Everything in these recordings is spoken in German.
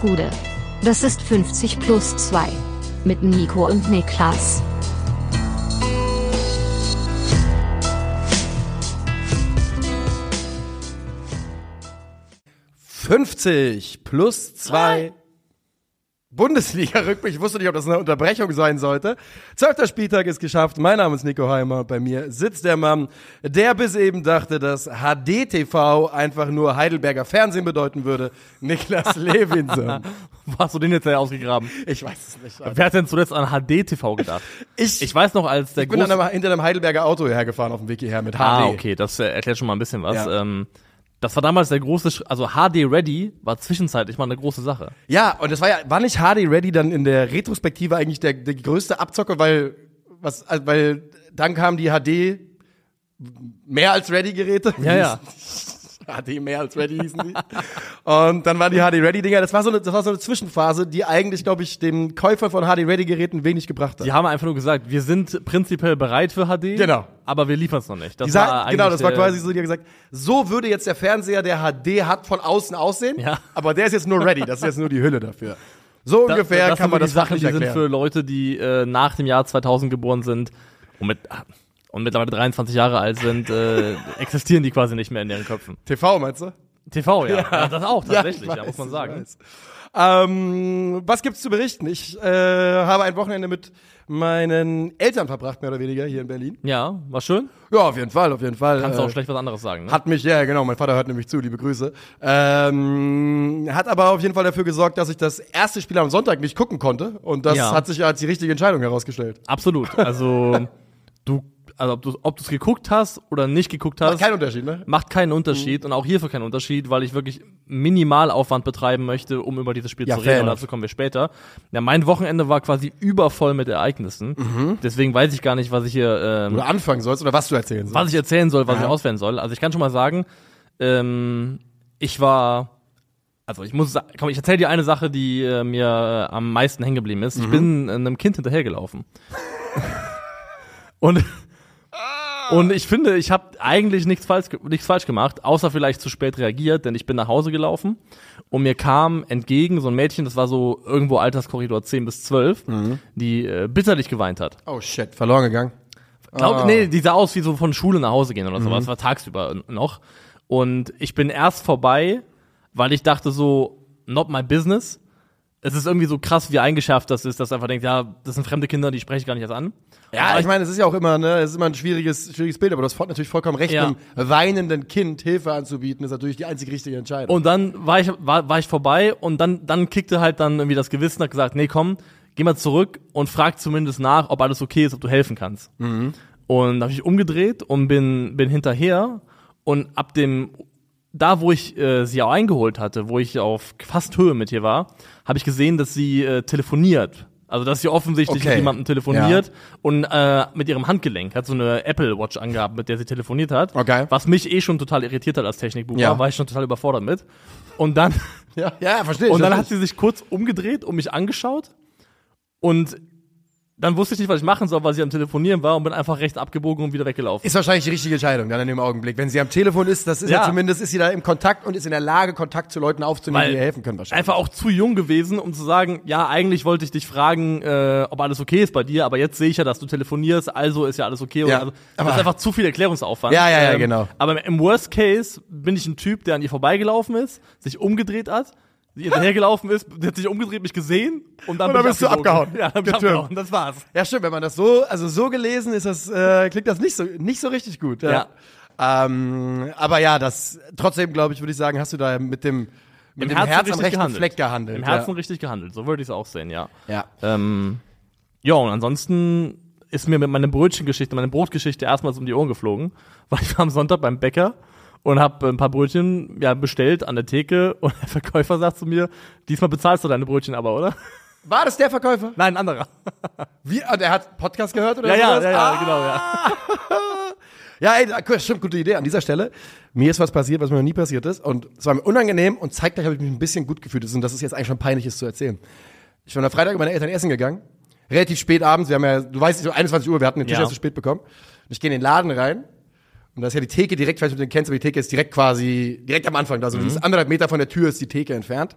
Gude. Das ist 50 plus 2. Mit Nico und Niklas. »50 plus 2 Bundesliga-Rückblick. Ich wusste nicht, ob das eine Unterbrechung sein sollte. Zwölfter Spieltag ist geschafft. Mein Name ist Nico Heimer. Bei mir sitzt der Mann, der bis eben dachte, dass HDTV einfach nur Heidelberger Fernsehen bedeuten würde. Niklas Levinson. Wo hast du den jetzt ausgegraben? Ich weiß es nicht. Wer hat denn zuletzt an HDTV gedacht? Ich, Ich weiß noch, als der ich bin dann aber hinter einem Heidelberger Auto hergefahren auf dem Weg hierher mit HD. Ah, okay, das äh, erklärt schon mal ein bisschen was. Ja. Ähm, das war damals der große, Sch also HD Ready war zwischenzeitlich mal eine große Sache. Ja, und das war ja, war nicht HD Ready dann in der Retrospektive eigentlich der, der größte Abzocker, weil, was, also, weil dann kamen die HD mehr als Ready Geräte. Ja, ja. HD mehr als Ready hießen die. und dann waren die HD Ready Dinger, das war so eine, das war so eine Zwischenphase, die eigentlich, glaube ich, dem Käufer von HD Ready Geräten wenig gebracht hat. Die haben einfach nur gesagt, wir sind prinzipiell bereit für HD, Genau. aber wir liefern es noch nicht. Das Die war genau, eigentlich das war quasi so, die haben gesagt, so würde jetzt der Fernseher, der HD hat, von außen aussehen, Ja. aber der ist jetzt nur ready, das ist jetzt nur die Hülle dafür. So Das- ungefähr das kann sind man die das Sachen, die sind erklären. für Leute, die äh, nach dem Jahr 2000 geboren sind und mit und mittlerweile 23 Jahre alt sind, äh, existieren die quasi nicht mehr in ihren Köpfen. TV meinst du? TV, ja. ja. das auch tatsächlich, ich ja, weiß, muss man sagen. Ähm, was gibt's zu berichten? Ich äh, habe ein Wochenende mit meinen Eltern verbracht, mehr oder weniger, hier in Berlin. Ja, war schön. Ja, auf jeden Fall, auf jeden Fall. Kannst du Äh, auch schlecht was anderes sagen, ne? Hat mich, ja genau, mein Vater hört nämlich zu, liebe Grüße. Ähm, hat aber auf jeden Fall dafür gesorgt, dass ich das erste Spiel am Sonntag nicht gucken konnte. Und das Ja. hat sich als die richtige Entscheidung herausgestellt. Absolut. Also du, also ob du ob du's geguckt hast oder nicht geguckt hast, Macht keinen Unterschied, ne? macht keinen Unterschied und auch hierfür keinen Unterschied, weil ich wirklich Minimalaufwand betreiben möchte, um über dieses Spiel Ja, zu reden. Und dazu kommen wir später. Ja, mein Wochenende war quasi übervoll mit Ereignissen. Mhm. Deswegen weiß ich gar nicht, was ich hier, ähm, Oder anfangen sollst oder was du erzählen sollst. was ich erzählen soll, was Ja. ich auswählen soll. Also ich kann schon mal sagen, ähm, ich war, also ich muss, komm, ich erzähle dir eine Sache, die äh, mir äh, am meisten hängen geblieben ist. Ich Mhm. bin äh, einem Kind hinterhergelaufen. und und ich finde, ich habe eigentlich nichts falsch, nichts falsch gemacht, außer vielleicht zu spät reagiert, denn ich bin nach Hause gelaufen und mir kam entgegen so ein Mädchen, das war so irgendwo Alterskorridor 10 bis 12, Mhm. die äh, bitterlich geweint hat. Oh shit, verloren gegangen. Glaub, Ah. Nee, die sah aus wie so von Schule nach Hause gehen oder Mhm. sowas. War tagsüber noch. Und ich bin erst vorbei, weil ich dachte so, not my business. Es ist irgendwie so krass, wie eingeschärft das ist, dass einfach denkt, ja, das sind fremde Kinder, die spreche ich gar nicht erst an. Ja, ich meine, es ist ja auch immer, ne, es ist immer ein schwieriges, schwieriges Bild, aber du hast voll- natürlich vollkommen recht, Ja. einem weinenden Kind Hilfe anzubieten, ist natürlich die einzig richtige Entscheidung. Und dann war ich, war, war ich vorbei und dann, dann kickte halt dann irgendwie das Gewissen, hat gesagt, nee, komm, geh mal zurück und frag zumindest nach, ob alles okay ist, ob du helfen kannst. Und dann habe ich umgedreht und bin, bin hinterher und ab dem, da wo ich äh, sie auch eingeholt hatte, wo ich auf fast Höhe mit ihr war, habe ich gesehen, dass sie äh, telefoniert. Also dass sie offensichtlich Okay. mit jemandem telefoniert und äh, mit ihrem Handgelenk hat so eine Apple Watch angehabt, mit der sie telefoniert hat. Okay. Was mich eh schon total irritiert hat als Technikbuch, Ja. war ich schon total überfordert mit. Und dann, ja, ja, verstehe und dann verstehe hat sie sich kurz umgedreht und mich angeschaut und dann wusste ich nicht, was ich machen soll, weil sie am Telefonieren war und bin einfach rechts abgebogen und wieder weggelaufen. Ist wahrscheinlich die richtige Entscheidung dann in dem Augenblick. Wenn sie am Telefon ist, das ist ja, Ja. zumindest, ist sie da im Kontakt und ist in der Lage, Kontakt zu Leuten aufzunehmen, Weil die ihr helfen können wahrscheinlich. Einfach auch zu jung gewesen, um zu sagen, ja, eigentlich wollte ich dich fragen, äh, ob alles okay ist bei dir, aber jetzt sehe ich ja, dass du telefonierst, also ist ja alles okay. Ja. Also, das ist einfach zu viel Erklärungsaufwand. Ja, ja, ja, genau. Aber im Worst Case bin ich ein Typ, der an ihr vorbeigelaufen ist, sich umgedreht hat, sie hinterhergelaufen ist, der hat sich umgedreht, mich gesehen und dann, Und dann bist du ich abgebogen. abgehauen. Ja, dann bin ich abgehauen. Das war's. Ja, stimmt, wenn man das so, also so gelesen ist das, äh, klingt das nicht so, nicht so richtig gut. Ja. Ähm, aber ja, das, trotzdem glaube ich, würde ich sagen, hast du da mit dem, mit dem Herz am rechten gehandelt. Fleck gehandelt. Im Herzen richtig gehandelt, so würde ich es auch sehen, ja. ja. Ähm, ja, und ansonsten ist mir mit meiner Brötchengeschichte, meine Brotgeschichte erstmals um die Ohren geflogen, weil ich war am Sonntag beim Bäcker und habe ein paar Brötchen ja, bestellt an der Theke und der Verkäufer sagt zu mir, diesmal bezahlst du deine Brötchen aber, oder? War das der Verkäufer? Nein, ein anderer. Wie, und er hat Podcast gehört oder Ja, ja, sowas? ja, ja, Ah, genau, ja. Ja, ey, stimmt, gute Idee. An dieser Stelle, mir ist was passiert, was mir noch nie passiert ist. Und es war mir unangenehm und zeigt gleich, habe ich mich ein bisschen gut gefühlt. Und das ist jetzt eigentlich schon peinlich, es zu erzählen. Ich bin am Freitag mit meinen Eltern essen gegangen. Relativ spät abends. Wir haben ja, du weißt, so 21 Uhr, wir hatten den Tisch Ja. erst zu spät bekommen. Und ich gehe in den Laden rein. Und da ist ja die Theke direkt, ob du den kennst, aber die Theke ist direkt quasi, direkt am Anfang. Da so, Mhm. ist anderthalb Meter von der Tür ist die Theke entfernt.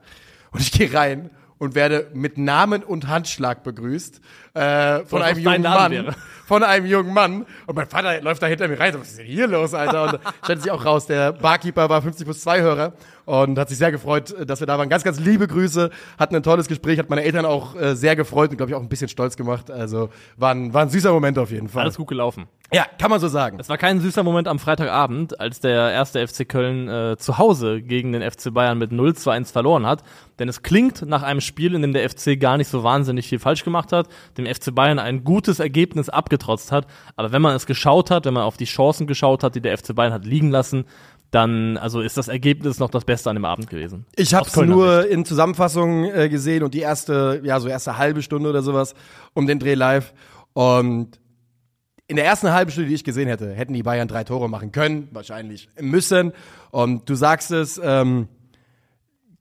Und ich gehe rein und werde mit Namen und Handschlag begrüßt äh, von einem jungen Mann. wäre. Von einem jungen Mann. Und mein Vater läuft da hinter mir rein. So, was ist denn hier los, Alter? Und stellt sich auch raus, der Barkeeper war 50 plus 2 Hörer und hat sich sehr gefreut, dass wir da waren. Ganz, ganz liebe Grüße, hatten ein tolles Gespräch, hat meine Eltern auch äh, sehr gefreut und glaube ich auch ein bisschen stolz gemacht. Also war ein, war ein süßer Moment auf jeden Fall. Alles gut gelaufen. Ja, kann man so sagen. Es war kein süßer Moment am Freitagabend, als der erste FC Köln äh, zu Hause gegen den FC Bayern mit 0 zu 1 verloren hat. Denn es klingt nach einem Spiel, in dem der FC gar nicht so wahnsinnig viel falsch gemacht hat, dem FC Bayern ein gutes Ergebnis abgetrotzt hat. Aber wenn man es geschaut hat, wenn man auf die Chancen geschaut hat, die der FC Bayern hat liegen lassen, dann also ist das Ergebnis noch das Beste an dem Abend gewesen. Ich habe es nur Sicht. in Zusammenfassung äh, gesehen und die erste, ja, so erste halbe Stunde oder sowas um den Dreh live. Und in der ersten halben Stunde, die ich gesehen hätte, hätten die Bayern drei Tore machen können, wahrscheinlich müssen. Und du sagst es, ähm,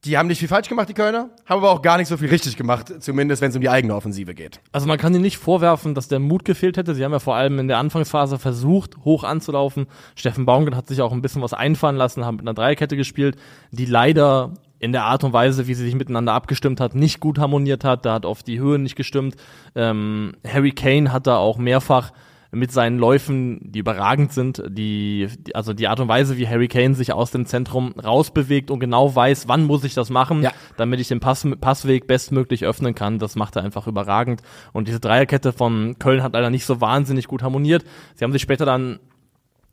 die haben nicht viel falsch gemacht, die Kölner, haben aber auch gar nicht so viel richtig gemacht, zumindest wenn es um die eigene Offensive geht. Also man kann ihnen nicht vorwerfen, dass der Mut gefehlt hätte. Sie haben ja vor allem in der Anfangsphase versucht, hoch anzulaufen. Steffen Baumgart hat sich auch ein bisschen was einfallen lassen, haben mit einer Dreierkette gespielt, die leider in der Art und Weise, wie sie sich miteinander abgestimmt hat, nicht gut harmoniert hat. Da hat oft die Höhe nicht gestimmt. Ähm, Harry Kane hat da auch mehrfach mit seinen Läufen, die überragend sind, die, also die Art und Weise, wie Harry Kane sich aus dem Zentrum rausbewegt und genau weiß, wann muss ich das machen, Ja. damit ich den Pass, Passweg bestmöglich öffnen kann, das macht er einfach überragend. Und diese Dreierkette von Köln hat leider nicht so wahnsinnig gut harmoniert. Sie haben sich später dann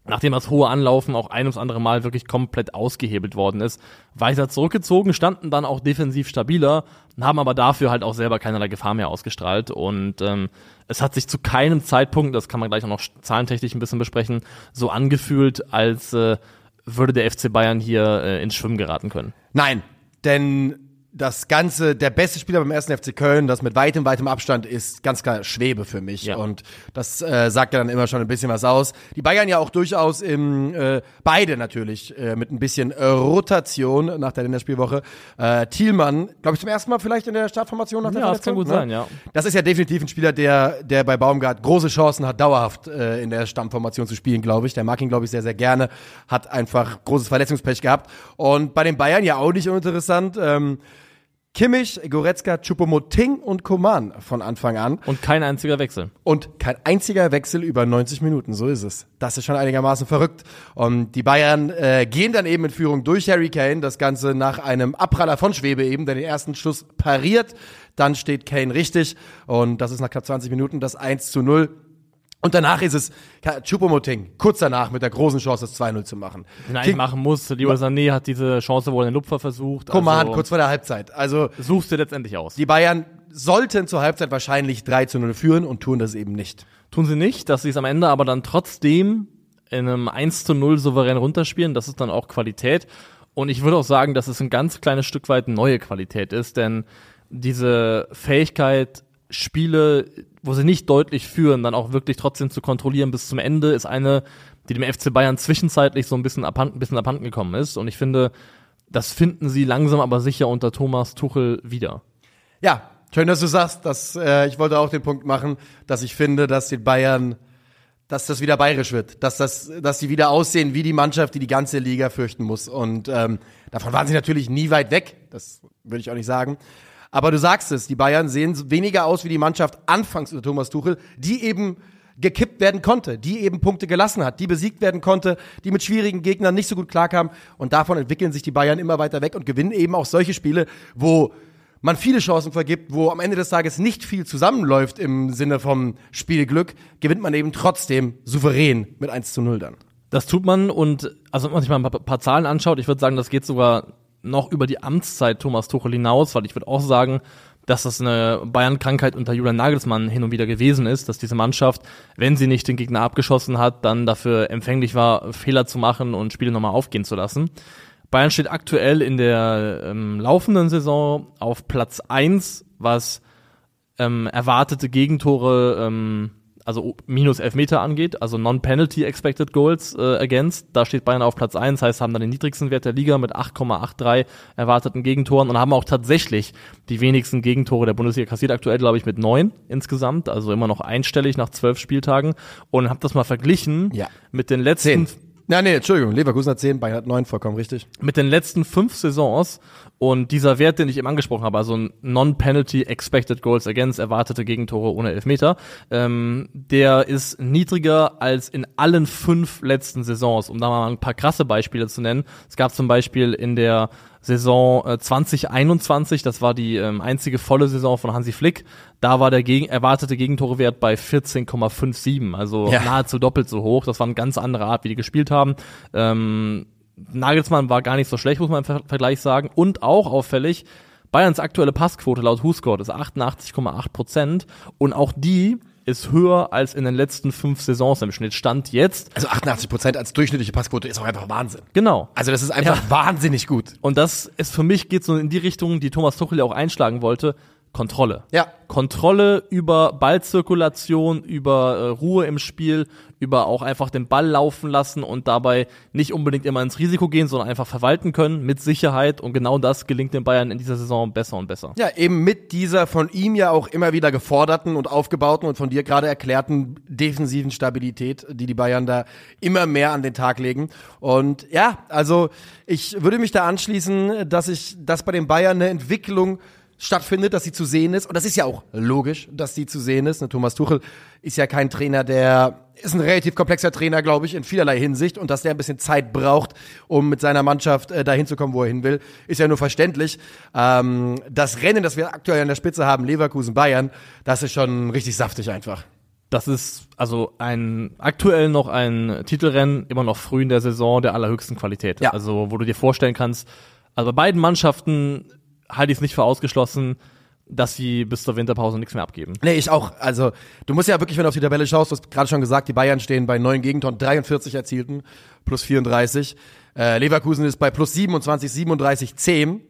nachdem das hohe Anlaufen auch ein ums andere Mal wirklich komplett ausgehebelt worden ist, weiter zurückgezogen, standen dann auch defensiv stabiler, haben aber dafür halt auch selber keinerlei Gefahr mehr ausgestrahlt. Und ähm, es hat sich zu keinem Zeitpunkt, das kann man gleich auch noch zahlentechnisch ein bisschen besprechen, so angefühlt, als äh, würde der FC Bayern hier äh, ins Schwimmen geraten können. Nein, denn das Ganze, der beste Spieler beim ersten FC Köln, das mit weitem, weitem Abstand ist ganz klar Schwebe für mich. Ja. Und das äh, sagt ja dann immer schon ein bisschen was aus. Die Bayern ja auch durchaus im, äh, beide natürlich, äh, mit ein bisschen Rotation nach der Länderspielwoche. Äh, Thielmann, glaube ich, zum ersten Mal vielleicht in der Startformation nach der Ja, das kann gut sein, ja. Das ist ja definitiv ein Spieler, der, der bei Baumgart große Chancen hat, dauerhaft äh, in der Stammformation zu spielen, glaube ich. Der mag ihn, glaube ich, sehr, sehr gerne. Hat einfach großes Verletzungspech gehabt. Und bei den Bayern ja auch nicht uninteressant. Ähm, Kimmich, Goretzka, Choupo-Moting und Koman von Anfang an. Und kein einziger Wechsel. Und kein einziger Wechsel über 90 Minuten, so ist es. Das ist schon einigermaßen verrückt. Und die Bayern äh, gehen dann eben in Führung durch Harry Kane, das Ganze nach einem Abpraller von Schwebe eben, der den ersten Schuss pariert. Dann steht Kane richtig und das ist nach knapp 20 Minuten das 1 zu 0. Und danach ist es Chupomoting, kurz danach mit der großen Chance, das 2-0 zu machen. King- machen muss. Lieber Sané hat diese Chance wohl in den Lupfer versucht. Koman also, kurz vor der Halbzeit. Also Suchst du letztendlich aus. die Bayern sollten zur Halbzeit wahrscheinlich 3 zu 0 führen und tun das eben nicht. Tun sie nicht, dass sie es am Ende aber dann trotzdem in einem 1 zu 0 souverän runterspielen. Das ist dann auch Qualität. Und ich würde auch sagen, dass es ein ganz kleines Stück weit neue Qualität ist, denn diese Fähigkeit, Spiele, wo sie nicht deutlich führen, dann auch wirklich trotzdem zu kontrollieren bis zum Ende, ist eine, die dem FC Bayern zwischenzeitlich so ein bisschen abhanden, ein bisschen abhanden gekommen ist. Und ich finde, das finden sie langsam aber sicher unter Thomas Tuchel wieder. Ja, schön, dass du sagst, dass äh, ich wollte auch den Punkt machen, dass ich finde, dass den Bayern, dass das wieder bayerisch wird, dass das, dass sie wieder aussehen wie die Mannschaft, die die ganze Liga fürchten muss. Und ähm, davon waren sie natürlich nie weit weg. Das würde ich auch nicht sagen. Aber du sagst es, die Bayern sehen weniger aus wie die Mannschaft anfangs unter Thomas Tuchel, die eben gekippt werden konnte, die eben Punkte gelassen hat, die besiegt werden konnte, die mit schwierigen Gegnern nicht so gut klarkam. Und davon entwickeln sich die Bayern immer weiter weg und gewinnen eben auch solche Spiele, wo man viele Chancen vergibt, wo am Ende des Tages nicht viel zusammenläuft im Sinne vom Spielglück, gewinnt man eben trotzdem souverän mit 1 zu 0 dann. Das tut man und also wenn man sich mal ein paar, paar Zahlen anschaut, ich würde sagen, das geht sogar noch über die Amtszeit Thomas Tuchel hinaus, weil ich würde auch sagen, dass das eine Bayern-Krankheit unter Julian Nagelsmann hin und wieder gewesen ist, dass diese Mannschaft, wenn sie nicht den Gegner abgeschossen hat, dann dafür empfänglich war, Fehler zu machen und Spiele nochmal aufgehen zu lassen. Bayern steht aktuell in der ähm, laufenden Saison auf Platz eins, was ähm, erwartete Gegentore, ähm, also minus Elfmeter angeht, also Non-Penalty Expected Goals äh, against. Da steht Bayern auf Platz eins, heißt, haben dann den niedrigsten Wert der Liga mit 8,83 erwarteten Gegentoren und haben auch tatsächlich die wenigsten Gegentore der Bundesliga kassiert, aktuell glaube ich mit neun insgesamt, also immer noch einstellig nach zwölf Spieltagen und habe das mal verglichen Ja. mit den letzten Zehn. Ja, nee, Entschuldigung, Leverkusen hat 10, Bayern hat 9, vollkommen richtig. mit den letzten fünf Saisons Und dieser Wert, den ich eben angesprochen habe, also ein Non-Penalty Expected Goals Against, erwartete Gegentore ohne Elfmeter, ähm, der ist niedriger als in allen fünf letzten Saisons. Um da mal ein paar krasse Beispiele zu nennen. Es gab zum Beispiel in der Saison äh, 2021, das war die ähm, einzige volle Saison von Hansi Flick, da war der gegen, erwartete Gegentorewert bei 14,57, also Ja. nahezu doppelt so hoch. Das war eine ganz andere Art, wie die gespielt haben. Ähm, Nagelsmann war gar nicht so schlecht, muss man im Ver Vergleich sagen. Und auch auffällig, Bayerns aktuelle Passquote laut WhoScored ist 88,8 Prozent und auch die ist höher als in den letzten fünf Saisons im Schnitt. Stand jetzt. Also 88 Prozent als durchschnittliche Passquote ist auch einfach Wahnsinn. Genau. Also das ist einfach wahnsinnig gut. Und das ist für mich geht so in die Richtung, die Thomas Tuchel ja auch einschlagen wollte. Kontrolle. Ja. Kontrolle über Ballzirkulation, über äh, Ruhe im Spiel, über auch einfach den Ball laufen lassen und dabei nicht unbedingt immer ins Risiko gehen, sondern einfach verwalten können mit Sicherheit. Und genau das gelingt den Bayern in dieser Saison besser und besser. Ja, eben mit dieser von ihm ja auch immer wieder geforderten und aufgebauten und von dir gerade erklärten defensiven Stabilität, die die Bayern da immer mehr an den Tag legen. Und ja, also ich würde mich da anschließen, dass ich, dass bei den Bayern eine Entwicklung stattfindet, dass sie zu sehen ist. Und das ist ja auch logisch, dass sie zu sehen ist. Ne, Thomas Tuchel ist ja kein Trainer, der ist ein relativ komplexer Trainer, glaube ich, in vielerlei Hinsicht. Und dass der ein bisschen Zeit braucht, um mit seiner Mannschaft äh, dahin zu kommen, wo er hin will, ist ja nur verständlich. Ähm, das Rennen, das wir aktuell an der Spitze haben, Leverkusen, Bayern, das ist schon richtig saftig einfach. Das ist also ein aktuell noch ein Titelrennen, immer noch früh in der Saison der allerhöchsten Qualität. Ja. Also wo du dir vorstellen kannst, also bei beiden Mannschaften halte ich es nicht für ausgeschlossen, dass sie bis zur Winterpause nichts mehr abgeben. Nee, ich auch. Also, du musst ja wirklich, wenn du auf die Tabelle schaust, du hast gerade schon gesagt, die Bayern stehen bei neun Gegentoren, 43 erzielten, plus 34. Äh, Leverkusen ist bei plus 27, 37, 10.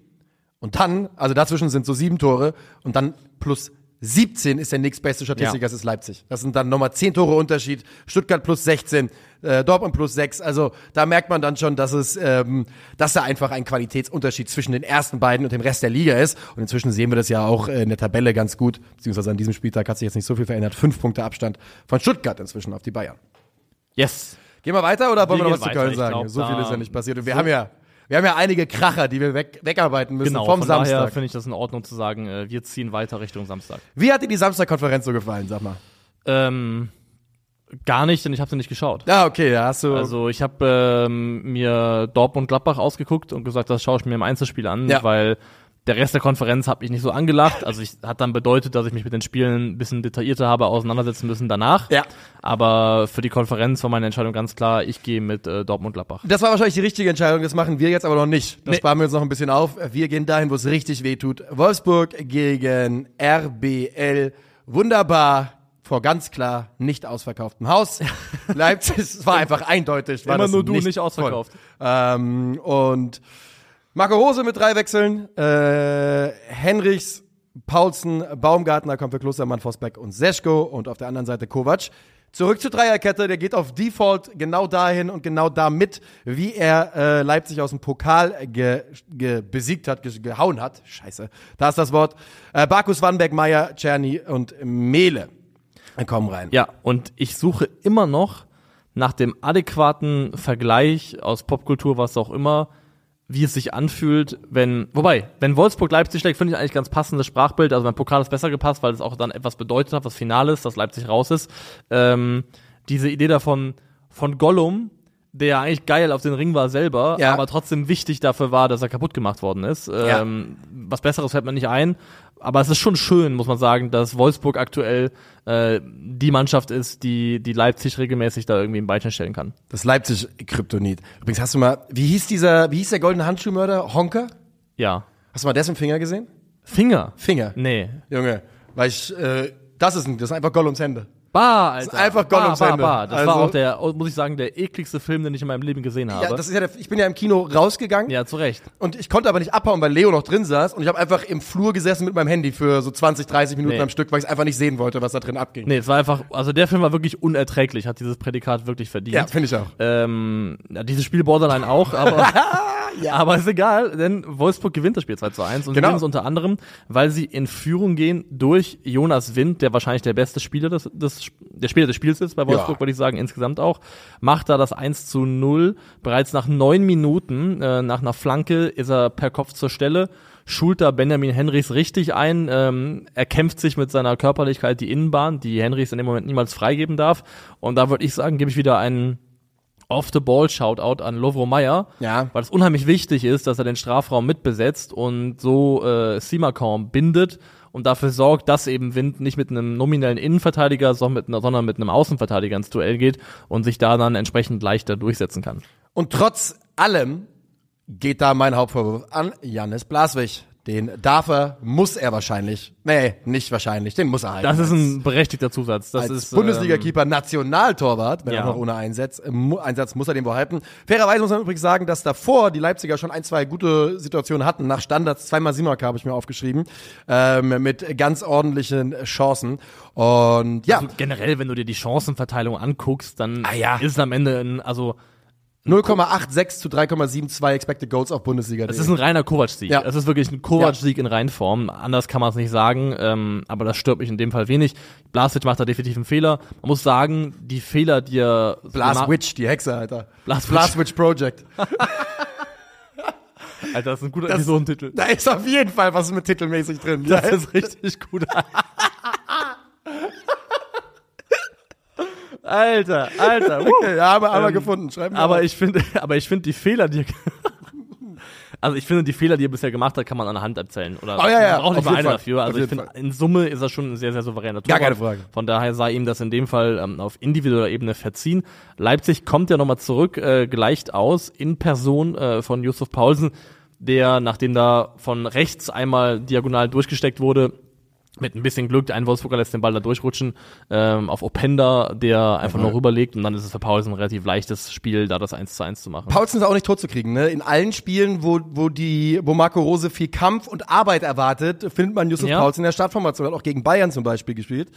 Und dann, also dazwischen sind so sieben Tore und dann plus 17 ist der nächstbeste Statistiker, Ja. das ist Leipzig. Das sind dann nochmal 10 Tore Unterschied. Stuttgart plus 16, äh, Dortmund plus 6. Also da merkt man dann schon, dass es, ähm, dass da einfach ein Qualitätsunterschied zwischen den ersten beiden und dem Rest der Liga ist. Und inzwischen sehen wir das ja auch in der Tabelle ganz gut, beziehungsweise an diesem Spieltag hat sich jetzt nicht so viel verändert. Fünf Punkte Abstand von Stuttgart inzwischen auf die Bayern. Yes. Gehen wir weiter oder wollen wir Wir noch was gehen zu weiter. Köln sagen? glaub, so viel ist ja nicht passiert. Und wir so- haben ja, wir haben ja einige Kracher, die wir weg, wegarbeiten müssen Genau, vom von daher Samstag. finde ich das in Ordnung zu sagen, äh, wir ziehen weiter Richtung Samstag. Wie hat dir die Samstagkonferenz so gefallen, sag mal? Ähm, gar nicht, denn ich habe sie nicht geschaut. Ja, okay, da hast du. Also ich habe ähm, mir Dortmund Gladbach ausgeguckt und gesagt, das schaue ich mir im Einzelspiel an, Ja. weil der Rest der Konferenz hat mich nicht so angelacht. Also ich hat dann bedeutet, dass ich mich mit den Spielen ein bisschen detaillierter habe auseinandersetzen müssen danach. Ja. Aber für die Konferenz war meine Entscheidung ganz klar, ich gehe mit äh, Dortmund Gladbach. Das war wahrscheinlich die richtige Entscheidung, das machen wir jetzt aber noch nicht. Das Nee. sparen wir uns noch ein bisschen auf. Wir gehen dahin, wo es richtig weh tut. Wolfsburg gegen RBL. Wunderbar. Vor ganz klar nicht ausverkauftem Haus. Leipzig, es war einfach eindeutig. War Immer nur du, nicht ausverkauft. Ähm, und Marco Rose mit drei Wechseln. Äh, Henrichs, Paulsen, Baumgartner kommt für Klostermann, Vosbeck und Seschko. Und auf der anderen Seite Kovac. Zurück zur Dreierkette, der geht auf Default genau dahin und genau damit, wie er äh, Leipzig aus dem Pokal ge, ge, besiegt hat, ge, gehauen hat. Scheiße, da ist das Wort. Äh, Bakus, Wanbeck, Meier, Czerny und Mele kommen rein. Ja, und ich suche immer noch nach dem adäquaten Vergleich aus Popkultur, was auch immer, wie es sich anfühlt, wenn, wobei, wenn Wolfsburg Leipzig schlägt, finde ich eigentlich ganz passendes Sprachbild. Also beim Pokal ist besser gepasst, weil es auch dann etwas bedeutet hat, was Finale ist, dass Leipzig raus ist. Ähm, diese Idee davon, von Gollum, der eigentlich geil auf den Ring war selber, Ja. aber trotzdem wichtig dafür war, dass er kaputt gemacht worden ist. Ja. Ähm, was Besseres fällt mir nicht ein. Aber es ist schon schön, muss man sagen, dass Wolfsburg aktuell äh, die Mannschaft ist, die, die Leipzig regelmäßig da irgendwie ein Beinchen stellen kann. Das Leipzig-Kryptonit. Übrigens, hast du mal, wie hieß dieser, wie hieß der goldene Handschuhmörder? Honker? Ja. Hast du mal dessen Finger gesehen? Finger. Finger. Nee. Junge, weil ich, äh, das ist, ein, das ist einfach Gollums Hände. Bah, Alter. ist einfach Gollums bah, Hände. bah. Das Also- war auch der, muss ich sagen, der ekligste Film, den ich in meinem Leben gesehen habe. Ja, das ist ja der, ich bin ja im Kino rausgegangen ja zu Recht. und ich konnte aber nicht abhauen, weil Leo noch drin saß und ich habe einfach im Flur gesessen mit meinem Handy für so 20, 30 Minuten Nee. am Stück, weil ich einfach nicht sehen wollte, was da drin abging. Nee, es war einfach, also der Film war wirklich unerträglich, hat dieses Prädikat wirklich verdient. Ja, finde ich auch. Ähm, ja, dieses Spiel Borderline auch, aber, aber ist egal, denn Wolfsburg gewinnt das Spiel 2 zu 1 und Genau. gewinnen es unter anderem, weil sie in Führung gehen durch Jonas Wind, der wahrscheinlich der beste Spieler des, des der Spieler des Spiels ist bei Wolfsburg, Ja. würde ich sagen, insgesamt auch, macht da das 1 zu 0. Bereits nach neun Minuten, äh, nach einer Flanke, ist er per Kopf zur Stelle, schult da Benjamin Henrichs richtig ein, ähm, er kämpft sich mit seiner Körperlichkeit die Innenbahn, die Henrichs in dem Moment niemals freigeben darf. Und da würde ich sagen, gebe ich wieder einen Off-the-Ball-Shoutout an Lovro Meyer, Ja. weil es unheimlich wichtig ist, dass er den Strafraum mitbesetzt und so äh, Simakon bindet und dafür sorgt, dass eben Wind nicht mit einem nominellen Innenverteidiger, sondern mit, einem Außenverteidiger ins Duell geht und sich da dann entsprechend leichter durchsetzen kann. Und trotz allem geht da mein Hauptvorwurf an Jannis Blaswig. Den darf er, muss er wahrscheinlich. Nee, nicht wahrscheinlich, den muss er halt. Das ist ein berechtigter Zusatz. Das als ist Bundesliga-Keeper Nationaltorwart, wenn ja. auch noch ohne Einsatz, äh, Einsatz muss er den behalten. Fairerweise muss man übrigens sagen, dass davor die Leipziger schon ein, zwei gute Situationen hatten. Nach Standards, zweimal Simak habe ich mir aufgeschrieben, ähm, mit ganz ordentlichen Chancen. Und ja, Also generell, wenn du dir die Chancenverteilung anguckst, dann Ah, ja. ist es am Ende ein, also 0,86 zu 3,72 Expected Goals auf Bundesliga. Es ist ein reiner Kovac-Sieg. Ja. Es ist wirklich ein Kovac-Sieg in Reinform. Anders kann man es nicht sagen, ähm, aber das stört mich in dem Fall wenig. Blasic macht da definitiv einen Fehler. Man muss sagen, die Fehler, die er Blaswitch, die Hexe, Alter. Blaswitch. Blaswitch Project. Alter, das ist ein guter Das- Episodentitel. Da ist auf jeden Fall was mit titelmäßig drin. Das ist richtig gut. Alter, Alter. Okay, ja, Ähm, gefunden. Schreiben wir Aber auf. ich finde, aber ich finde die Fehler, die er, also ich finde die Fehler, die er bisher gemacht hat, kann man an der Hand erzählen. Oder Oh, ja, ja, braucht nicht auf mal jeden eine Fall. dafür. Also ich finde, in Summe ist er schon ein sehr, sehr souveräner Gar Torwart. keine Frage. Von daher sei ihm das in dem Fall ähm, auf individueller Ebene verziehen. Leipzig kommt ja nochmal zurück, äh, gleicht aus in Person äh, von Yusuf Paulsen, der, nachdem da von rechts einmal diagonal durchgesteckt wurde, mit ein bisschen Glück, ein Wolfsburger lässt den Ball da durchrutschen, ähm, auf Openda, der einfach nur rüberlegt und dann ist es für Paulsen ein relativ leichtes Spiel, da das 1 zu 1 zu machen. Paulsen ist auch nicht tot zu kriegen, ne? In allen Spielen, wo, wo die, wo Marco Rose viel Kampf und Arbeit erwartet, findet man Yusuf Ja. Paulsen in der Startformation, hat auch gegen Bayern zum Beispiel gespielt.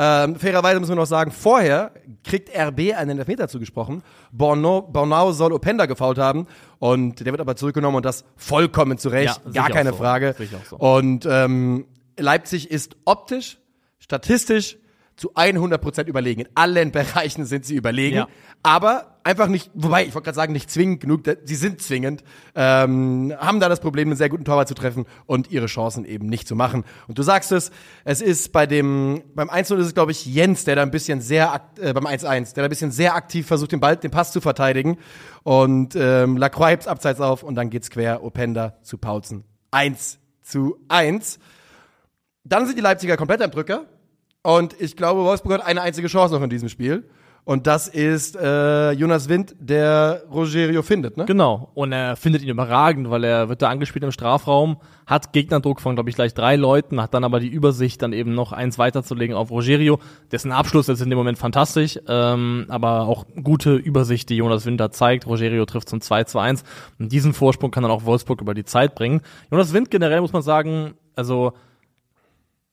Ähm, fairerweise müssen wir noch sagen, vorher kriegt RB einen Elfmeter zugesprochen. Bornau, Bornau soll Openda gefault haben und der wird aber zurückgenommen und das vollkommen zu Recht, Ja, gar keine so. Frage. So. Und ähm, Leipzig ist optisch, statistisch zu 100% überlegen. In allen Bereichen sind sie überlegen. Ja. Aber einfach nicht, wobei, ich wollte gerade sagen, nicht zwingend genug, sie sind zwingend, ähm, haben da das Problem, einen sehr guten Torwart zu treffen und ihre Chancen eben nicht zu machen. Und du sagst es, es ist bei dem, beim 1-0 ist es, glaube ich, Jens, der da ein bisschen sehr, äh, beim 1-1, der da ein bisschen sehr aktiv versucht, den Ball, den Pass zu verteidigen. Und ähm, Lacroix hebt's abseits auf und dann geht's quer, Openda zu Paulsen. 1 zu 1. Dann sind die Leipziger komplett am Drücker. Und ich glaube, Wolfsburg hat eine einzige Chance noch in diesem Spiel. Und das ist äh, Jonas Wind, der Rogerio findet, ne? Genau. Und er findet ihn überragend, weil er wird da angespielt im Strafraum, hat Gegnerdruck von, glaube ich, gleich drei Leuten, hat dann aber die Übersicht, dann eben noch eins weiterzulegen auf Rogerio. Dessen Abschluss ist in dem Moment fantastisch, ähm, aber auch gute Übersicht, die Jonas Winter zeigt. Rogerio trifft zum 2 zu 1. Und diesen Vorsprung kann dann auch Wolfsburg über die Zeit bringen. Jonas Wind generell muss man sagen, also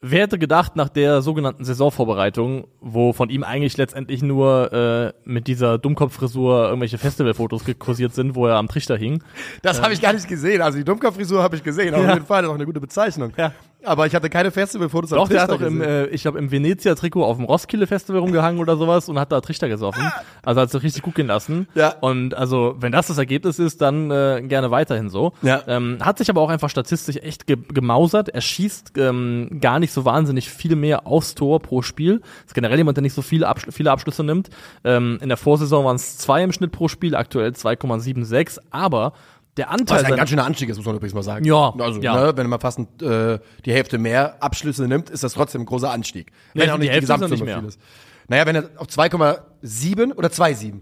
Wer hätte gedacht, nach der sogenannten Saisonvorbereitung, wo von ihm eigentlich letztendlich nur äh, mit dieser Dummkopffrisur irgendwelche Festivalfotos kursiert sind, wo er am Trichter hing. Das habe ich gar nicht gesehen. Also die Dummkopffrisur habe ich gesehen. Auf Ja. jeden Fall, auch eine gute Bezeichnung. Ja. Aber ich hatte keine Festivalfotos Doch, der hat doch im, äh, ich glaube, im Venezia-Trikot auf dem Roskilde-Festival rumgehangen oder sowas und hat da Trichter gesoffen. Also hat sich richtig gut gehen lassen. Ja. Und also, wenn das das Ergebnis ist, dann äh, gerne weiterhin so. Ja. Ähm, hat sich aber auch einfach statistisch echt ge gemausert. Er schießt ähm, gar nicht so wahnsinnig viel mehr aufs Tor pro Spiel. Ist generell jemand, der nicht so viele, Abschl viele Abschlüsse nimmt. Ähm, in der Vorsaison waren es zwei im Schnitt pro Spiel, aktuell 2,76. Aber der Anteil Was ein ganz schöner Anstieg ist, muss man übrigens mal sagen. Ja, Also, ja. Ne, wenn man fast äh, die Hälfte mehr Abschlüsse nimmt, ist das trotzdem ein großer Anstieg. Nee, Wenn auch die nicht die, noch Gesamtsumme viel ist. Naja, wenn er auf 2,7 oder 2,7?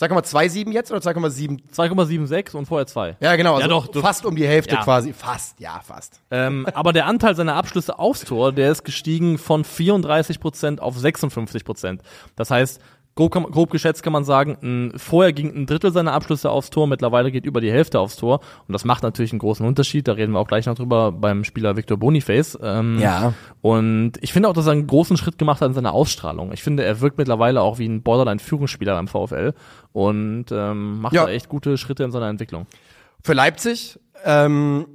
2,27 jetzt oder 2,7? 2,76 und vorher zwei. Ja, genau. Also Ja, doch, doch. fast um die Hälfte Ja. quasi. Fast, ja, fast. Ähm, aber der Anteil seiner Abschlüsse aufs Tor, der ist gestiegen von 34% auf 56%. Das heißt, grob, kann- grob geschätzt kann man sagen, ein, vorher ging ein Drittel seiner Abschlüsse aufs Tor, mittlerweile geht über die Hälfte aufs Tor. Und das macht natürlich einen großen Unterschied. Da reden wir auch gleich noch drüber beim Spieler Victor Boniface. Ähm, Ja. Und ich finde auch, dass er einen großen Schritt gemacht hat in seiner Ausstrahlung. Ich finde, er wirkt mittlerweile auch wie ein Borderline-Führungsspieler beim VfL und ähm, macht Ja. da echt gute Schritte in seiner Entwicklung. Für Leipzig ähm,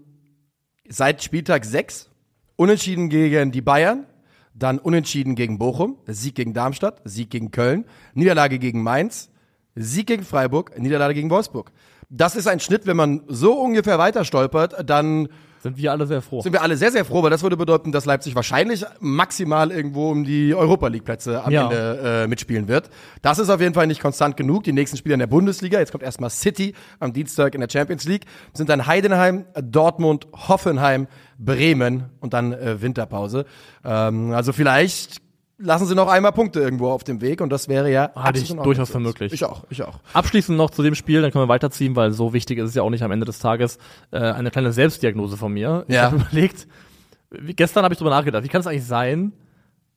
seit Spieltag 6 unentschieden gegen die Bayern, dann Unentschieden gegen Bochum, Sieg gegen Darmstadt, Sieg gegen Köln, Niederlage gegen Mainz, Sieg gegen Freiburg, Niederlage gegen Wolfsburg. Das ist ein Schnitt, wenn man so ungefähr weiter stolpert, dann Sind wir alle sehr froh. sind wir alle sehr, sehr froh, weil das würde bedeuten, dass Leipzig wahrscheinlich maximal irgendwo um die Europa League Plätze am Ja. Ende äh, mitspielen wird. Das ist auf jeden Fall nicht konstant genug. Die nächsten Spiele in der Bundesliga, jetzt kommt erstmal City am Dienstag in der Champions League, sind dann Heidenheim, Dortmund, Hoffenheim, Bremen und dann äh, Winterpause. Ähm, also vielleicht lassen sie noch einmal Punkte irgendwo auf dem Weg und das wäre ja absolut ich durchaus für möglich. Ich auch, ich auch. Abschließend noch zu dem Spiel, dann können wir weiterziehen, weil so wichtig ist es ja auch nicht am Ende des Tages. Äh, eine kleine Selbstdiagnose von mir. Ich Ja. habe überlegt, wie, gestern habe ich drüber nachgedacht, wie kann es eigentlich sein,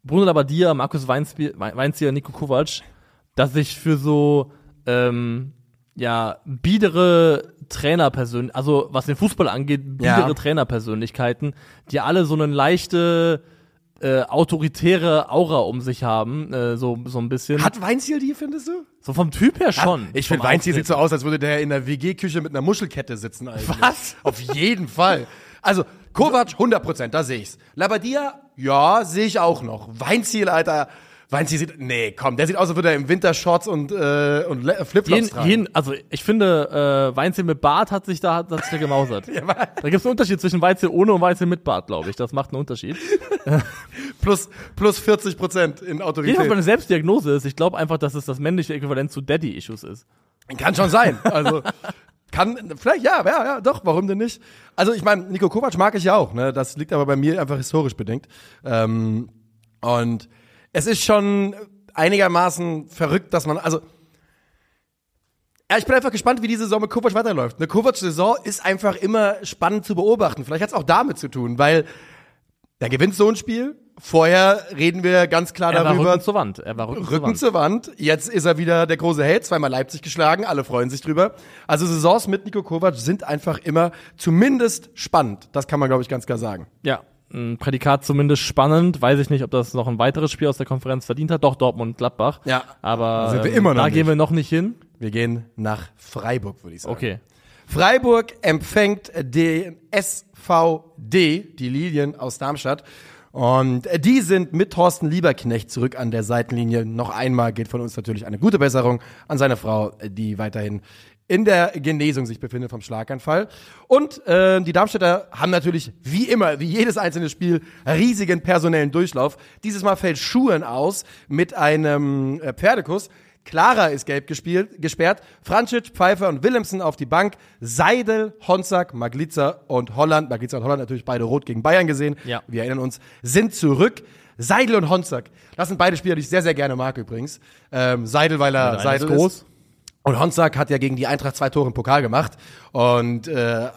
Bruno Labbadia, Markus Weinzbier- Wei- Weinzierr, Nico Kovac, dass ich für so ähm, ja biedere Trainerpersönlichkeiten, also was den Fußball angeht, biedere Ja. Trainerpersönlichkeiten, die alle so eine leichte äh, autoritäre Aura um sich haben, äh, so so ein bisschen. Hat Weinziel die, findest du? so vom Typ her schon. Ich finde, Weinziel sieht so aus, als würde der in der WG-Küche mit einer Muschelkette sitzen eigentlich. Was? Auf jeden Fall. Also, Kovac, 100 Prozent, da sehe ich's. Labadia, ja, sehe ich auch noch. Weinziel, Alter. Weinziel sieht, nee, komm, der sieht aus, als würde er im Winter Shorts und, äh, und Le- Flipflops Jeden, tragen. jeden, also ich finde, äh, Weinzel mit Bart hat sich da, hat sich da gemausert. Ja, Da gibt es einen Unterschied zwischen Weizel ohne und Weizel mit Bart, glaube ich. Das macht einen Unterschied. plus, plus 40 Prozent in Jedenfalls Autorität. meine Selbstdiagnose ist, ich glaube einfach, dass es das männliche Äquivalent zu Daddy-Issues ist. Kann schon sein. Also kann vielleicht ja, ja, ja, doch. Warum denn nicht? Also ich meine, Nico Kovac mag ich ja auch. Ne, das liegt aber bei mir einfach historisch bedingt. Ähm, und es ist schon einigermaßen verrückt, dass man also ja, ich bin einfach gespannt, wie die Saison mit Kovac weiterläuft. Eine Kovac-Saison ist einfach immer spannend zu beobachten. Vielleicht hat es auch damit zu tun, weil er gewinnt so ein Spiel. Vorher reden wir ganz klar Er war darüber, Rücken zur Wand. Er war Rücken, zur Rücken Wand. zur Wand. Jetzt ist er wieder der große Held, zweimal Leipzig geschlagen, alle freuen sich drüber. Also Saisons mit Nico Kovac sind einfach immer zumindest spannend. Das kann man, glaube ich, ganz klar sagen. Ja, ein Prädikat zumindest spannend. Weiß ich nicht, ob das noch ein weiteres Spiel aus der Konferenz verdient hat. Doch, Dortmund, Gladbach. Ja. Aber Da sind wir ähm, immer noch da nicht. gehen wir noch nicht hin. Wir gehen nach Freiburg, würde ich sagen. Okay. Freiburg empfängt den SVD, die Lilien aus Darmstadt. Und die sind mit Thorsten Lieberknecht zurück an der Seitenlinie. Noch einmal geht von uns natürlich eine gute Besserung an seine Frau, die weiterhin in der Genesung sich befindet vom Schlaganfall. Und äh, die Darmstädter haben natürlich wie immer, wie jedes einzelne Spiel, riesigen personellen Durchlauf. Dieses Mal fällt Schuhen aus mit einem äh, Pferdekuss. Clara ist gelb gespielt, gesperrt. Francic, Pfeiffer und Willemsen auf die Bank. Seidel, Honsack, Maglitzer und Holland. Maglitzer und Holland natürlich beide rot gegen Bayern gesehen. Ja. Wir erinnern uns, sind zurück. Seidel und Honsack. Das sind beide Spieler, die ich sehr, sehr gerne mag übrigens. Ähm, Seidel, weil er Seidel ist groß. Und Honsack hat ja gegen die Eintracht zwei Tore im Pokal gemacht. Und äh,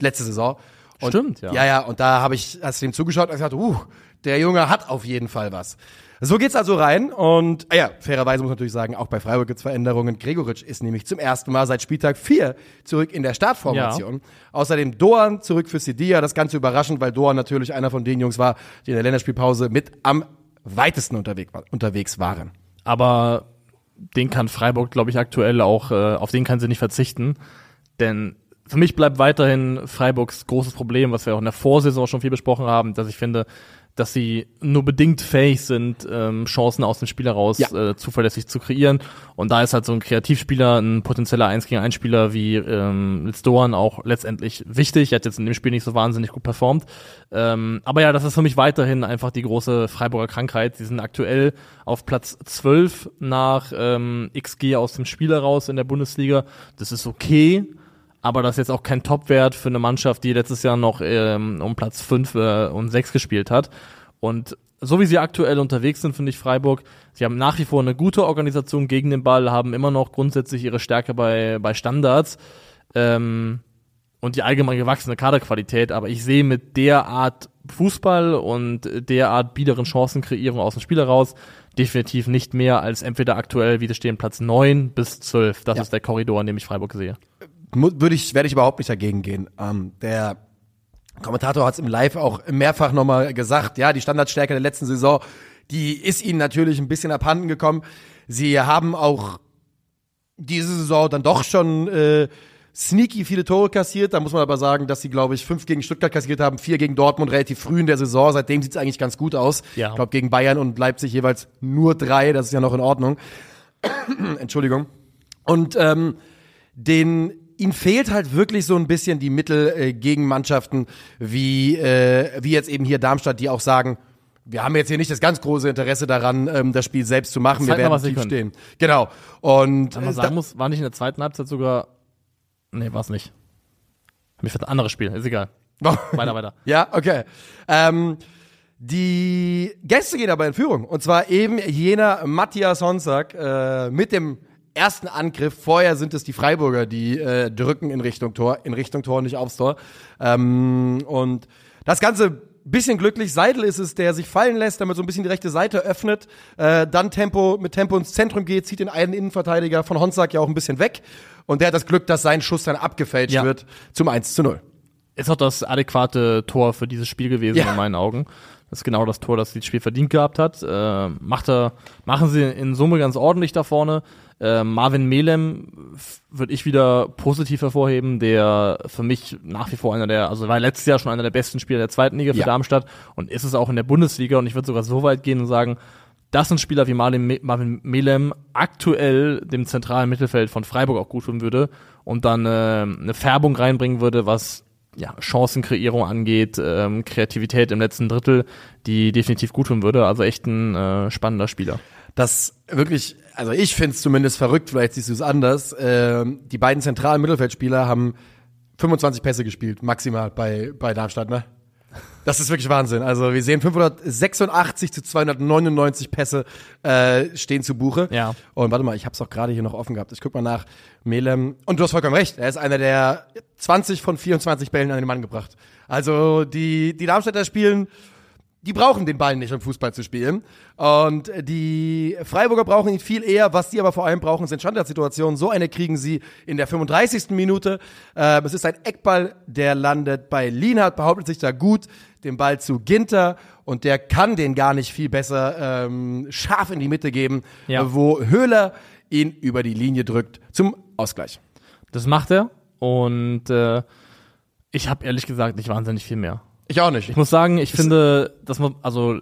letzte Saison. Und, Stimmt, ja. Ja, ja, und da habe ich, hast du ihm zugeschaut und gesagt, uh, der Junge hat auf jeden Fall was. So geht's also rein und ah ja, fairerweise muss man natürlich sagen, auch bei Freiburg gibt's Veränderungen. Gregoritsch ist nämlich zum ersten Mal seit Spieltag 4 zurück in der Startformation. Außerdem Doan zurück für Sidia, das Ganze überraschend, weil Doan natürlich einer von den Jungs war, die in der Länderspielpause mit am weitesten unterwegs, unterwegs waren. aber den kann Freiburg, glaube ich, aktuell auch, äh, auf den kann sie nicht verzichten. Denn für mich bleibt weiterhin Freiburgs großes Problem, was wir auch in der Vorsaison schon viel besprochen haben, dass ich finde, dass sie nur bedingt fähig sind, ähm, Chancen aus dem Spiel heraus Ja. äh, zuverlässig zu kreieren. Und da ist halt so ein Kreativspieler, ein potenzieller 1 gegen 1 Spieler wie ähm, Litz Doan auch letztendlich wichtig. Er hat jetzt in dem Spiel nicht so wahnsinnig gut performt. Ähm, aber ja, das ist für mich weiterhin einfach die große Freiburger Krankheit. Sie sind aktuell auf Platz 12 nach ähm, XG aus dem Spiel heraus in der Bundesliga. Das ist okay. Aber das ist jetzt auch kein Topwert für eine Mannschaft, die letztes Jahr noch ähm, um Platz 5 äh, und 6 gespielt hat. Und so wie sie aktuell unterwegs sind, finde ich Freiburg, sie haben nach wie vor eine gute Organisation gegen den Ball, haben immer noch grundsätzlich ihre Stärke bei, bei Standards ähm, und die allgemein gewachsene Kaderqualität. Aber ich sehe mit der Art Fußball und der Art biederen Chancenkreierung aus dem Spiel heraus definitiv nicht mehr als entweder aktuell, wie das stehen, Platz 9 bis 12. Das Ja. ist der Korridor, in dem ich Freiburg sehe. Würde ich, werde ich überhaupt nicht dagegen gehen. Ähm, der Kommentator hat es im Live auch mehrfach nochmal gesagt, ja, die Standardstärke der letzten Saison, die ist ihnen natürlich ein bisschen abhanden gekommen. Sie haben auch diese Saison dann doch schon äh, sneaky viele Tore kassiert. Da muss man aber sagen, dass sie, glaube ich, fünf gegen Stuttgart kassiert haben, vier gegen Dortmund relativ früh in der Saison. Seitdem sieht es eigentlich ganz gut aus. Ja. Ich glaube, gegen Bayern und Leipzig jeweils nur drei. Das ist ja noch in Ordnung. Entschuldigung. Und ähm, den ihnen fehlt halt wirklich so ein bisschen die Mittel äh, gegen Mannschaften wie äh, wie jetzt eben hier Darmstadt, die auch sagen, wir haben jetzt hier nicht das ganz große Interesse daran, ähm, das Spiel selbst zu machen. Zeig wir mal, werden sie tief stehen. Genau. Und man äh, sagen muss, war nicht in der zweiten Halbzeit sogar. Nee, war es nicht. Mir fällt ein anderes Spiel, ist egal. Weiter, weiter. Ja, okay. Ähm, die Gäste gehen aber in Führung. Und zwar eben jener Matthias Honsack äh, mit dem ersten Angriff. Vorher sind es die Freiburger, die äh, drücken in Richtung Tor, in Richtung Tor, nicht aufs Tor. Ähm, und das Ganze bisschen glücklich. Seidel ist es, der sich fallen lässt, damit so ein bisschen die rechte Seite öffnet, äh, dann Tempo mit Tempo ins Zentrum geht, zieht den einen Innenverteidiger von Honsack ja auch ein bisschen weg. Und der hat das Glück, dass sein Schuss dann abgefälscht Ja. wird zum 1 zu 0. Ist auch das adäquate Tor für dieses Spiel gewesen, Ja. in meinen Augen. Das ist genau das Tor, das das Spiel verdient gehabt hat. Äh, macht er, machen sie in Summe ganz ordentlich da vorne. Äh, Marvin Melem würde ich wieder positiv hervorheben, der für mich nach wie vor einer der, also war letztes Jahr schon einer der besten Spieler der zweiten Liga für Ja. Darmstadt und ist es auch in der Bundesliga und ich würde sogar so weit gehen und sagen, das sind Spieler wie Marvin, Marvin Melem aktuell dem zentralen Mittelfeld von Freiburg auch gut tun würde und dann äh, eine Färbung reinbringen würde, was ja, Chancenkreierung angeht, ähm, Kreativität im letzten Drittel, die definitiv gut tun würde. Also echt ein äh, spannender Spieler. das wirklich, also ich finde es zumindest verrückt, vielleicht siehst du es anders. Ähm, die beiden zentralen Mittelfeldspieler haben 25 Pässe gespielt, maximal bei, bei Darmstadt, ne? Das ist wirklich Wahnsinn. Also wir sehen 586 zu 299 Pässe äh, stehen zu Buche. Ja. Und warte mal, ich habe es auch gerade hier noch offen gehabt. Ich guck mal nach. Melem. Und du hast vollkommen recht. Er ist einer der 20 von 24 Bällen an den Mann gebracht. Also die, die Darmstädter spielen die brauchen den Ball nicht, um Fußball zu spielen. Und die Freiburger brauchen ihn viel eher. Was die aber vor allem brauchen, sind Standardsituationen. So eine kriegen sie in der 35. Minute. Ähm, es ist ein Eckball, der landet bei Lienhardt, behauptet sich da gut. Den Ball zu Ginter und der kann den gar nicht viel besser ähm, scharf in die Mitte geben, Ja. wo Höhler ihn über die Linie drückt zum Ausgleich. Das macht er und äh, ich habe ehrlich gesagt nicht wahnsinnig viel mehr. Ich auch nicht. Ich muss sagen, ich finde, dass man, also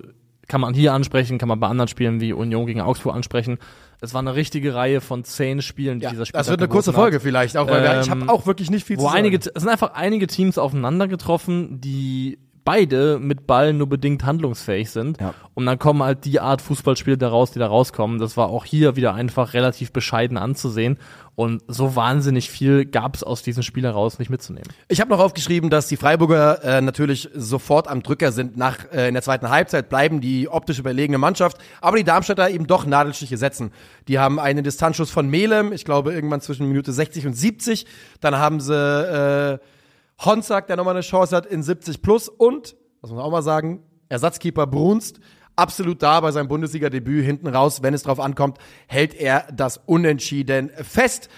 kann man hier ansprechen, kann man bei anderen Spielen wie Union gegen Augsburg ansprechen. Es war eine richtige Reihe von zehn Spielen, die Ja, dieser Spiel das wird eine kurze Folge vielleicht, auch weil wir, ich Ähm, habe auch wirklich nicht viel wo zu einige, sagen. es sind einfach einige Teams aufeinander getroffen, die beide mit Ball nur bedingt handlungsfähig sind. Ja. Und dann kommen halt die Art Fußballspiele daraus, die da rauskommen. Das war auch hier wieder einfach relativ bescheiden anzusehen. Und so wahnsinnig viel gab es aus diesem Spiel heraus nicht mitzunehmen. Ich habe noch aufgeschrieben, dass die Freiburger äh, natürlich sofort am Drücker sind. Nach äh, in der zweiten Halbzeit bleiben die optisch überlegene Mannschaft, aber die Darmstädter eben doch Nadelstiche setzen. Die haben einen Distanzschuss von Melem, ich glaube irgendwann zwischen Minute 60 und 70. Dann haben sie äh, Honsack, der nochmal eine Chance hat in 70 plus und, was muss man auch mal sagen, Ersatzkeeper Brunst. Absolut da bei seinem Bundesliga-Debüt hinten raus, wenn es drauf ankommt, hält er das Unentschieden fest.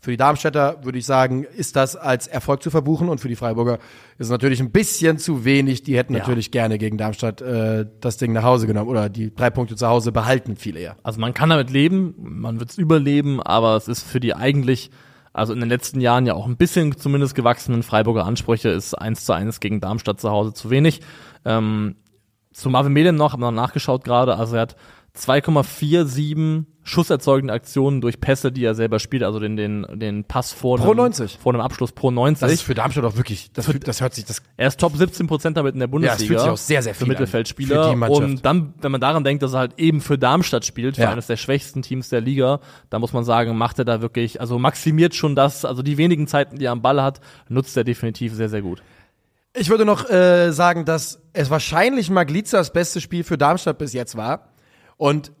Für die Darmstädter würde ich sagen, ist das als Erfolg zu verbuchen und für die Freiburger ist es natürlich ein bisschen zu wenig. Die hätten Ja. natürlich gerne gegen Darmstadt äh, das Ding nach Hause genommen oder die drei Punkte zu Hause behalten viel eher. Also man kann damit leben, man wird es überleben, aber es ist für die eigentlich, also in den letzten Jahren ja auch ein bisschen zumindest gewachsenen Freiburger Ansprüche, ist 1 zu 1 gegen Darmstadt zu Hause zu wenig. Ähm, zu Marvin Melem noch, haben wir noch nachgeschaut gerade, also er hat 2,47 schusserzeugende Aktionen durch Pässe, die er selber spielt, also den, den, den Pass vor Pro dem, 90. vor dem Abschluss pro 90. Das ist für Darmstadt auch wirklich, das, das hört sich, das Er ist Top 17 Prozent damit in der Bundesliga. Ja, es fühlt sich auch sehr, sehr für viel an. Mittelfeldspieler. Für die Mannschaft. Und dann, wenn man daran denkt, dass er halt eben für Darmstadt spielt, für Ja. eines der schwächsten Teams der Liga, da muss man sagen, macht er da wirklich, also maximiert schon das, also die wenigen Zeiten, die er am Ball hat, nutzt er definitiv sehr, sehr gut. Ich würde noch äh, sagen, dass es wahrscheinlich Maglizas bestes Spiel für Darmstadt bis jetzt war. Und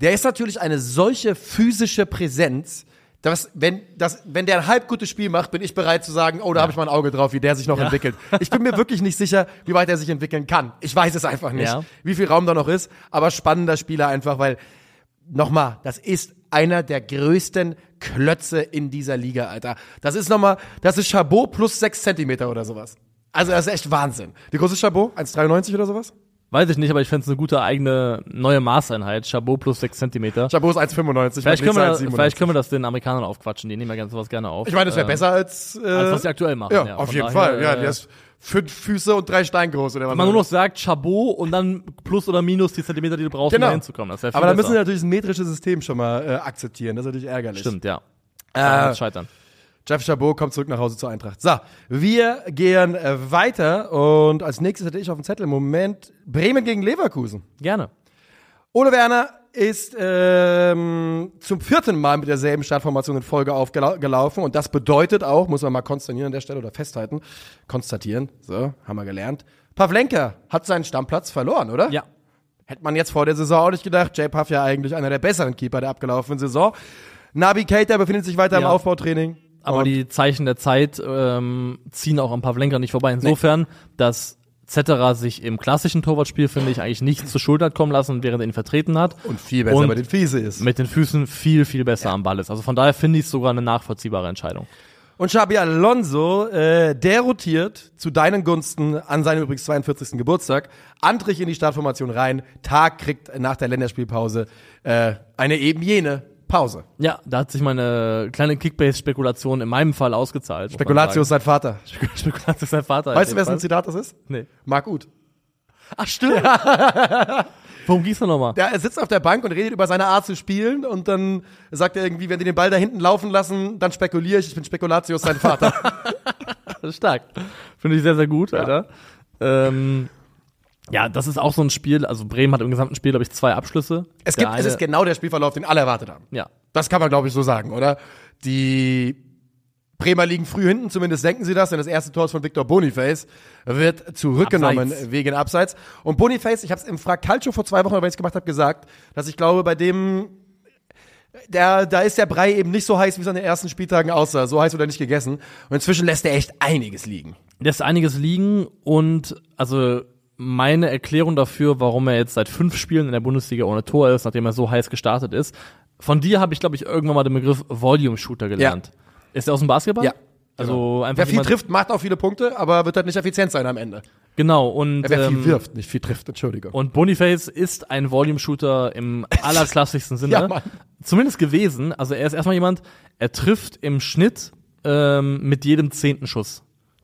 der ist natürlich eine solche physische Präsenz, dass, wenn, dass, wenn der ein halb gutes Spiel macht, bin ich bereit zu sagen, oh, da habe ich mal ein Auge drauf, wie der sich noch Ja. entwickelt. Ich bin mir wirklich nicht sicher, wie weit er sich entwickeln kann. Ich weiß es einfach nicht, Ja. wie viel Raum da noch ist. Aber spannender Spieler einfach, weil, nochmal, das ist einer der größten Klötze in dieser Liga, Alter. Das ist nochmal, das ist Chabot plus sechs Zentimeter oder sowas. Also das ist echt Wahnsinn. Wie groß ist Chabot? 1,93 oder sowas? Weiß ich nicht, aber ich fände es eine gute eigene neue Maßeinheit. Chabot plus 6 Centimeter. Chabot ist 1,95. Vielleicht können, wir, 1,97. vielleicht können wir das den Amerikanern aufquatschen, die nehmen ja ganz sowas gerne auf. Ich meine, das wäre Ähm, besser als, äh, als was sie aktuell machen. ja, ja. auf jeden daher, Fall. Ja, äh, der ist fünf Füße und drei Stein groß. Oder was Wenn man nur noch sagt Chabot und dann plus oder minus die Zentimeter, die du brauchst, Genau. um da hinzukommen. Das Aber da müssen wir natürlich das metrische System schon mal äh, akzeptieren. Das ist natürlich ärgerlich. Stimmt, ja. Äh, scheitern. Jeff Chabot kommt zurück nach Hause zur Eintracht. So, wir gehen äh, weiter und als nächstes hätte ich auf dem Zettel im Moment Bremen gegen Leverkusen. Gerne. Ole Werner ist ähm, zum vierten Mal mit derselben Startformation in Folge aufgelaufen und das bedeutet auch, muss man mal konstatieren an der Stelle oder festhalten, konstatieren, so, haben wir gelernt. Pavlenka hat seinen Stammplatz verloren, oder? Ja. Hätte man jetzt vor der Saison auch nicht gedacht. J. Puff ja eigentlich einer der besseren Keeper der abgelaufenen Saison. Nabi Keita befindet sich weiter im Ja. Aufbautraining. Aber Und die Zeichen der Zeit ähm, ziehen auch am Pavlenka nicht vorbei. Insofern, dass Zetterer sich im klassischen Torwartspiel, finde ich, eigentlich nicht zur Schuld hat kommen lassen, während er ihn vertreten hat. und viel besser Und bei den Fiese ist. mit den Füßen viel, viel besser am Ball ist. Also von daher finde ich es sogar eine nachvollziehbare Entscheidung. Und Xabi Alonso, äh, der rotiert zu deinen Gunsten an seinem übrigens 42. Geburtstag. Antrich in die Startformation rein. Tag kriegt nach der Länderspielpause äh, eine eben jene Pause. Ja, da hat sich meine kleine Kickbase-Spekulation in meinem Fall ausgezahlt. Spekulatius sagen. sein Vater. Spekulatius ist sein Vater. Weißt du, in wessen. Zitat das ist? Nee. Marc Uth. Ach, stimmt. Worum ging's da nochmal? Der sitzt auf der Bank und redet über seine Art zu spielen und dann sagt er irgendwie, wenn die den Ball da hinten laufen lassen, dann spekuliere ich, ich bin Spekulatius sein Vater. Ist stark. Finde ich sehr, sehr gut, Alter. Ähm, ja, das ist auch so ein Spiel. Also Bremen hat im gesamten Spiel, glaube ich, zwei Abschlüsse. es, Der gibt, es eine- ist genau der Spielverlauf, den alle erwartet haben. Ja, Das kann man, glaube ich, so sagen, oder? Die Bremer liegen früh hinten, zumindest denken sie das, denn das erste Tor ist von Victor Boniface, wird zurückgenommen Abseits. wegen Abseits. Und Boniface, ich habe es im Frag Calcio vor zwei Wochen, wenn ich es gemacht habe, gesagt, dass ich glaube, bei dem, der, da ist der Brei eben nicht so heiß, wie es an den ersten Spieltagen aussah. So heiß wird er nicht gegessen. Und inzwischen lässt er echt einiges liegen. lässt einiges liegen und also meine Erklärung dafür, warum er jetzt seit fünf Spielen in der Bundesliga ohne Tor ist, nachdem er so heiß gestartet ist. Von dir habe ich, glaube ich, irgendwann mal den Begriff Volume Shooter gelernt. Ist er aus dem Basketball? Ja. Also einfach Wer viel trifft, macht auch viele Punkte, aber wird halt nicht effizient sein am Ende. Genau und Wer ähm, viel wirft, nicht viel trifft, Entschuldigung. Und Boniface ist ein Volume-Shooter im allerklassischsten Sinne. Ja, Mann. Zumindest gewesen. Also er ist erstmal jemand, er trifft im Schnitt ähm, mit jedem zehnten Schuss,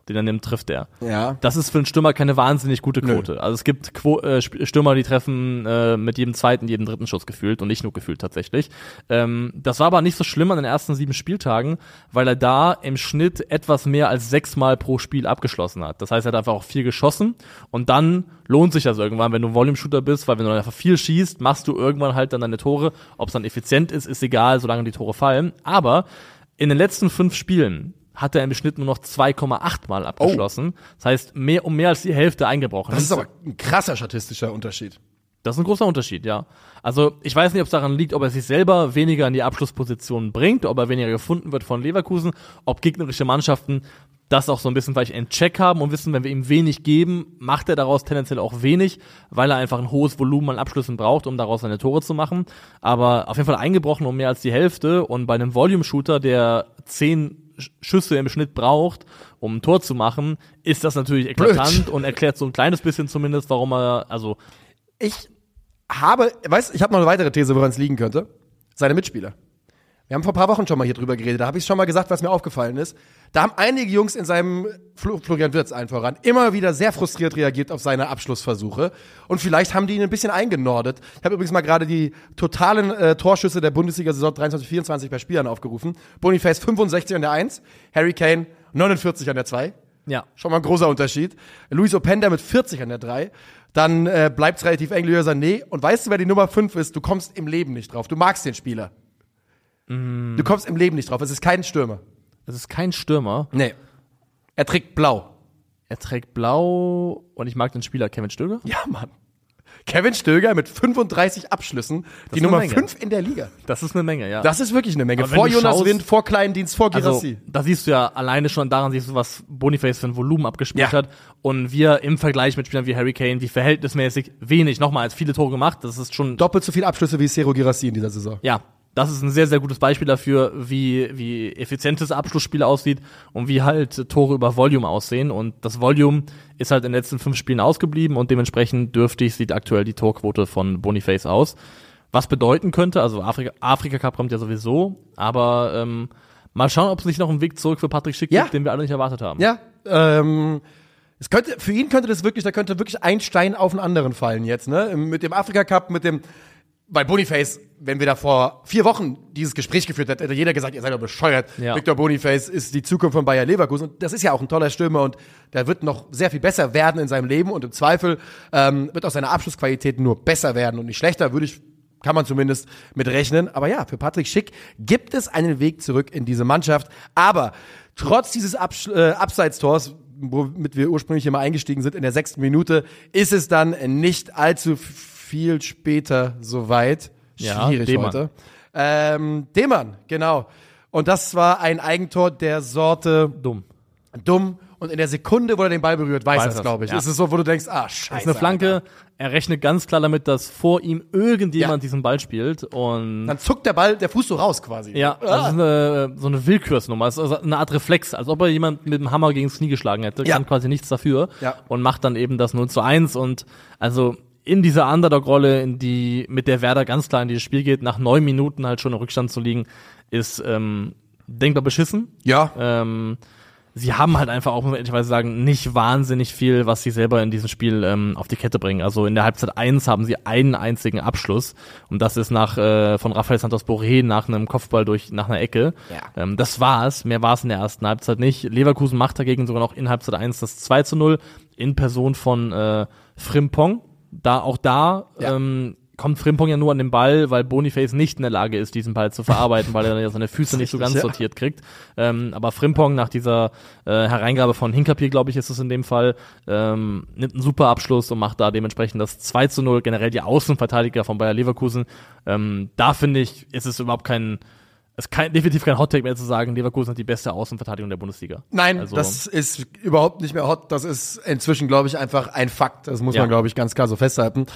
den er nimmt, trifft er. ja. Das ist für einen Stürmer keine wahnsinnig gute Nö. Quote. Also es gibt Quo äh, Stürmer, die treffen äh, mit jedem zweiten, jedem dritten Schuss gefühlt und nicht nur gefühlt tatsächlich. Ähm, das war aber nicht so schlimm an den ersten sieben Spieltagen, weil er da im Schnitt etwas mehr als sechsmal pro Spiel abgeschlossen hat. Das heißt, er hat einfach auch viel geschossen und dann lohnt sich das irgendwann, wenn du Volume-Shooter bist, weil wenn du einfach viel schießt, machst du irgendwann halt dann deine Tore. Ob es dann effizient ist, ist egal, solange die Tore fallen. Aber in den letzten fünf Spielen hat er im Schnitt nur noch 2,8 Mal abgeschlossen. Das heißt, mehr, um mehr als die Hälfte eingebrochen. Das ist aber ein krasser statistischer Unterschied. Das ist ein großer Unterschied, ja. Also ich weiß nicht, ob es daran liegt, ob er sich selber weniger in die Abschlussposition bringt, ob er weniger gefunden wird von Leverkusen, ob gegnerische Mannschaften das auch so ein bisschen vielleicht in Check haben und wissen, wenn wir ihm wenig geben, macht er daraus tendenziell auch wenig, weil er einfach ein hohes Volumen an Abschlüssen braucht, um daraus seine Tore zu machen. Aber auf jeden Fall eingebrochen um mehr als die Hälfte und bei einem Volume-Shooter, der zehn Schüsse im Schnitt braucht, um ein Tor zu machen, ist das natürlich eklatant und erklärt so ein kleines bisschen zumindest, warum er, also Ich habe, weißt ich habe noch eine weitere These, woran es liegen könnte. Seine Mitspieler. Wir haben vor ein paar Wochen schon mal hier drüber geredet. Da habe ich schon mal gesagt, was mir aufgefallen ist. Da haben einige Jungs in seinem Flo Florian Wirtz allen voran immer wieder sehr frustriert reagiert auf seine Abschlussversuche. Und vielleicht haben die ihn ein bisschen eingenordet. Ich habe übrigens mal gerade die totalen äh, Torschüsse der Bundesliga-Saison 23-24 bei Spielern aufgerufen. Boniface 65 an der 1, Harry Kane 49 an der 2. ja, Schon mal ein großer Unterschied. Luis Openda mit 40 an der 3. Dann äh, bleibt es relativ eng, Sané. Und weißt du, wer die Nummer 5 ist? Du kommst im Leben nicht drauf. Du magst den Spieler. Du kommst im Leben nicht drauf. Es ist kein Stürmer. es ist kein Stürmer. Nee. Er trägt blau. Er trägt blau und ich mag den Spieler Kevin Stöger. Ja, Mann. Kevin Stöger mit 35 Abschlüssen. Die ist eine Nummer Menge. 5 in der Liga. Das ist eine Menge, ja. Das ist wirklich eine Menge. Aber Vor Jonas schaust- Wind, vor Kleindienst, vor also, Girassi. da siehst du ja alleine schon daran siehst du, was Boniface für ein Volumen abgespielt Ja. hat. Und wir im Vergleich mit Spielern wie Harry Kane, wie verhältnismäßig wenig, nochmal als viele Tore gemacht. Das ist schon, Doppelt so viele Abschlüsse wie Sero Girassi in dieser Saison. ja, das ist ein sehr, sehr gutes Beispiel dafür, wie, wie effizientes Abschlussspiel aussieht und wie halt Tore über Volume aussehen. Und das Volume ist halt in den letzten fünf Spielen ausgeblieben und dementsprechend dürftig sieht aktuell die Torquote von Boniface aus. Was bedeuten könnte, also Afrika, Afrika Cup kommt ja sowieso, aber ähm, mal schauen, ob es nicht noch einen Weg zurück für Patrick Schick Ja. gibt, den wir alle nicht erwartet haben. Ja, ähm, es könnte, für ihn könnte das wirklich, da könnte wirklich ein Stein auf den anderen fallen jetzt, ne? Mit dem Afrika Cup, mit dem, weil Boniface, wenn wir da vor vier Wochen dieses Gespräch geführt hätten, hätte jeder gesagt, ihr seid doch bescheuert. Ja. Victor Boniface ist die Zukunft von Bayer Leverkusen. Und das ist ja auch ein toller Stürmer und der wird noch sehr viel besser werden in seinem Leben und im Zweifel ähm, wird auch seine Abschlussqualität nur besser werden und nicht schlechter, würde ich kann man zumindest mit rechnen. Aber ja, für Patrick Schick gibt es einen Weg zurück in diese Mannschaft. Aber trotz dieses Absch äh, Abseitstors, womit wir ursprünglich immer eingestiegen sind, in der sechsten Minute, ist es dann nicht allzu viel später soweit. Ja, Schwierig Demann. heute. Ähm, Demann, genau. Und das war ein Eigentor der Sorte Dumm. dumm. Und in der Sekunde, wo er den Ball berührt, weiß, Weiß er es, glaube ich. ja. Es ist so, wo du denkst, ah, scheiße. Das ist eine Flanke. Alter. Er rechnet ganz klar damit, dass vor ihm irgendjemand Ja. diesen Ball spielt und Dann zuckt der Ball, der Fuß so raus quasi. Ja, das ist eine, so eine Willkürsnummer. Das ist also eine Art Reflex, als ob er jemand mit dem Hammer gegen das Knie geschlagen hätte. Ja. Kann quasi nichts dafür. Ja. Und macht dann eben das 0 zu 1. Und also in dieser Underdog-Rolle, in die, mit der Werder ganz klar in dieses Spiel geht, nach neun Minuten halt schon im Rückstand zu liegen, ist ähm, denkbar beschissen. Ja. Ähm, sie haben halt einfach auch, muss man ehrlicherweise sagen, nicht wahnsinnig viel, was sie selber in diesem Spiel ähm, auf die Kette bringen. Also in der Halbzeit 1 haben sie einen einzigen Abschluss und das ist nach äh, von Rafael Santos Boré nach einem Kopfball durch nach einer Ecke. Ja. Ähm, das war's, mehr war's in der ersten Halbzeit nicht. Leverkusen macht dagegen sogar noch in Halbzeit 1 das 2 zu 0 in Person von äh, Frimpong. Da auch da Ja. ähm, kommt Frimpong ja nur an den Ball, weil Boniface nicht in der Lage ist, diesen Ball zu verarbeiten, weil er ja seine Füße nicht so ganz ja. sortiert kriegt. Ähm, aber Frimpong nach dieser äh, Hereingabe von Hinkapier, glaube ich, ist es in dem Fall, ähm, nimmt einen super Abschluss und macht da dementsprechend das 2 zu 0. Generell die Außenverteidiger von Bayer Leverkusen. Ähm, da finde ich, ist es überhaupt kein, es ist definitiv kein Hot-Take mehr zu sagen, Leverkusen hat die beste Außenverteidigung der Bundesliga. Nein, Also- das ist überhaupt nicht mehr hot. Das ist inzwischen, glaube ich, einfach ein Fakt. Das muss Ja. man, glaube ich, ganz klar so festhalten.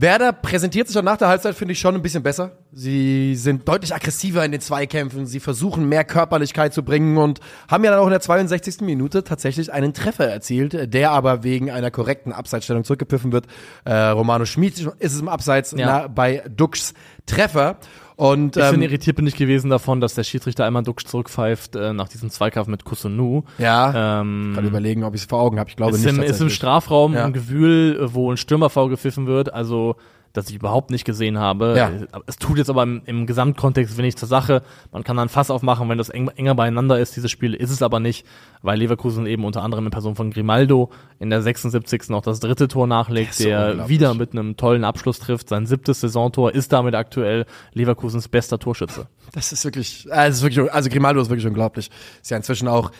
Werder präsentiert sich auch nach der Halbzeit, finde ich, schon ein bisschen besser. Sie sind deutlich aggressiver in den Zweikämpfen. Sie versuchen mehr Körperlichkeit zu bringen und haben ja dann auch in der 62. Minute tatsächlich einen Treffer erzielt, der aber wegen einer korrekten Abseitsstellung zurückgepfiffen wird. Äh, Romano Schmid ist es im Abseits Ja. na, bei Dux Treffer. Und Ich ähm, bin irritiert bin ich gewesen davon, dass der Schiedsrichter einmal Duxch zurückpfeift äh, nach diesem Zweikampf mit Kusunu. ja, Ähm, kann überlegen, ob ich es vor Augen habe. Ich glaube ist, nicht. im, ist im. Strafraum Ja. ein Gewühl, wo ein Stürmerfoul gepfiffen wird, also das ich überhaupt nicht gesehen habe. Ja. Es tut jetzt aber im, im Gesamtkontext wenig zur Sache. Man kann dann Fass aufmachen, wenn das eng, enger beieinander ist, dieses Spiel. Ist es aber nicht, weil Leverkusen eben unter anderem in Person von Grimaldo in der 76. noch das dritte Tor nachlegt, der wieder mit einem tollen Abschluss trifft. Sein siebtes Saisontor ist damit aktuell Leverkusens bester Torschütze. Das ist wirklich, also, wirklich, also Grimaldo ist wirklich unglaublich. Ist ja inzwischen auch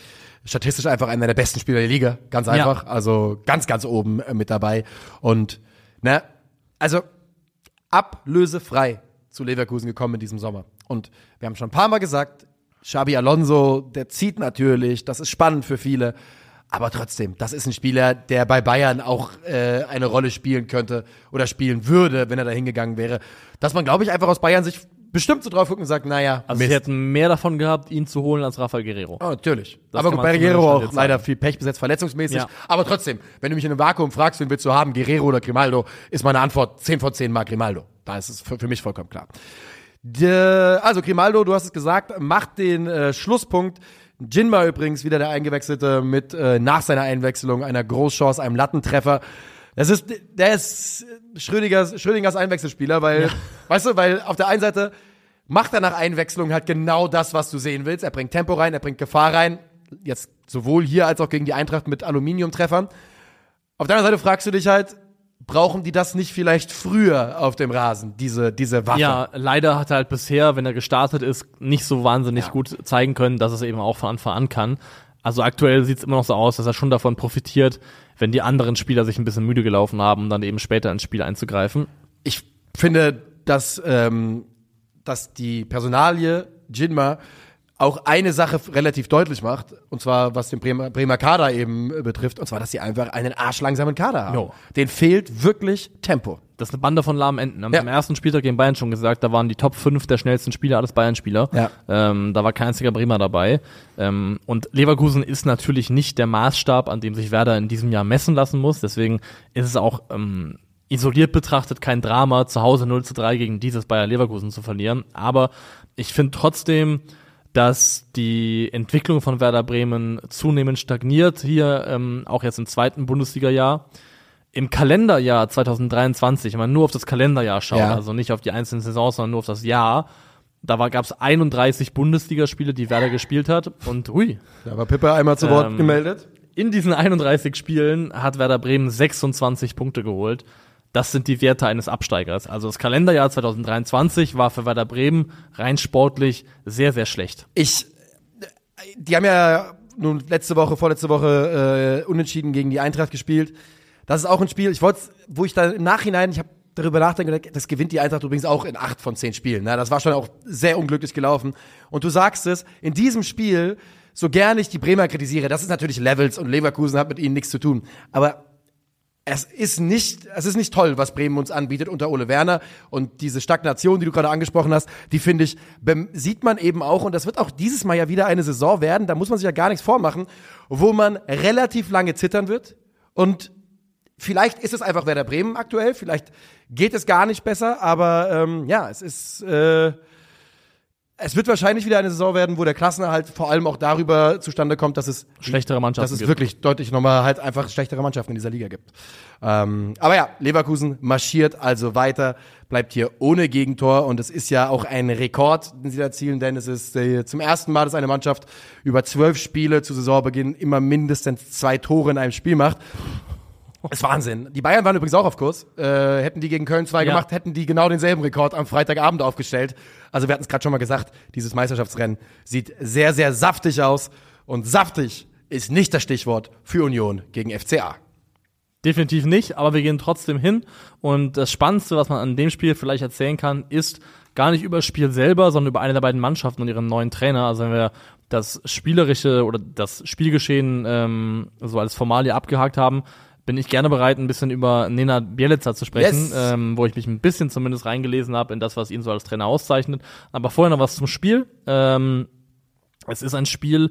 statistisch einfach einer der besten Spieler der Liga, ganz Ja. einfach. Also ganz, ganz oben äh, mit dabei. Und, ne, also ablösefrei zu Leverkusen gekommen in diesem Sommer. Und wir haben schon ein paar Mal gesagt, Xabi Alonso, der zieht natürlich, das ist spannend für viele. Aber trotzdem, das ist ein Spieler, der bei Bayern auch äh, eine Rolle spielen könnte oder spielen würde, wenn er da hingegangen wäre. Dass man, glaube ich, einfach aus Bayern sich bestimmt so drauf guckt und sagt, naja, Also Mist. sie hätten mehr davon gehabt, ihn zu holen als Rafael Guerrero. Oh, natürlich. Das aber gut, bei Guerrero auch leider sagen. viel Pech besetzt, verletzungsmäßig. Ja. Aber trotzdem, wenn du mich in einem Vakuum fragst, wen willst du haben, Guerrero oder Grimaldo, ist meine Antwort 10 von 10 mal Grimaldo. Da ist es für, für mich vollkommen klar. Der, also Grimaldo, du hast es gesagt, macht den äh, Schlusspunkt. Jinma übrigens wieder der Eingewechselte mit äh, nach seiner Einwechslung einer Großchance, einem Lattentreffer. Das ist, der ist Schrödingers, Schrödingers Einwechselspieler, weil, weißt du, weil auf der einen Seite macht er nach Einwechslung halt genau das, was du sehen willst. Er bringt Tempo rein, er bringt Gefahr rein. Jetzt sowohl hier als auch gegen die Eintracht mit Aluminiumtreffern. Auf der anderen Seite fragst du dich halt, brauchen die das nicht vielleicht früher auf dem Rasen, diese, diese Waffe? Ja, leider hat er halt bisher, wenn er gestartet ist, nicht so wahnsinnig Ja. gut zeigen können, dass es eben auch von Anfang an kann. Also aktuell sieht es immer noch so aus, dass er schon davon profitiert, wenn die anderen Spieler sich ein bisschen müde gelaufen haben, um dann eben später ins Spiel einzugreifen. ich finde, dass, ähm, dass die Personalie Jinma auch eine Sache relativ deutlich macht, und zwar was den Bremer, Bremer Kader eben äh, betrifft, und zwar, dass sie einfach einen arschlangsamen Kader haben. Jo. Den fehlt wirklich Tempo. Das ist eine Bande von lahmen Enden. Haben Ja. Am ersten Spieltag gegen Bayern schon gesagt, da waren die Top 5 der schnellsten Spieler, alles Bayern-Spieler. Ja. Ähm, da war kein einziger Bremer dabei. Ähm, und Leverkusen ist natürlich nicht der Maßstab, an dem sich Werder in diesem Jahr messen lassen muss. Deswegen ist es auch ähm, isoliert betrachtet kein Drama, zu Hause 0 zu 3 gegen dieses Bayer Leverkusen zu verlieren. Aber ich finde trotzdem, dass die Entwicklung von Werder Bremen zunehmend stagniert, hier ähm, auch jetzt im zweiten Bundesliga-Jahr. Im Kalenderjahr 2023, wenn man nur auf das Kalenderjahr schaut, Ja. also nicht auf die einzelnen Saisons, sondern nur auf das Jahr, da gab es 31 Bundesligaspiele, die Werder gespielt hat. Und hui, Da war Pippe einmal zu Wort Ähm, gemeldet. in diesen 31 Spielen hat Werder Bremen 26 Punkte geholt. Das sind die Werte eines Absteigers. Also das Kalenderjahr 2023 war für Werder Bremen rein sportlich sehr, sehr schlecht. Ich, die haben ja nun letzte Woche, vorletzte Woche äh, unentschieden gegen die Eintracht gespielt. Das ist auch ein Spiel, ich wollte, wo ich da im Nachhinein, ich habe darüber nachdenken, das gewinnt die Eintracht übrigens auch in acht von zehn Spielen. Ne? Das war schon auch sehr unglücklich gelaufen. Und du sagst es, in diesem Spiel, so gerne ich die Bremer kritisiere, das ist natürlich Levels und Leverkusen hat mit ihnen nichts zu tun. Aber es ist nicht, es ist nicht toll, was Bremen uns anbietet unter Ole Werner. Und diese Stagnation, die du gerade angesprochen hast, die finde ich, sieht man eben auch. Und das wird auch dieses Mal ja wieder eine Saison werden. Da muss man sich ja gar nichts vormachen, wo man relativ lange zittern wird. Und vielleicht ist es einfach Werder Bremen aktuell. Vielleicht geht es gar nicht besser. Aber ähm, ja, es ist, äh, es wird wahrscheinlich wieder eine Saison werden, wo der Klassenerhalt vor allem auch darüber zustande kommt, dass es Schlechtere Mannschaften dass es gibt. wirklich deutlich nochmal halt einfach schlechtere Mannschaften in dieser Liga gibt. Ähm, aber ja, Leverkusen marschiert also weiter, bleibt hier ohne Gegentor und es ist ja auch ein Rekord, den sie da erzielen, denn es ist äh, zum ersten Mal, dass eine Mannschaft über zwölf Spiele zu Saisonbeginn immer mindestens zwei Tore in einem Spiel macht. Das ist Wahnsinn. Die Bayern waren übrigens auch auf Kurs. Äh, hätten die gegen Köln 2 Ja. gemacht, hätten die genau denselben Rekord am Freitagabend aufgestellt. Also wir hatten es gerade schon mal gesagt, dieses Meisterschaftsrennen sieht sehr, sehr saftig aus. Und saftig ist nicht das Stichwort für Union gegen FCA. Definitiv nicht, aber wir gehen trotzdem hin. Und das Spannendste, was man an dem Spiel vielleicht erzählen kann, ist gar nicht über das Spiel selber, sondern über eine der beiden Mannschaften und ihren neuen Trainer. Also wenn wir das spielerische oder das Spielgeschehen ähm, so als Formalie abgehakt haben, bin ich gerne bereit, ein bisschen über Nena Bielica zu sprechen, Yes. ähm, wo ich mich ein bisschen zumindest reingelesen habe in das, was ihn so als Trainer auszeichnet. Aber vorher noch was zum Spiel. Ähm, es ist ein Spiel,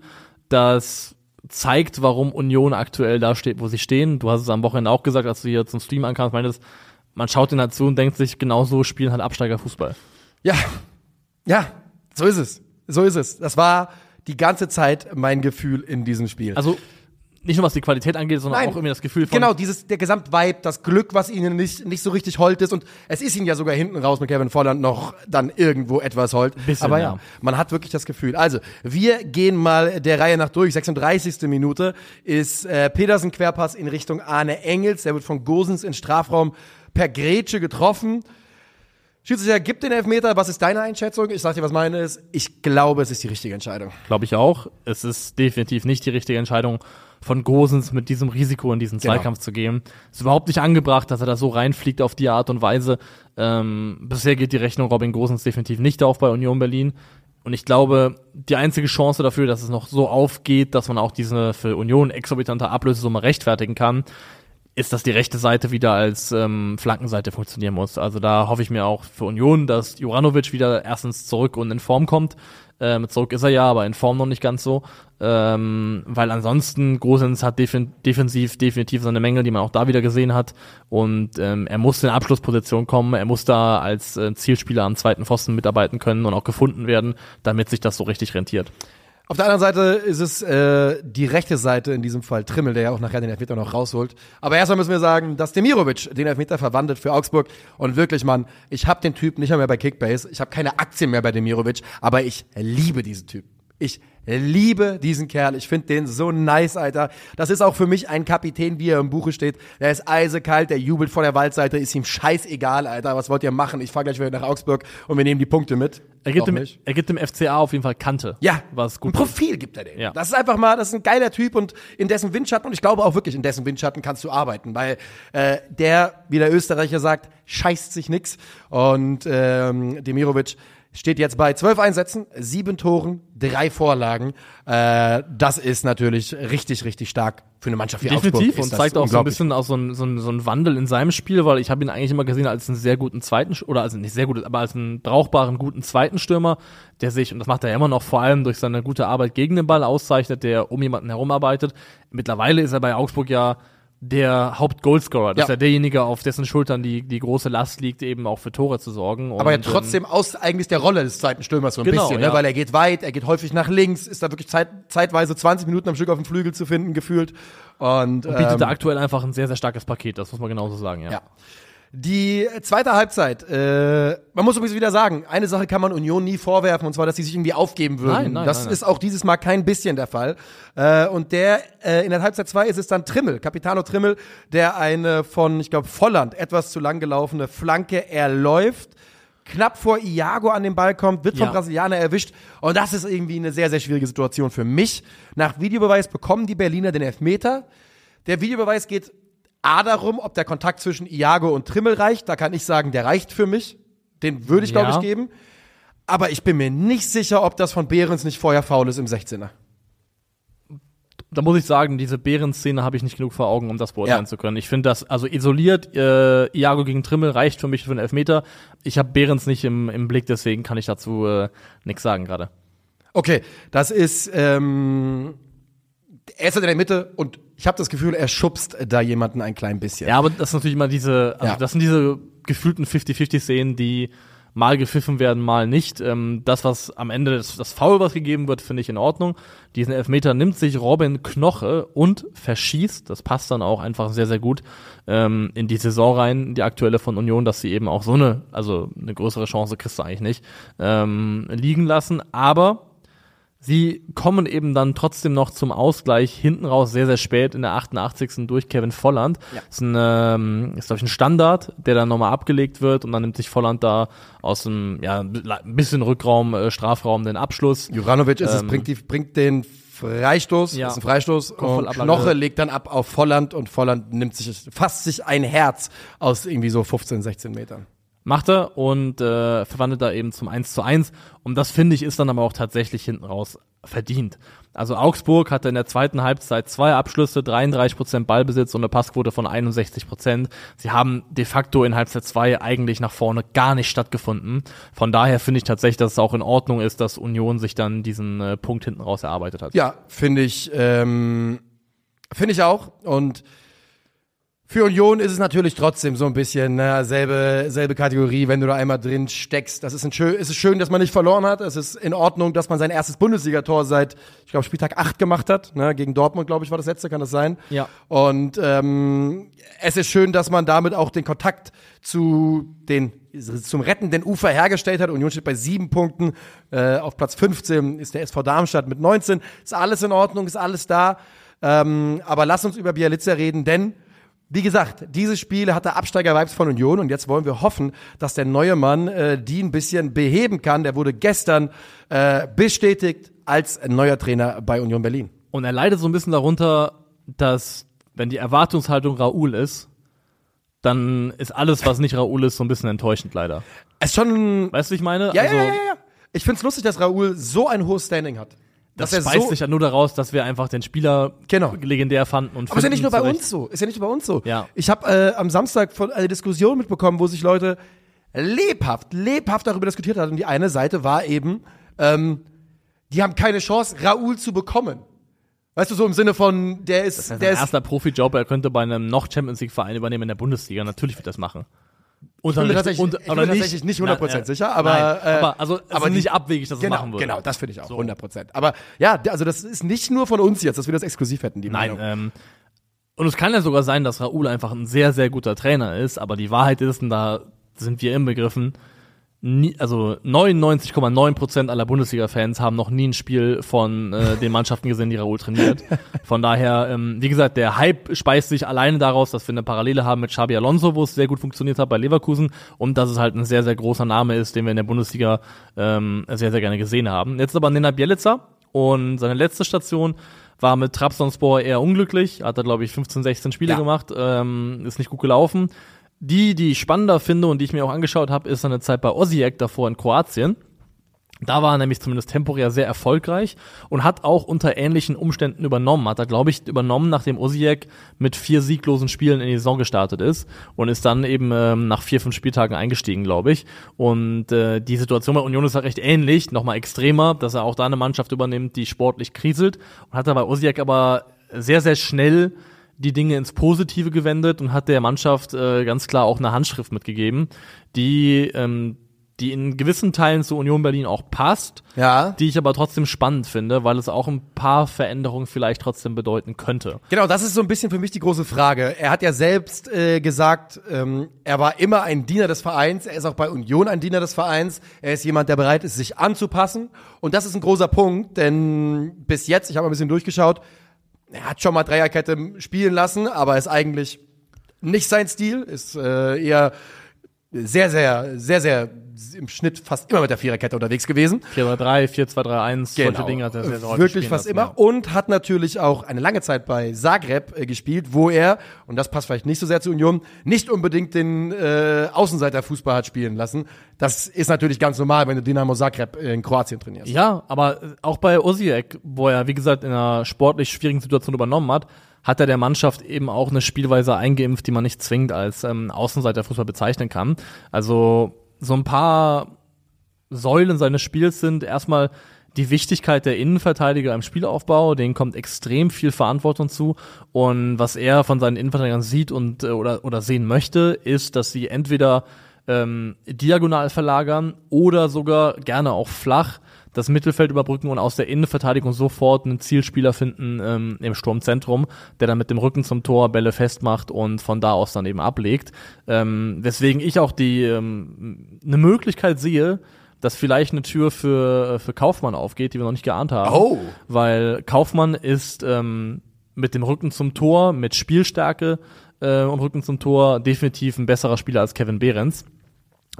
das zeigt, warum Union aktuell da steht, wo sie stehen. Du hast es am Wochenende auch gesagt, als du hier zum Stream ankamst, meintest, man schaut den dazu und denkt sich, genau so spielen halt Absteigerfußball. Ja, ja, so ist es. So ist es. Das war die ganze Zeit mein Gefühl in diesem Spiel. Also nicht nur was die Qualität angeht, sondern Nein. auch irgendwie das Gefühl von Genau, dieses, der Gesamtvibe, das Glück, was ihnen nicht, nicht so richtig hold ist. Und es ist ihnen ja sogar hinten raus mit Kevin Volland noch dann irgendwo etwas hold. Bisschen, Aber ja, ja. man hat wirklich das Gefühl. Also, wir gehen mal der Reihe nach durch. 36. Minute ist äh, Pedersen Querpass in Richtung Arne Engels. Der wird von Gosens in Strafraum per Grätsche getroffen. Schiedsrichter gibt den Elfmeter. Was ist deine Einschätzung? Ich sag dir, was meine ist. Ich glaube, es ist die richtige Entscheidung. glaube ich auch. Es ist definitiv nicht die richtige Entscheidung von Gosens mit diesem Risiko in diesen Genau. Zweikampf zu gehen. Ist überhaupt nicht angebracht, dass er da so reinfliegt auf die Art und Weise. Ähm, bisher geht die Rechnung Robin Gosens definitiv nicht auf bei Union Berlin. Und ich glaube, die einzige Chance dafür, dass es noch so aufgeht, dass man auch diese für Union exorbitante Ablösesumme rechtfertigen kann, ist, dass die rechte Seite wieder als ähm, Flankenseite funktionieren muss. Also da hoffe ich mir auch für Union, dass Juranovic wieder erstens zurück und in Form kommt. Ähm, zurück ist er ja, aber in Form noch nicht ganz so. Ähm, weil ansonsten Gosens hat defin defensiv definitiv seine Mängel, die man auch da wieder gesehen hat. Und ähm, er muss in Abschlussposition kommen. Er muss da als äh, Zielspieler am zweiten Pfosten mitarbeiten können und auch gefunden werden, damit sich das so richtig rentiert. Auf der anderen Seite ist es äh, die rechte Seite, in diesem Fall Trimmel, der ja auch nachher den Elfmeter noch rausholt. Aber erstmal müssen wir sagen, dass Demirovic den Elfmeter verwandelt für Augsburg. Und wirklich, Mann, ich habe den Typ nicht mehr bei Kickbase. Ich habe keine Aktien mehr bei Demirovic, aber ich liebe diesen Typ. Ich liebe diesen Kerl. Ich finde den so nice, Alter. Das ist auch für mich ein Kapitän, wie er im Buche steht. Der ist eisekalt, der jubelt vor der Waldseite, ist ihm scheißegal, Alter. Was wollt ihr machen? Ich fahr gleich wieder nach Augsburg und wir nehmen die Punkte mit. Er gibt, dem, er gibt dem FCA auf jeden Fall Kante. Ja, was gut ein Profil gibt er denen. Ja. Das ist einfach mal, das ist ein geiler Typ und in dessen Windschatten, und ich glaube auch wirklich, in dessen Windschatten kannst du arbeiten, weil äh, der, wie der Österreicher sagt, scheißt sich nix. Und ähm, Demirovic, steht jetzt bei zwölf Einsätzen, sieben Toren, drei Vorlagen. Äh, das ist natürlich richtig, richtig stark für eine Mannschaft wie Definitiv Augsburg. und zeigt auch so ein bisschen auch so ein, so, ein, so ein Wandel in seinem Spiel, weil ich habe ihn eigentlich immer gesehen als einen sehr guten zweiten oder also nicht sehr gut, aber als einen brauchbaren guten zweiten Stürmer, der sich und das macht er ja immer noch vor allem durch seine gute Arbeit gegen den Ball auszeichnet, der um jemanden herumarbeitet. Mittlerweile ist er bei Augsburg ja der Hauptgoalscorer, das Ja. ist ja derjenige, auf dessen Schultern die die große Last liegt, eben auch für Tore zu sorgen. Aber ja Und, ähm, trotzdem aus eigentlich der Rolle des zweiten Stürmers so ein Genau, bisschen, ja. ne? weil er geht weit, er geht häufig nach links, ist da wirklich zeit, zeitweise 20 Minuten am Stück auf dem Flügel zu finden gefühlt. Und, ähm, bietet ähm, da aktuell einfach ein sehr sehr starkes Paket, das muss man genauso sagen, ja. Ja. Die zweite Halbzeit, äh, man muss übrigens wieder sagen, eine Sache kann man Union nie vorwerfen, und zwar, dass sie sich irgendwie aufgeben würden. Nein, nein, das nein, ist auch dieses Mal kein bisschen der Fall. Äh, und der, äh, in der Halbzeit zwei ist es dann Trimmel, Capitano Trimmel, der eine von, ich glaube, Volland etwas zu lang gelaufene Flanke erläuft, knapp vor Iago an den Ball kommt, wird vom Ja. Brasilianer erwischt. Und das ist irgendwie eine sehr, sehr schwierige Situation für mich. Nach Videobeweis bekommen die Berliner den Elfmeter. Der Videobeweis geht A darum, ob der Kontakt zwischen Iago und Trimmel reicht. Da kann ich sagen, der reicht für mich. Den würde ich, glaube Ja. ich, geben. Aber ich bin mir nicht sicher, ob das von Behrens nicht vorher faul ist im 16er. da muss ich sagen, diese Bären-Szene habe ich nicht genug vor Augen, um das beurteilen Ja. zu können. Ich finde das, also isoliert, äh, Iago gegen Trimmel reicht für mich für einen Elfmeter. Ich habe Behrens nicht im, im Blick, deswegen kann ich dazu äh, nichts sagen gerade. Okay, das ist, ähm, er ist halt in der Mitte und ich habe das Gefühl, er schubst da jemanden ein klein bisschen. Ja, aber das ist natürlich immer diese, also Ja. das sind diese gefühlten 50-50-Szenen, die mal gepfiffen werden, mal nicht. Ähm, das, was am Ende das, das Foul, was gegeben wird, finde ich in Ordnung. Diesen Elfmeter nimmt sich Robin Knoche und verschießt. Das passt dann auch einfach sehr, sehr gut ähm, in die Saison rein, die aktuelle von Union, dass sie eben auch so eine, also eine größere Chance kriegst du eigentlich nicht, ähm, liegen lassen. Aber Sie kommen eben dann trotzdem noch zum Ausgleich hinten raus sehr, sehr spät in der 88. durch Kevin Volland. Ja. Ist ein, ähm, ist glaube ich ein Standard, der dann nochmal abgelegt wird und dann nimmt sich Volland da aus dem, ja, ein bisschen Rückraum, äh, Strafraum den Abschluss. Juranovic ist es, Ähm, bringt, die, bringt den Freistoß, Ja. ist ein Freistoß und Kopfballablage. Knoche legt dann ab auf Volland und Volland nimmt sich, fasst sich ein Herz aus irgendwie so 15, 16 Metern. Macht er und äh, verwandelt da eben zum 1 zu 1. Und das finde ich ist dann aber auch tatsächlich hinten raus verdient. Also Augsburg hatte in der zweiten Halbzeit zwei Abschlüsse, 33% Ballbesitz und eine Passquote von 61%. Sie haben de facto in Halbzeit 2 eigentlich nach vorne gar nicht stattgefunden. Von daher finde ich tatsächlich, dass es auch in Ordnung ist, dass Union sich dann diesen äh, Punkt hinten raus erarbeitet hat. Ja, finde ich, ähm, finde ich auch. Und für Union ist es natürlich trotzdem so ein bisschen na, selbe, selbe Kategorie, wenn du da einmal drin steckst. Das ist, ein schön, es ist schön, dass man nicht verloren hat. Es ist in Ordnung, dass man sein erstes Bundesligator seit, ich glaube, Spieltag 8 gemacht hat. Ne? Gegen Dortmund, glaube ich, war das letzte, kann das sein? Ja. Und ähm, es ist schön, dass man damit auch den Kontakt zu den zum rettenden Ufer hergestellt hat. Union steht bei sieben Punkten. Äh, auf Platz 15 ist der SV Darmstadt mit 19. Ist alles in Ordnung, ist alles da. Ähm, aber lass uns über Bialica reden, denn wie gesagt, dieses Spiel hatte Absteiger-Vibes von Union und jetzt wollen wir hoffen, dass der neue Mann äh, die ein bisschen beheben kann. Der wurde gestern äh, bestätigt als neuer Trainer bei Union Berlin. Und er leidet so ein bisschen darunter, dass, wenn die Erwartungshaltung Raoul ist, dann ist alles, was nicht Raoul ist, so ein bisschen enttäuschend leider. Es ist schon Weißt du, wie ich meine? Ja, also, ja, ja, ja, ja. Ich find's lustig, dass Raoul so ein hohes Standing hat. Das Dass er speist so, sich ja nur daraus, dass wir einfach den Spieler Genau. legendär fanden und aber ist ja nicht nur bei uns so. Ist ja nicht nur bei uns so. Ja. Ich habe äh, am Samstag von eine Diskussion mitbekommen, wo sich Leute lebhaft, lebhaft darüber diskutiert haben. Und die eine Seite war eben, ähm, die haben keine Chance, Raoul zu bekommen. Weißt du, so im Sinne von, der ist, Das ist der erster Profijob, er könnte bei einem noch Champions League Verein übernehmen in der Bundesliga. Natürlich wird das machen. Und Ich bin mir tatsächlich, ich bin mir tatsächlich nicht 100% Na, äh, sicher, aber, nein, äh, aber also es aber ist die- nicht abwegig, dass genau, es machen würde. Genau, das finde ich auch, So. 100%. Aber ja, also das ist nicht nur von uns jetzt, dass wir das exklusiv hätten, die Nein, Meinung. ähm, und es kann ja sogar sein, dass Raoul einfach ein sehr, sehr guter Trainer ist, aber die Wahrheit ist, und da sind wir im Begriffen, nie, also 99,9% aller Bundesliga-Fans haben noch nie ein Spiel von äh, den Mannschaften gesehen, die Raoul trainiert. Von daher, ähm, wie gesagt, der Hype speist sich alleine daraus, dass wir eine Parallele haben mit Xabi Alonso, wo es sehr gut funktioniert hat bei Leverkusen und dass es halt ein sehr, sehr großer Name ist, den wir in der Bundesliga ähm, sehr, sehr gerne gesehen haben. Jetzt aber Nenad Bielica und seine letzte Station war mit Trabzonspor eher unglücklich, hat er glaube ich 15, 16 Spiele Ja. gemacht, ähm, ist nicht gut gelaufen. Die, die ich spannender finde und die ich mir auch angeschaut habe, ist seine Zeit bei Osijek davor in Kroatien. Da war er nämlich zumindest temporär sehr erfolgreich und hat auch unter ähnlichen Umständen übernommen. Hat er, glaube ich, übernommen, nachdem Osijek mit vier sieglosen Spielen in die Saison gestartet ist und ist dann eben ähm, nach vier, fünf Spieltagen eingestiegen, glaube ich. Und äh, die Situation bei Union ist ja recht ähnlich, nochmal extremer, dass er auch da eine Mannschaft übernimmt, die sportlich kriselt. Und hat er bei Osijek aber sehr, sehr schnell die Dinge ins Positive gewendet und hat der Mannschaft äh, ganz klar auch eine Handschrift mitgegeben, die ähm, die in gewissen Teilen zu Union Berlin auch passt, Ja. die ich aber trotzdem spannend finde, weil es auch ein paar Veränderungen vielleicht trotzdem bedeuten könnte. Genau, das ist so ein bisschen für mich die große Frage. Er hat ja selbst äh, gesagt, ähm, er war immer ein Diener des Vereins, er ist auch bei Union ein Diener des Vereins, er ist jemand, der bereit ist, sich anzupassen. Und das ist ein großer Punkt, denn bis jetzt, ich habe mal ein bisschen durchgeschaut, er hat schon mal Dreierkette spielen lassen, aber ist eigentlich nicht sein Stil, ist äh, eher sehr, sehr, sehr, sehr im Schnitt fast immer mit der Viererkette unterwegs gewesen. 4-3-3, 4-2-3-1, solche Dinge hat er sehr, sehr Genau. Wirklich fast lassen, immer. ja. Und hat natürlich auch eine lange Zeit bei Zagreb äh, gespielt, wo er, und das passt vielleicht nicht so sehr zu Union, nicht unbedingt den äh, Außenseiterfußball hat spielen lassen. Das ist natürlich ganz normal, wenn du Dinamo Zagreb in Kroatien trainierst. Ja, aber äh, auch bei Osijek, wo er, wie gesagt, in einer sportlich schwierigen Situation übernommen hat, hat er der Mannschaft eben auch eine Spielweise eingeimpft, die man nicht zwingend als ähm, Außenseiterfußball bezeichnen kann. Also so ein paar Säulen seines Spiels sind erstmal die Wichtigkeit der Innenverteidiger im Spielaufbau, denen kommt extrem viel Verantwortung zu. Und was er von seinen Innenverteidigern sieht und äh, oder, oder sehen möchte, ist, dass sie entweder ähm, diagonal verlagern oder sogar gerne auch flach das Mittelfeld überbrücken und aus der Innenverteidigung sofort einen Zielspieler finden ähm, im Sturmzentrum, der dann mit dem Rücken zum Tor Bälle festmacht und von da aus dann eben ablegt. Ähm, weswegen ich auch die ähm, eine Möglichkeit sehe, dass vielleicht eine Tür für, für Kaufmann aufgeht, die wir noch nicht geahnt haben. Oh. Weil Kaufmann ist ähm, mit dem Rücken zum Tor, mit Spielstärke äh, und Rücken zum Tor definitiv ein besserer Spieler als Kevin Behrens.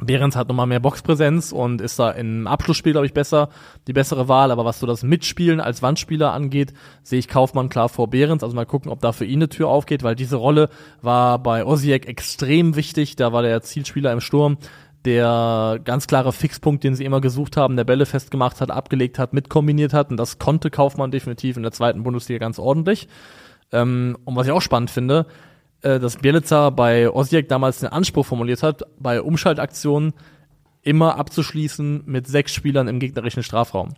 Behrens hat nochmal mehr Boxpräsenz und ist da im Abschlussspiel, glaube ich, besser, die bessere Wahl. Aber was so das Mitspielen als Wandspieler angeht, sehe ich Kaufmann klar vor Behrens. Also mal gucken, ob da für ihn eine Tür aufgeht, weil diese Rolle war bei Osijek extrem wichtig. Da war der Zielspieler im Sturm, der ganz klare Fixpunkt, den sie immer gesucht haben, der Bälle festgemacht hat, abgelegt hat, mitkombiniert hat. Und das konnte Kaufmann definitiv in der zweiten Bundesliga ganz ordentlich. Ähm, und was ich auch spannend finde, äh, dass Bielica bei Osijek damals den Anspruch formuliert hat, bei Umschaltaktionen immer abzuschließen mit sechs Spielern im gegnerischen Strafraum.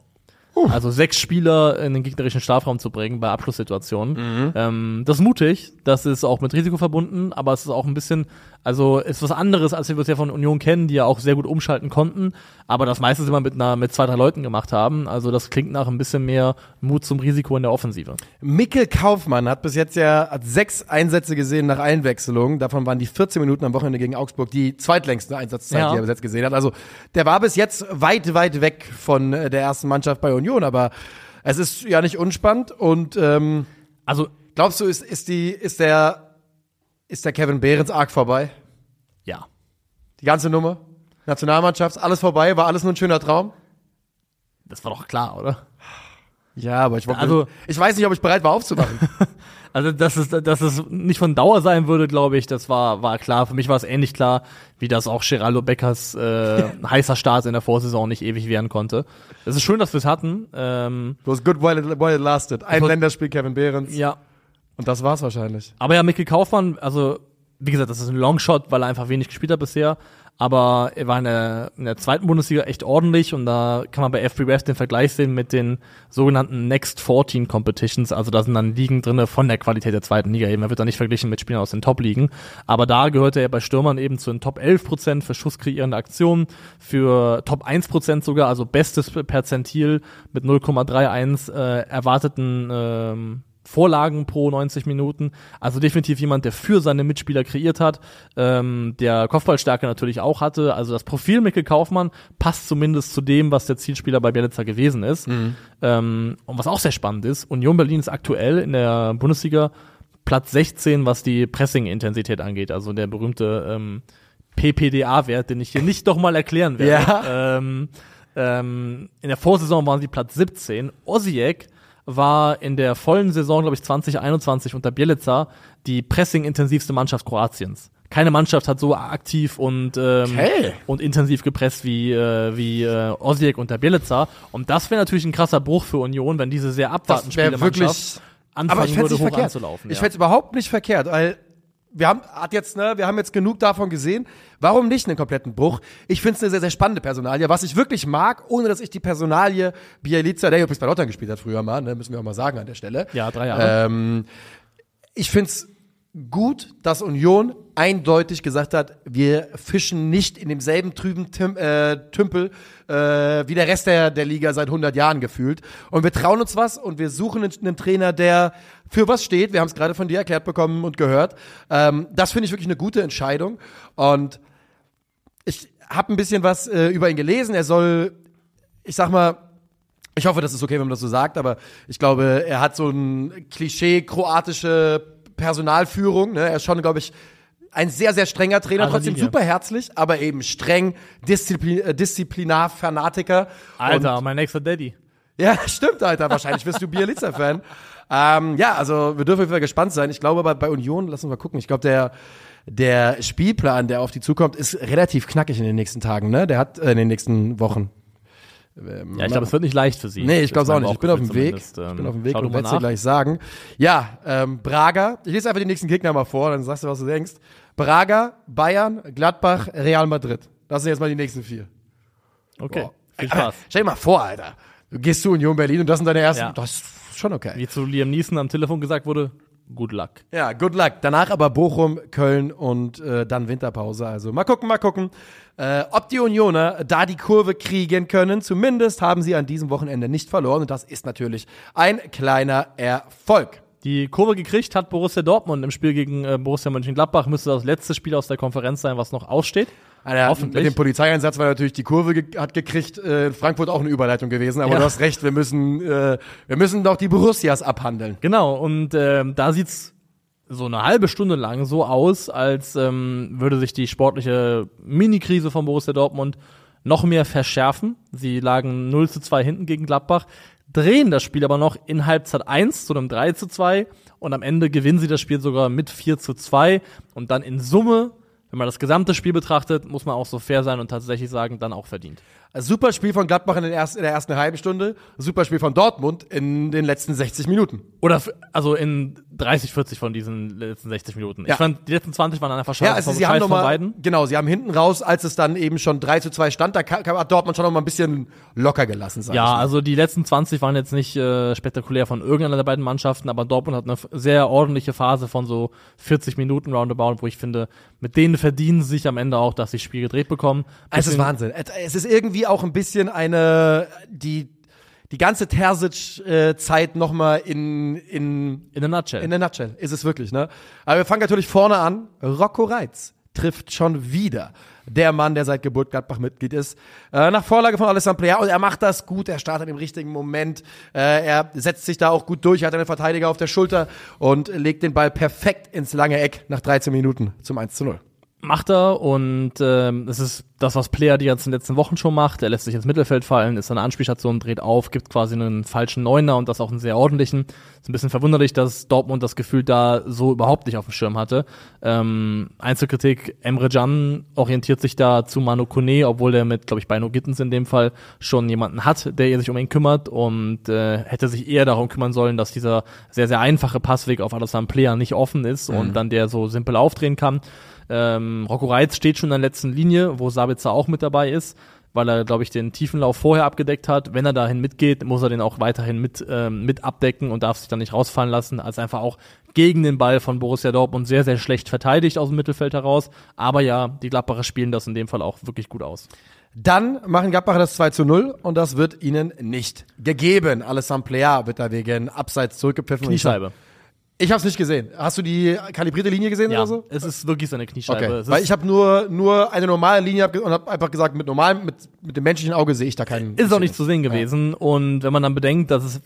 Also sechs Spieler in den gegnerischen Strafraum zu bringen bei Abschlusssituationen. Ähm, das ist mutig, das ist auch mit Risiko verbunden, aber es ist auch ein bisschen, also ist was anderes, als wir es ja von Union kennen, die ja auch sehr gut umschalten konnten, aber das meistens immer mit einer mit zwei, drei Leuten gemacht haben. Also das klingt nach ein bisschen mehr Mut zum Risiko in der Offensive. Mikkel Kaufmann hat bis jetzt ja hat sechs Einsätze gesehen nach Einwechslung. Davon waren die 14 Minuten am Wochenende gegen Augsburg die zweitlängste Einsatzzeit, Ja. die er bis jetzt gesehen hat. Also der war bis jetzt weit, weit weg von äh, der ersten Mannschaft bei Union, aber es ist ja nicht unspannend. Und ähm, Also glaubst du, ist, ist, die, ist, der, ist der Kevin Behrens arg vorbei? ja, Die ganze Nummer? Nationalmannschaft, alles vorbei, war alles nur ein schöner Traum? das war doch klar, oder? Ja, aber ich, wollte- Also- ich weiß nicht, ob ich bereit war aufzumachen. Also, dass es, dass es nicht von Dauer sein würde, glaube ich, das war, war klar. Für mich war es ähnlich klar, wie das auch Geraldo Beckers äh, heißer Start in der Vorsaison nicht ewig werden konnte. Es ist schön, dass wir es hatten. Ähm, It was good while it, while it lasted. Ein war- Länderspiel Kevin Behrens. ja, Und das war's wahrscheinlich. aber ja, Mikkel Kaufmann, also wie gesagt, das ist ein Longshot, weil er einfach wenig gespielt hat bisher. Aber er war in der, in der zweiten Bundesliga echt ordentlich und da kann man bei F3 West den Vergleich sehen mit den sogenannten Next 14 Competitions. Also da sind dann Ligen drinne von der Qualität der zweiten Liga eben. Er wird da nicht verglichen mit Spielern aus den Top-Ligen. Aber da gehörte er bei Stürmern eben zu den Top 11 Prozent für schusskreierende Aktionen, für Top 1 Prozent sogar, also bestes Perzentil mit 0,31 äh, erwarteten ähm, Vorlagen pro 90 Minuten. Also definitiv jemand, der für seine Mitspieler kreiert hat, ähm, der Kopfballstärke natürlich auch hatte. Also das Profil Mikkel Kaufmann passt zumindest zu dem, was der Zielspieler bei Bielitzer gewesen ist. Ähm, und was auch sehr spannend ist, Union Berlin ist aktuell in der Bundesliga Platz 16, was die Pressing-Intensität angeht. Also der berühmte ähm, PPDA-Wert, den ich hier nicht nochmal erklären werde. Ja. Ähm, ähm, in der Vorsaison waren sie Platz 17. Osijek war in der vollen Saison, glaube ich, 2021 unter Bielica die pressing-intensivste Mannschaft Kroatiens. keine Mannschaft hat so aktiv und ähm, Okay. und intensiv gepresst wie äh, wie äh, Osijek und der Bielica. Und das wäre natürlich ein krasser Bruch für Union, wenn diese sehr abwartend spielende wirklich. Mannschaft anfangen ich würde, hoch verkehrt. anzulaufen. Ich ja. fände es überhaupt nicht verkehrt, weil wir haben, hat jetzt, ne, wir haben jetzt genug davon gesehen. Warum nicht einen kompletten Bruch? Ich finde es eine sehr, sehr spannende Personalie. Was ich wirklich mag, ohne dass ich die Personalie Bielica, der übrigens bei Lottern gespielt hat früher mal, ne, müssen wir auch mal sagen an der Stelle. Ja, drei Jahre. Ähm, ich finde es gut, dass Union eindeutig gesagt hat, wir fischen nicht in demselben trüben Tim, äh, Tümpel äh, wie der Rest der, der Liga seit 100 Jahren gefühlt. Und wir trauen uns was und wir suchen einen, einen Trainer, der für was steht. Wir haben es gerade von dir erklärt bekommen und gehört. Ähm, das finde ich wirklich eine gute Entscheidung. Und ich habe ein bisschen was äh, über ihn gelesen. Er soll, ich sag mal, ich hoffe, das ist okay, wenn man das so sagt, aber ich glaube, er hat so ein Klischee kroatische Personalführung. Ne? Er ist schon, glaube ich, ein sehr, sehr strenger Trainer, Also trotzdem Linie. super herzlich, aber eben streng, Disziplin, äh, Disziplinar-Fanatiker. Alter, mein nächster Daddy. Ja, stimmt, Alter. Wahrscheinlich bist du Bielitzer-Fan. ähm, ja, also wir dürfen Fall gespannt sein. Ich glaube aber bei Union, lass uns mal gucken, ich glaube, der, der Spielplan, der auf die zukommt, ist relativ knackig in den nächsten Tagen, ne? Der hat äh, in den nächsten Wochen. Ja, ich glaube, es wird nicht leicht für sie. Nee, ich glaube auch ist mein nicht. Ich bin auf dem Weg. Ähm, Ich bin auf dem Weg und werde dir nach. gleich sagen. Ja, ähm, Braga. Ich lese einfach die nächsten Gegner mal vor, dann sagst du, was du denkst. Braga, Bayern, Gladbach, Real Madrid. Das sind jetzt mal die nächsten vier. Okay, Boah. viel Aber Spaß. Stell dir mal vor, Alter. Du gehst zu Union Berlin und das sind deine ersten. Ja. Das ist schon okay. Wie zu Liam Neeson am Telefon gesagt wurde, good luck. Ja, good luck. Danach aber Bochum, Köln und äh, dann Winterpause. Also mal gucken, mal gucken, äh, ob die Unioner da die Kurve kriegen können. Zumindest haben sie an diesem Wochenende nicht verloren und das ist natürlich ein kleiner Erfolg. Die Kurve gekriegt hat Borussia Dortmund im Spiel gegen äh, Borussia Mönchengladbach. Müsste das letzte Spiel aus der Konferenz sein, was noch aussteht. Hoffentlich. Mit dem Polizeieinsatz war natürlich die Kurve ge hat gekriegt. Äh, in Frankfurt auch eine Überleitung gewesen, aber Ja. du hast recht. Wir müssen, äh, wir müssen doch die Borussias abhandeln. Genau, und ähm, da sieht's so eine halbe Stunde lang so aus, als ähm, würde sich die sportliche Mini-Krise von Borussia Dortmund noch mehr verschärfen. Sie lagen 0 zu 2 hinten gegen Gladbach, drehen das Spiel aber noch in Halbzeit 1 zu einem 3 zu 2 und am Ende gewinnen sie das Spiel sogar mit 4 zu 2 und dann in Summe, wenn man das gesamte Spiel betrachtet, muss man auch so fair sein und tatsächlich sagen, dann auch verdient. Super Spiel von Gladbach in, ersten, in der ersten halben Stunde, super Spiel von Dortmund in den letzten 60 Minuten. Oder also in 30, 40 von diesen letzten 60 Minuten. Ja. Ich fand, die letzten 20 waren einfach Ja, scheiße also vom sie haben Scheiß noch von mal, beiden. genau, sie haben hinten raus, als es dann eben schon 3 zu 2 stand, da hat Dortmund schon noch mal ein bisschen locker gelassen, sag Ja, also die letzten 20 waren jetzt nicht äh, spektakulär von irgendeiner der beiden Mannschaften, aber Dortmund hat eine sehr ordentliche Phase von so 40 Minuten roundabout, wo ich finde, mit denen verdienen sie sich am Ende auch, dass sie das Spiel gedreht bekommen. Es ist Wahnsinn. Es ist irgendwie auch ein bisschen eine, die, die ganze Terzic-Zeit noch mal in, in, In a nutshell. in a nutshell. Ist es wirklich, ne? Aber wir fangen natürlich vorne an. Rocco Reitz trifft schon wieder. Der Mann, der seit Geburt Gladbach-Mitglied ist. Äh, nach Vorlage von Alessandro Plea. Und er macht das gut. Er startet im richtigen Moment. Äh, er setzt sich da auch gut durch. Er hat einen Verteidiger auf der Schulter und legt den Ball perfekt ins lange Eck nach 13 Minuten zum 1 zu 0. macht er und ähm, es ist das, was Player die ganzen letzten Wochen schon macht. Er lässt sich ins Mittelfeld fallen, ist eine Anspielstation, dreht auf, gibt quasi einen falschen Neuner und das auch einen sehr ordentlichen. Ist ein bisschen verwunderlich, dass Dortmund das Gefühl da so überhaupt nicht auf dem Schirm hatte. Ähm, Einzelkritik, Emre Can orientiert sich da zu Manu Kone, obwohl er mit, glaube ich, Beino Gittens in dem Fall schon jemanden hat, der sich um ihn kümmert und äh, hätte sich eher darum kümmern sollen, dass dieser sehr, sehr einfache Passweg auf Alassane Player nicht offen ist und dann der so simpel aufdrehen kann. Ähm, Rocco Reitz steht schon in der letzten Linie, wo Sabitzer auch mit dabei ist, weil er, glaube ich, den Tiefenlauf vorher abgedeckt hat. Wenn er dahin mitgeht, muss er den auch weiterhin mit, ähm, mit abdecken und darf sich dann nicht rausfallen lassen, als einfach auch gegen den Ball von Borussia Dortmund sehr, sehr schlecht verteidigt aus dem Mittelfeld heraus. Aber ja, die Gladbacher spielen das in dem Fall auch wirklich gut aus. Dann machen Gladbacher das 2 zu 0 und das wird ihnen nicht gegeben. Alessandro Plea wird da wegen Abseits zurückgepfiffen. Kniescheibe. Ich habe es nicht gesehen. Hast du die kalibrierte Linie gesehen Ja, oder so? es ist wirklich seine Kniescheibe. Okay. Weil ich habe nur, nur eine normale Linie und habe einfach gesagt, mit normalem, mit, mit dem menschlichen Auge sehe ich da keinen. ist auch nicht zu sehen gewesen. Und wenn man dann bedenkt, dass es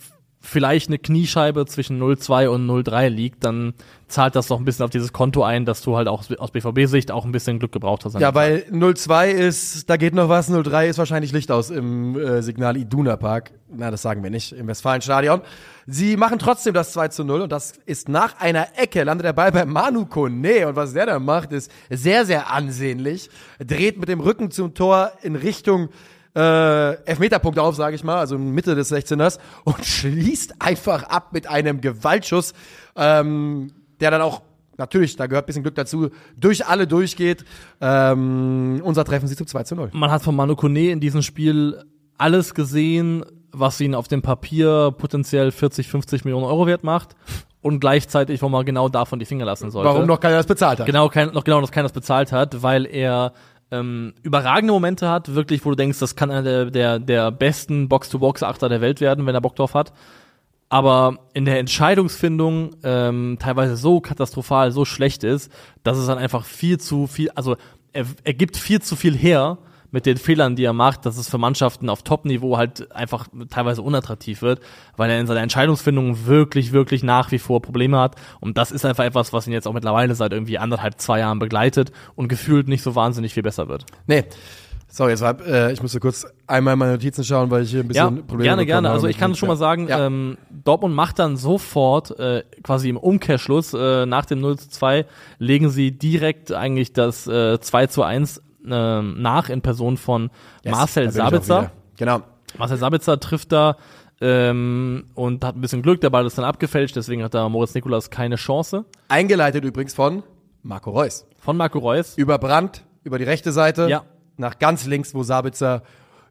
vielleicht eine Kniescheibe zwischen 0,2 und 0,3 liegt, dann zahlt das doch ein bisschen auf dieses Konto ein, dass du halt auch aus BVB-Sicht auch ein bisschen Glück gebraucht hast. Ja, weil 02 ist, da geht noch was, 03 ist wahrscheinlich Licht aus im äh, Signal Iduna Park. Na, das sagen wir nicht, im Westfalenstadion. Sie machen trotzdem das 2 zu 0 und das ist nach einer Ecke, landet der Ball bei Manu Kone und was der da macht, ist sehr, sehr ansehnlich. Dreht mit dem Rücken zum Tor in Richtung äh, Elfmeterpunkt auf, sage ich mal, also in Mitte des 16ers und schließt einfach ab mit einem Gewaltschuss, ähm, der dann auch natürlich, da gehört ein bisschen Glück dazu, durch alle durchgeht. Ähm, unser Treffen sieht zu 2 zu 0. Man hat von Manu Kone in diesem Spiel alles gesehen, was ihn auf dem Papier potenziell 40, 50 Millionen Euro wert macht und gleichzeitig, wo man genau davon die Finger lassen sollte. Warum noch keiner das bezahlt hat. Genau, kein, noch genau, dass keiner das bezahlt hat, weil er ähm, überragende Momente hat, wirklich, wo du denkst, das kann einer der, der, der besten Box-to-Box-Achter der Welt werden, wenn er Bock drauf hat. Aber in der Entscheidungsfindung ähm, teilweise so katastrophal, so schlecht ist, dass es dann einfach viel zu viel, also er, er gibt viel zu viel her, mit den Fehlern, die er macht, dass es für Mannschaften auf Top-Niveau halt einfach teilweise unattraktiv wird, weil er in seiner Entscheidungsfindung wirklich, wirklich nach wie vor Probleme hat. Und das ist einfach etwas, was ihn jetzt auch mittlerweile seit irgendwie anderthalb, zwei Jahren begleitet und gefühlt nicht so wahnsinnig viel besser wird. Nee. Sorry, jetzt war, äh, ich musste kurz einmal meine Notizen schauen, weil ich hier ein bisschen ja, Probleme gerne, gerne. Also ich kann mit- schon mal sagen, Ja. ähm, Dortmund macht dann sofort, äh, quasi im Umkehrschluss, äh, nach dem 0 zu 2, legen sie direkt eigentlich das äh, 2 zu 1 äh, nach in Person von Yes, Marcel Sabitzer. Genau. Marcel Sabitzer trifft da ähm, und hat ein bisschen Glück, der Ball ist dann abgefälscht, deswegen hat da Moritz Nikolas keine Chance. Eingeleitet übrigens von Marco Reus. Von Marco Reus. Über Brandt, über die rechte Seite, Ja. nach ganz links, wo Sabitzer,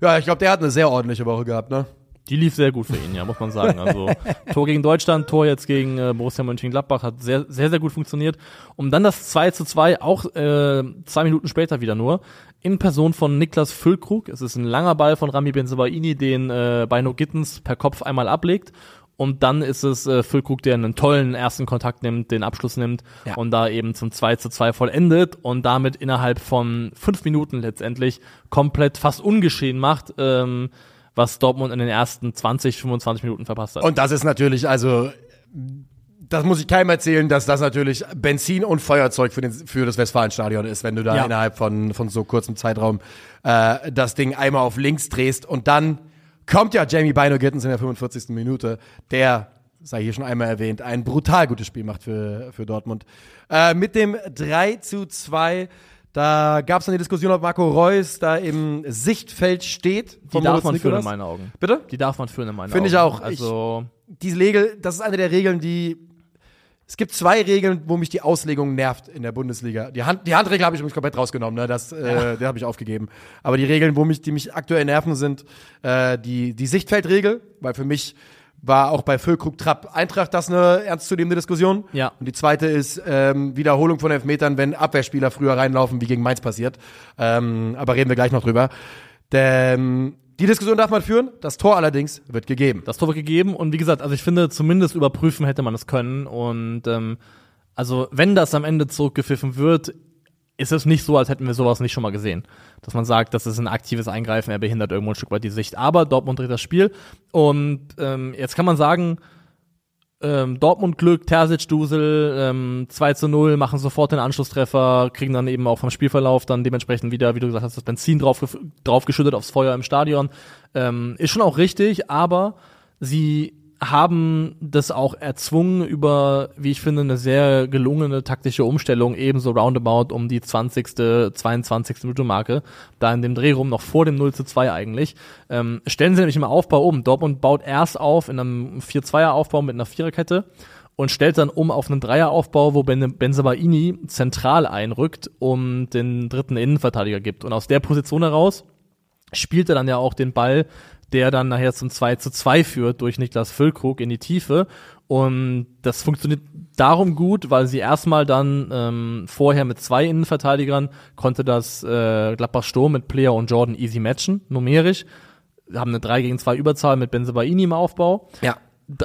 ja, ich glaube, der hat eine sehr ordentliche Woche gehabt, ne? Die lief sehr gut für ihn, ja, muss man sagen. Also Tor gegen Deutschland, Tor jetzt gegen äh, Borussia Mönchengladbach hat sehr, sehr, sehr gut funktioniert. Um dann das 2 zu 2, auch äh, zwei Minuten später wieder nur, in Person von Niklas Füllkrug. Es ist ein langer Ball von Rami Benzebaini, den äh, Beino Gittens per Kopf einmal ablegt. Und dann ist es äh, Füllkrug, der einen tollen ersten Kontakt nimmt, den Abschluss nimmt Ja. und da eben zum 2 zu 2 vollendet und damit innerhalb von fünf Minuten letztendlich komplett fast ungeschehen macht, ähm, was Dortmund in den ersten 20, 25 Minuten verpasst hat. Und das ist natürlich, also, das muss ich keinem erzählen, dass das natürlich Benzin und Feuerzeug für, den, für das Westfalenstadion ist, wenn du da Ja. innerhalb von, von so kurzem Zeitraum äh, das Ding einmal auf links drehst und dann kommt ja Jamie Bino Gittens in der 45. Minute, der, sei hier schon einmal erwähnt, ein brutal gutes Spiel macht für, für Dortmund. Äh, mit dem 3 zu 2, da gab es dann die Diskussion, ob Marco Reus da im Sichtfeld steht. die darf Moritz man führen in meinen Augen. Bitte? Die darf man führen in meinen Finde Augen. ich auch. Also, diese Regel, das ist eine der Regeln, die. Es gibt zwei Regeln, wo mich die Auslegung nervt in der Bundesliga. Die, Hand, die Handregel habe ich übrigens komplett rausgenommen, ne? Das, äh, der habe ich aufgegeben. Aber die Regeln, wo mich, die mich aktuell nerven, sind äh, die, die Sichtfeldregel, weil für mich war auch bei Füllkrug Trapp Eintracht das eine ernstzunehmende Diskussion. Ja. Und die zweite ist ähm, Wiederholung von Elfmetern, wenn Abwehrspieler früher reinlaufen, wie gegen Mainz passiert. Ähm, aber reden wir gleich noch drüber. Denn die Diskussion darf man führen, das Tor allerdings wird gegeben. das Tor wird gegeben und wie gesagt, also ich finde, zumindest überprüfen hätte man es können und ähm, also wenn das am Ende zurückgepfiffen wird, ist es nicht so, als hätten wir sowas nicht schon mal gesehen. Dass man sagt, das ist ein aktives Eingreifen, er behindert irgendwo ein Stück weit die Sicht. Aber Dortmund dreht das Spiel und ähm, jetzt kann man sagen, ähm, Dortmund Glück, Terzic Dusel, ähm, 2 zu 0, machen sofort den Anschlusstreffer, kriegen dann eben auch vom Spielverlauf dann dementsprechend wieder, wie du gesagt hast, das Benzin drauf, draufgeschüttet aufs Feuer im Stadion. Ähm, ist schon auch richtig, aber sie haben das auch erzwungen über, wie ich finde, eine sehr gelungene taktische Umstellung, ebenso roundabout um die 20., 22. Minute Marke, da in dem Dreh rum, noch vor dem 0 zu 2 eigentlich. Ähm, stellen sie nämlich im Aufbau um. Dortmund baut erst auf in einem 4-2er-Aufbau mit einer Viererkette und stellt dann um auf einen Dreieraufbau, wo ben Benzebaini zentral einrückt und den dritten Innenverteidiger gibt. Und aus der Position heraus spielt er dann ja auch den Ball, der dann nachher zum 2 zu 2 führt durch Niklas Füllkrug in die Tiefe. Und das funktioniert darum gut, weil sie erstmal dann ähm, vorher mit zwei Innenverteidigern konnte das äh, Gladbach Sturm mit Player und Jordan easy matchen, numerisch. Haben eine 3 gegen 2 Überzahl mit Benzebaini im Aufbau Ja.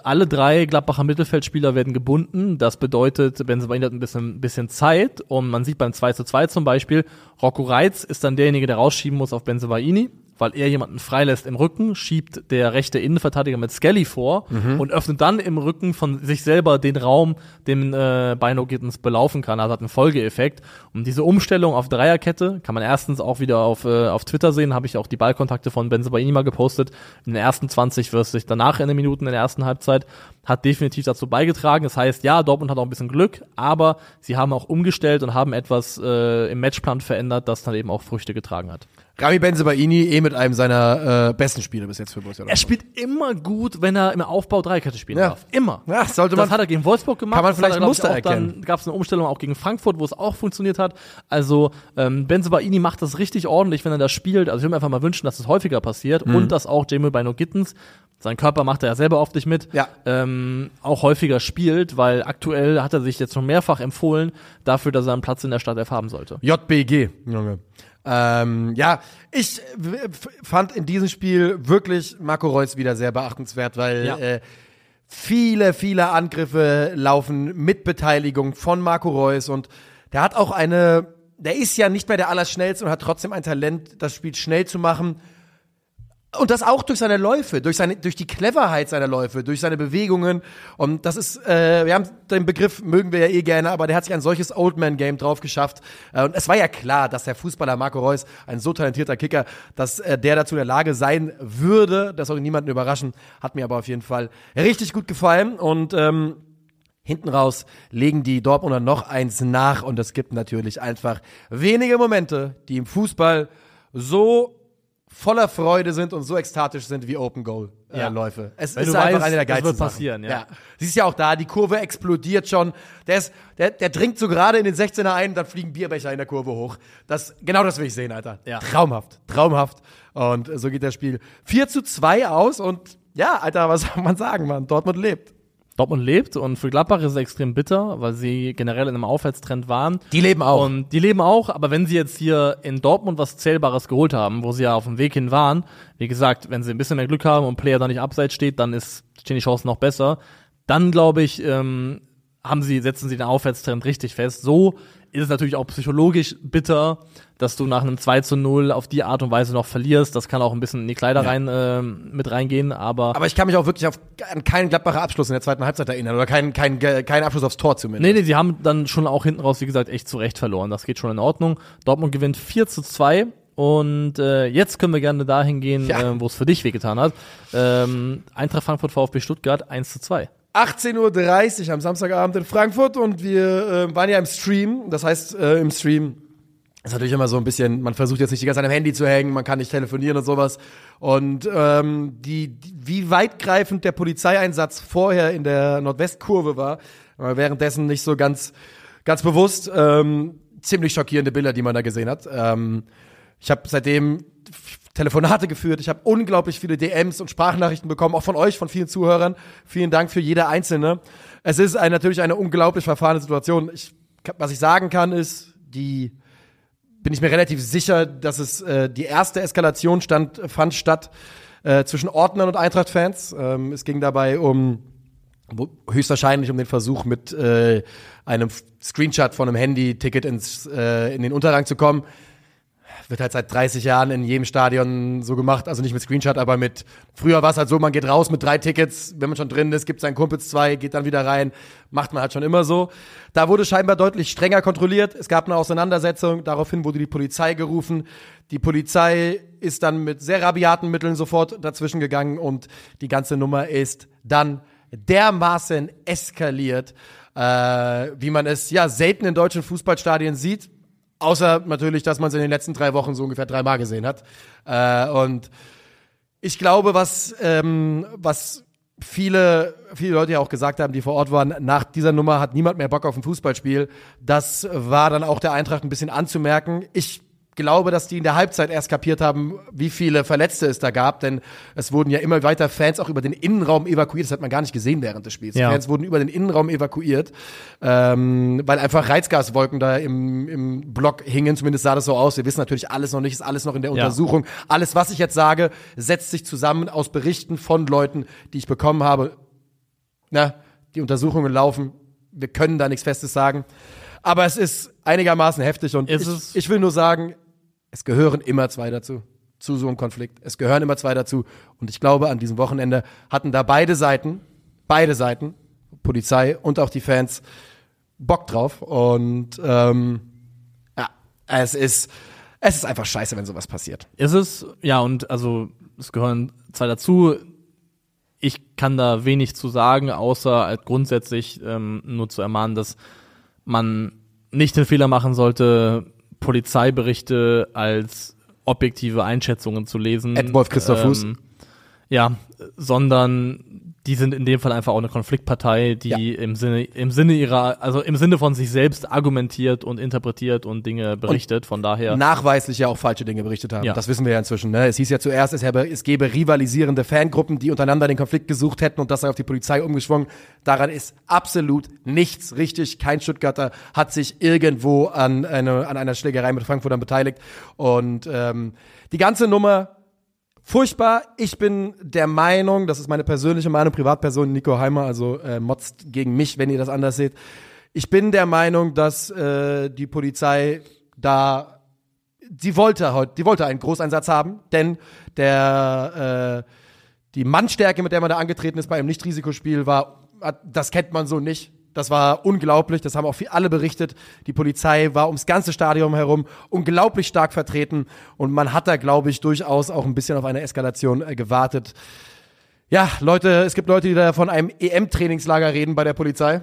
alle drei Gladbacher Mittelfeldspieler werden gebunden. Das bedeutet, Benzebaini hat ein bisschen, bisschen Zeit und man sieht beim 2 zu 2 zum Beispiel, Rocco Reitz ist dann derjenige, der rausschieben muss auf Benzebaini. Weil er jemanden freilässt im Rücken, schiebt der rechte Innenverteidiger mit Skelly vor und öffnet dann im Rücken von sich selber den Raum, den äh, Bino Gittens belaufen kann. Also hat einen Folgeeffekt. Und diese Umstellung auf Dreierkette kann man erstens auch wieder auf, äh, auf Twitter sehen, habe ich auch die Ballkontakte von Benzebaini mal gepostet. In den ersten 20 versus danach in den Minuten in der ersten Halbzeit hat definitiv dazu beigetragen. Das heißt, ja, Dortmund hat auch ein bisschen Glück, aber sie haben auch umgestellt und haben etwas äh, im Matchplan verändert, das dann eben auch Früchte getragen hat. Rami Benzebaini eh mit einem seiner äh, besten Spiele bis jetzt für Borussia Er Dortmund. spielt immer gut, wenn er im Aufbau Dreierkette spielen Ja. darf. Immer. Ja, sollte das man- hat er gegen Wolfsburg gemacht. Kann man Das vielleicht er, Muster ich, auch erkennen. Dann gab es eine Umstellung auch gegen Frankfurt, wo es auch funktioniert hat. Also ähm, Benzebaini macht das richtig ordentlich, wenn er das spielt. Also ich würde mir einfach mal wünschen, dass es häufiger passiert Mhm. und dass auch Jamie Bino Gittens, sein Körper macht er ja selber oft nicht mit, Ja. ähm, auch häufiger spielt, weil aktuell hat er sich jetzt schon mehrfach empfohlen dafür, dass er einen Platz in der Startelf haben sollte. JBG, Junge. Ähm, ja, ich f- fand in diesem Spiel wirklich Marco Reus wieder sehr beachtenswert, weil Ja. äh, viele, viele Angriffe laufen mit Beteiligung von Marco Reus und der hat auch eine, der ist ja nicht mehr der Allerschnellste und hat trotzdem ein Talent, das Spiel schnell zu machen. Und das auch durch seine Läufe, durch seine, durch die Cleverheit seiner Läufe, durch seine Bewegungen. Und das ist, äh, wir haben den Begriff mögen wir ja eh gerne, aber der hat sich ein solches Old Man Game drauf geschafft. Äh, und es war ja klar, dass der Fußballer Marco Reus, ein so talentierter Kicker, dass äh, der dazu in der Lage sein würde. Das soll niemanden überraschen. Hat mir aber auf jeden Fall richtig gut gefallen. Und ähm, Hinten raus legen die Dortmunder noch eins nach und es gibt natürlich einfach wenige Momente, die im Fußball so voller Freude sind und so ekstatisch sind wie Open Goal äh, Ja. Läufe. Es Weil ist einfach weißt, eine der geilsten wird Sachen. passieren, ja. Siehst ja auch da, die Kurve explodiert schon. Der ist der der dringt so gerade in den 16er ein, dann fliegen Bierbecher in der Kurve hoch. Das genau das will ich sehen, Alter. Ja. Traumhaft, traumhaft. Und so geht das Spiel 4 zu 2 aus und ja, Alter, was soll man sagen, Mann? Dortmund lebt. Dortmund lebt und für Gladbach ist es extrem bitter, weil sie generell in einem Aufwärtstrend waren. Die leben auch. Und die leben auch, aber wenn sie jetzt hier in Dortmund was Zählbares geholt haben, wo sie ja auf dem Weg hin waren, wie gesagt, wenn sie ein bisschen mehr Glück haben und Player da nicht abseits steht, dann ist, stehen die Chancen noch besser. Dann glaube ich, ähm, haben sie, setzen sie den Aufwärtstrend richtig fest. So ist es natürlich auch psychologisch bitter, dass du nach einem 2 zu 0 auf die Art und Weise noch verlierst. Das kann auch ein bisschen in die Kleider Ja. rein, ähm, mit reingehen, aber, Aber ich kann mich auch wirklich auf, an keinen Gladbacher Abschluss in der zweiten Halbzeit erinnern oder keinen keinen keinen Abschluss aufs Tor zumindest. Nee, nee, sie haben dann schon auch hinten raus, wie gesagt, echt zu Recht verloren. Das geht schon in Ordnung. Dortmund gewinnt 4 zu 2. Und äh, jetzt können wir gerne dahin gehen, Ja. äh, wo es für dich wehgetan hat. Ähm, Eintracht Frankfurt VfB Stuttgart 1 zu 2. 18.30 Uhr am Samstagabend in Frankfurt und wir äh, waren ja im Stream. Das heißt, äh, im Stream ist natürlich immer so ein bisschen, man versucht jetzt nicht die ganze Zeit am Handy zu hängen, man kann nicht telefonieren und sowas. Und ähm, die, die, wie weitgreifend der Polizeieinsatz vorher in der Nordwestkurve war, war währenddessen nicht so ganz, ganz bewusst. Ähm, ziemlich schockierende Bilder, die man da gesehen hat. Ähm, ich habe seitdem Telefonate geführt. Ich habe unglaublich viele DMs und Sprachnachrichten bekommen, auch von euch, von vielen Zuhörern. Vielen Dank für jede einzelne. Es ist ein, natürlich eine unglaublich verfahrene Situation. Ich, was ich sagen kann, ist, die bin ich mir relativ sicher, dass es äh, die erste Eskalation stand, fand statt äh, zwischen Ordnern und Eintracht-Fans. Ähm, es ging dabei um höchstwahrscheinlich um den Versuch, mit äh, einem Screenshot von einem Handy-Ticket äh, in den Unterrang zu kommen. Wird halt seit 30 Jahren in jedem Stadion so gemacht, also nicht mit Screenshot, aber mit, früher war es halt so, man geht raus mit drei Tickets, wenn man schon drin ist, gibt seinen Kumpels zwei, geht dann wieder rein, macht man halt schon immer so. Da wurde scheinbar deutlich strenger kontrolliert, es gab eine Auseinandersetzung, daraufhin wurde die Polizei gerufen. Die Polizei ist dann mit sehr rabiaten Mitteln sofort dazwischen gegangen und die ganze Nummer ist dann dermaßen eskaliert, äh, wie man es ja selten in deutschen Fußballstadien sieht. Außer natürlich, dass man es in den letzten drei Wochen so ungefähr dreimal gesehen hat. Äh, und ich glaube, was, ähm, was viele, viele Leute ja auch gesagt haben, die vor Ort waren, nach dieser Nummer hat niemand mehr Bock auf ein Fußballspiel. Das war dann auch der Eintracht ein bisschen anzumerken. Ich glaube, dass die in der Halbzeit erst kapiert haben, wie viele Verletzte es da gab, denn es wurden ja immer weiter Fans auch über den Innenraum evakuiert. Das hat man gar nicht gesehen während des Spiels. Ja. Fans wurden über den Innenraum evakuiert, ähm, weil einfach Reizgaswolken da im, im Block hingen. Zumindest sah das so aus. Wir wissen natürlich alles noch nicht, ist alles noch in der Ja. Untersuchung. Alles, was ich jetzt sage, setzt sich zusammen aus Berichten von Leuten, die ich bekommen habe. Na, die Untersuchungen laufen. Wir können da nichts Festes sagen. Aber es ist einigermaßen heftig und ich, ich will nur sagen, es gehören immer zwei dazu. zu so einem Konflikt. Es gehören immer zwei dazu. Und ich glaube, an diesem Wochenende hatten da beide Seiten, beide Seiten, Polizei und auch die Fans, Bock drauf. Und ähm, ja, es ist, es ist einfach scheiße, wenn sowas passiert. Ist es, ja, und also es gehören zwei dazu. Ich kann da wenig zu sagen, außer halt grundsätzlich ähm, nur zu ermahnen, dass man nicht den Fehler machen sollte, Polizeiberichte als objektive Einschätzungen zu lesen. Ed Wolf Christoph Fuß. Ähm, ja, sondern die sind in dem Fall einfach auch eine Konfliktpartei, die Ja. im Sinne im Sinne ihrer also im Sinne von sich selbst argumentiert und interpretiert und Dinge berichtet. von daher nachweislich ja auch falsche Dinge berichtet haben. Ja. Das wissen wir ja inzwischen. Ne? Es hieß ja zuerst, es, habe, es gäbe rivalisierende Fangruppen, die untereinander den Konflikt gesucht hätten und das sei auf die Polizei umgeschwungen. Daran ist absolut nichts richtig. Kein Stuttgarter hat sich irgendwo an, eine, an einer Schlägerei mit Frankfurtern beteiligt. Und ähm, die ganze Nummer Furchtbar. Ich bin der Meinung, das ist meine persönliche Meinung, Privatperson Nico Heimer, also äh, motzt gegen mich, wenn ihr das anders seht. Ich bin der Meinung, dass äh, die Polizei da, sie wollte heute, die wollte einen Großeinsatz haben, denn der äh, die Mannstärke, mit der man da angetreten ist bei einem Nicht-Risikospiel, war, das kennt man so nicht. Das war unglaublich, das haben auch alle berichtet. Die Polizei war ums ganze Stadion herum unglaublich stark vertreten und man hat da, glaube ich, durchaus auch ein bisschen auf eine Eskalation äh, gewartet. Ja, Leute, es gibt Leute, die da von einem EM-Trainingslager reden bei der Polizei.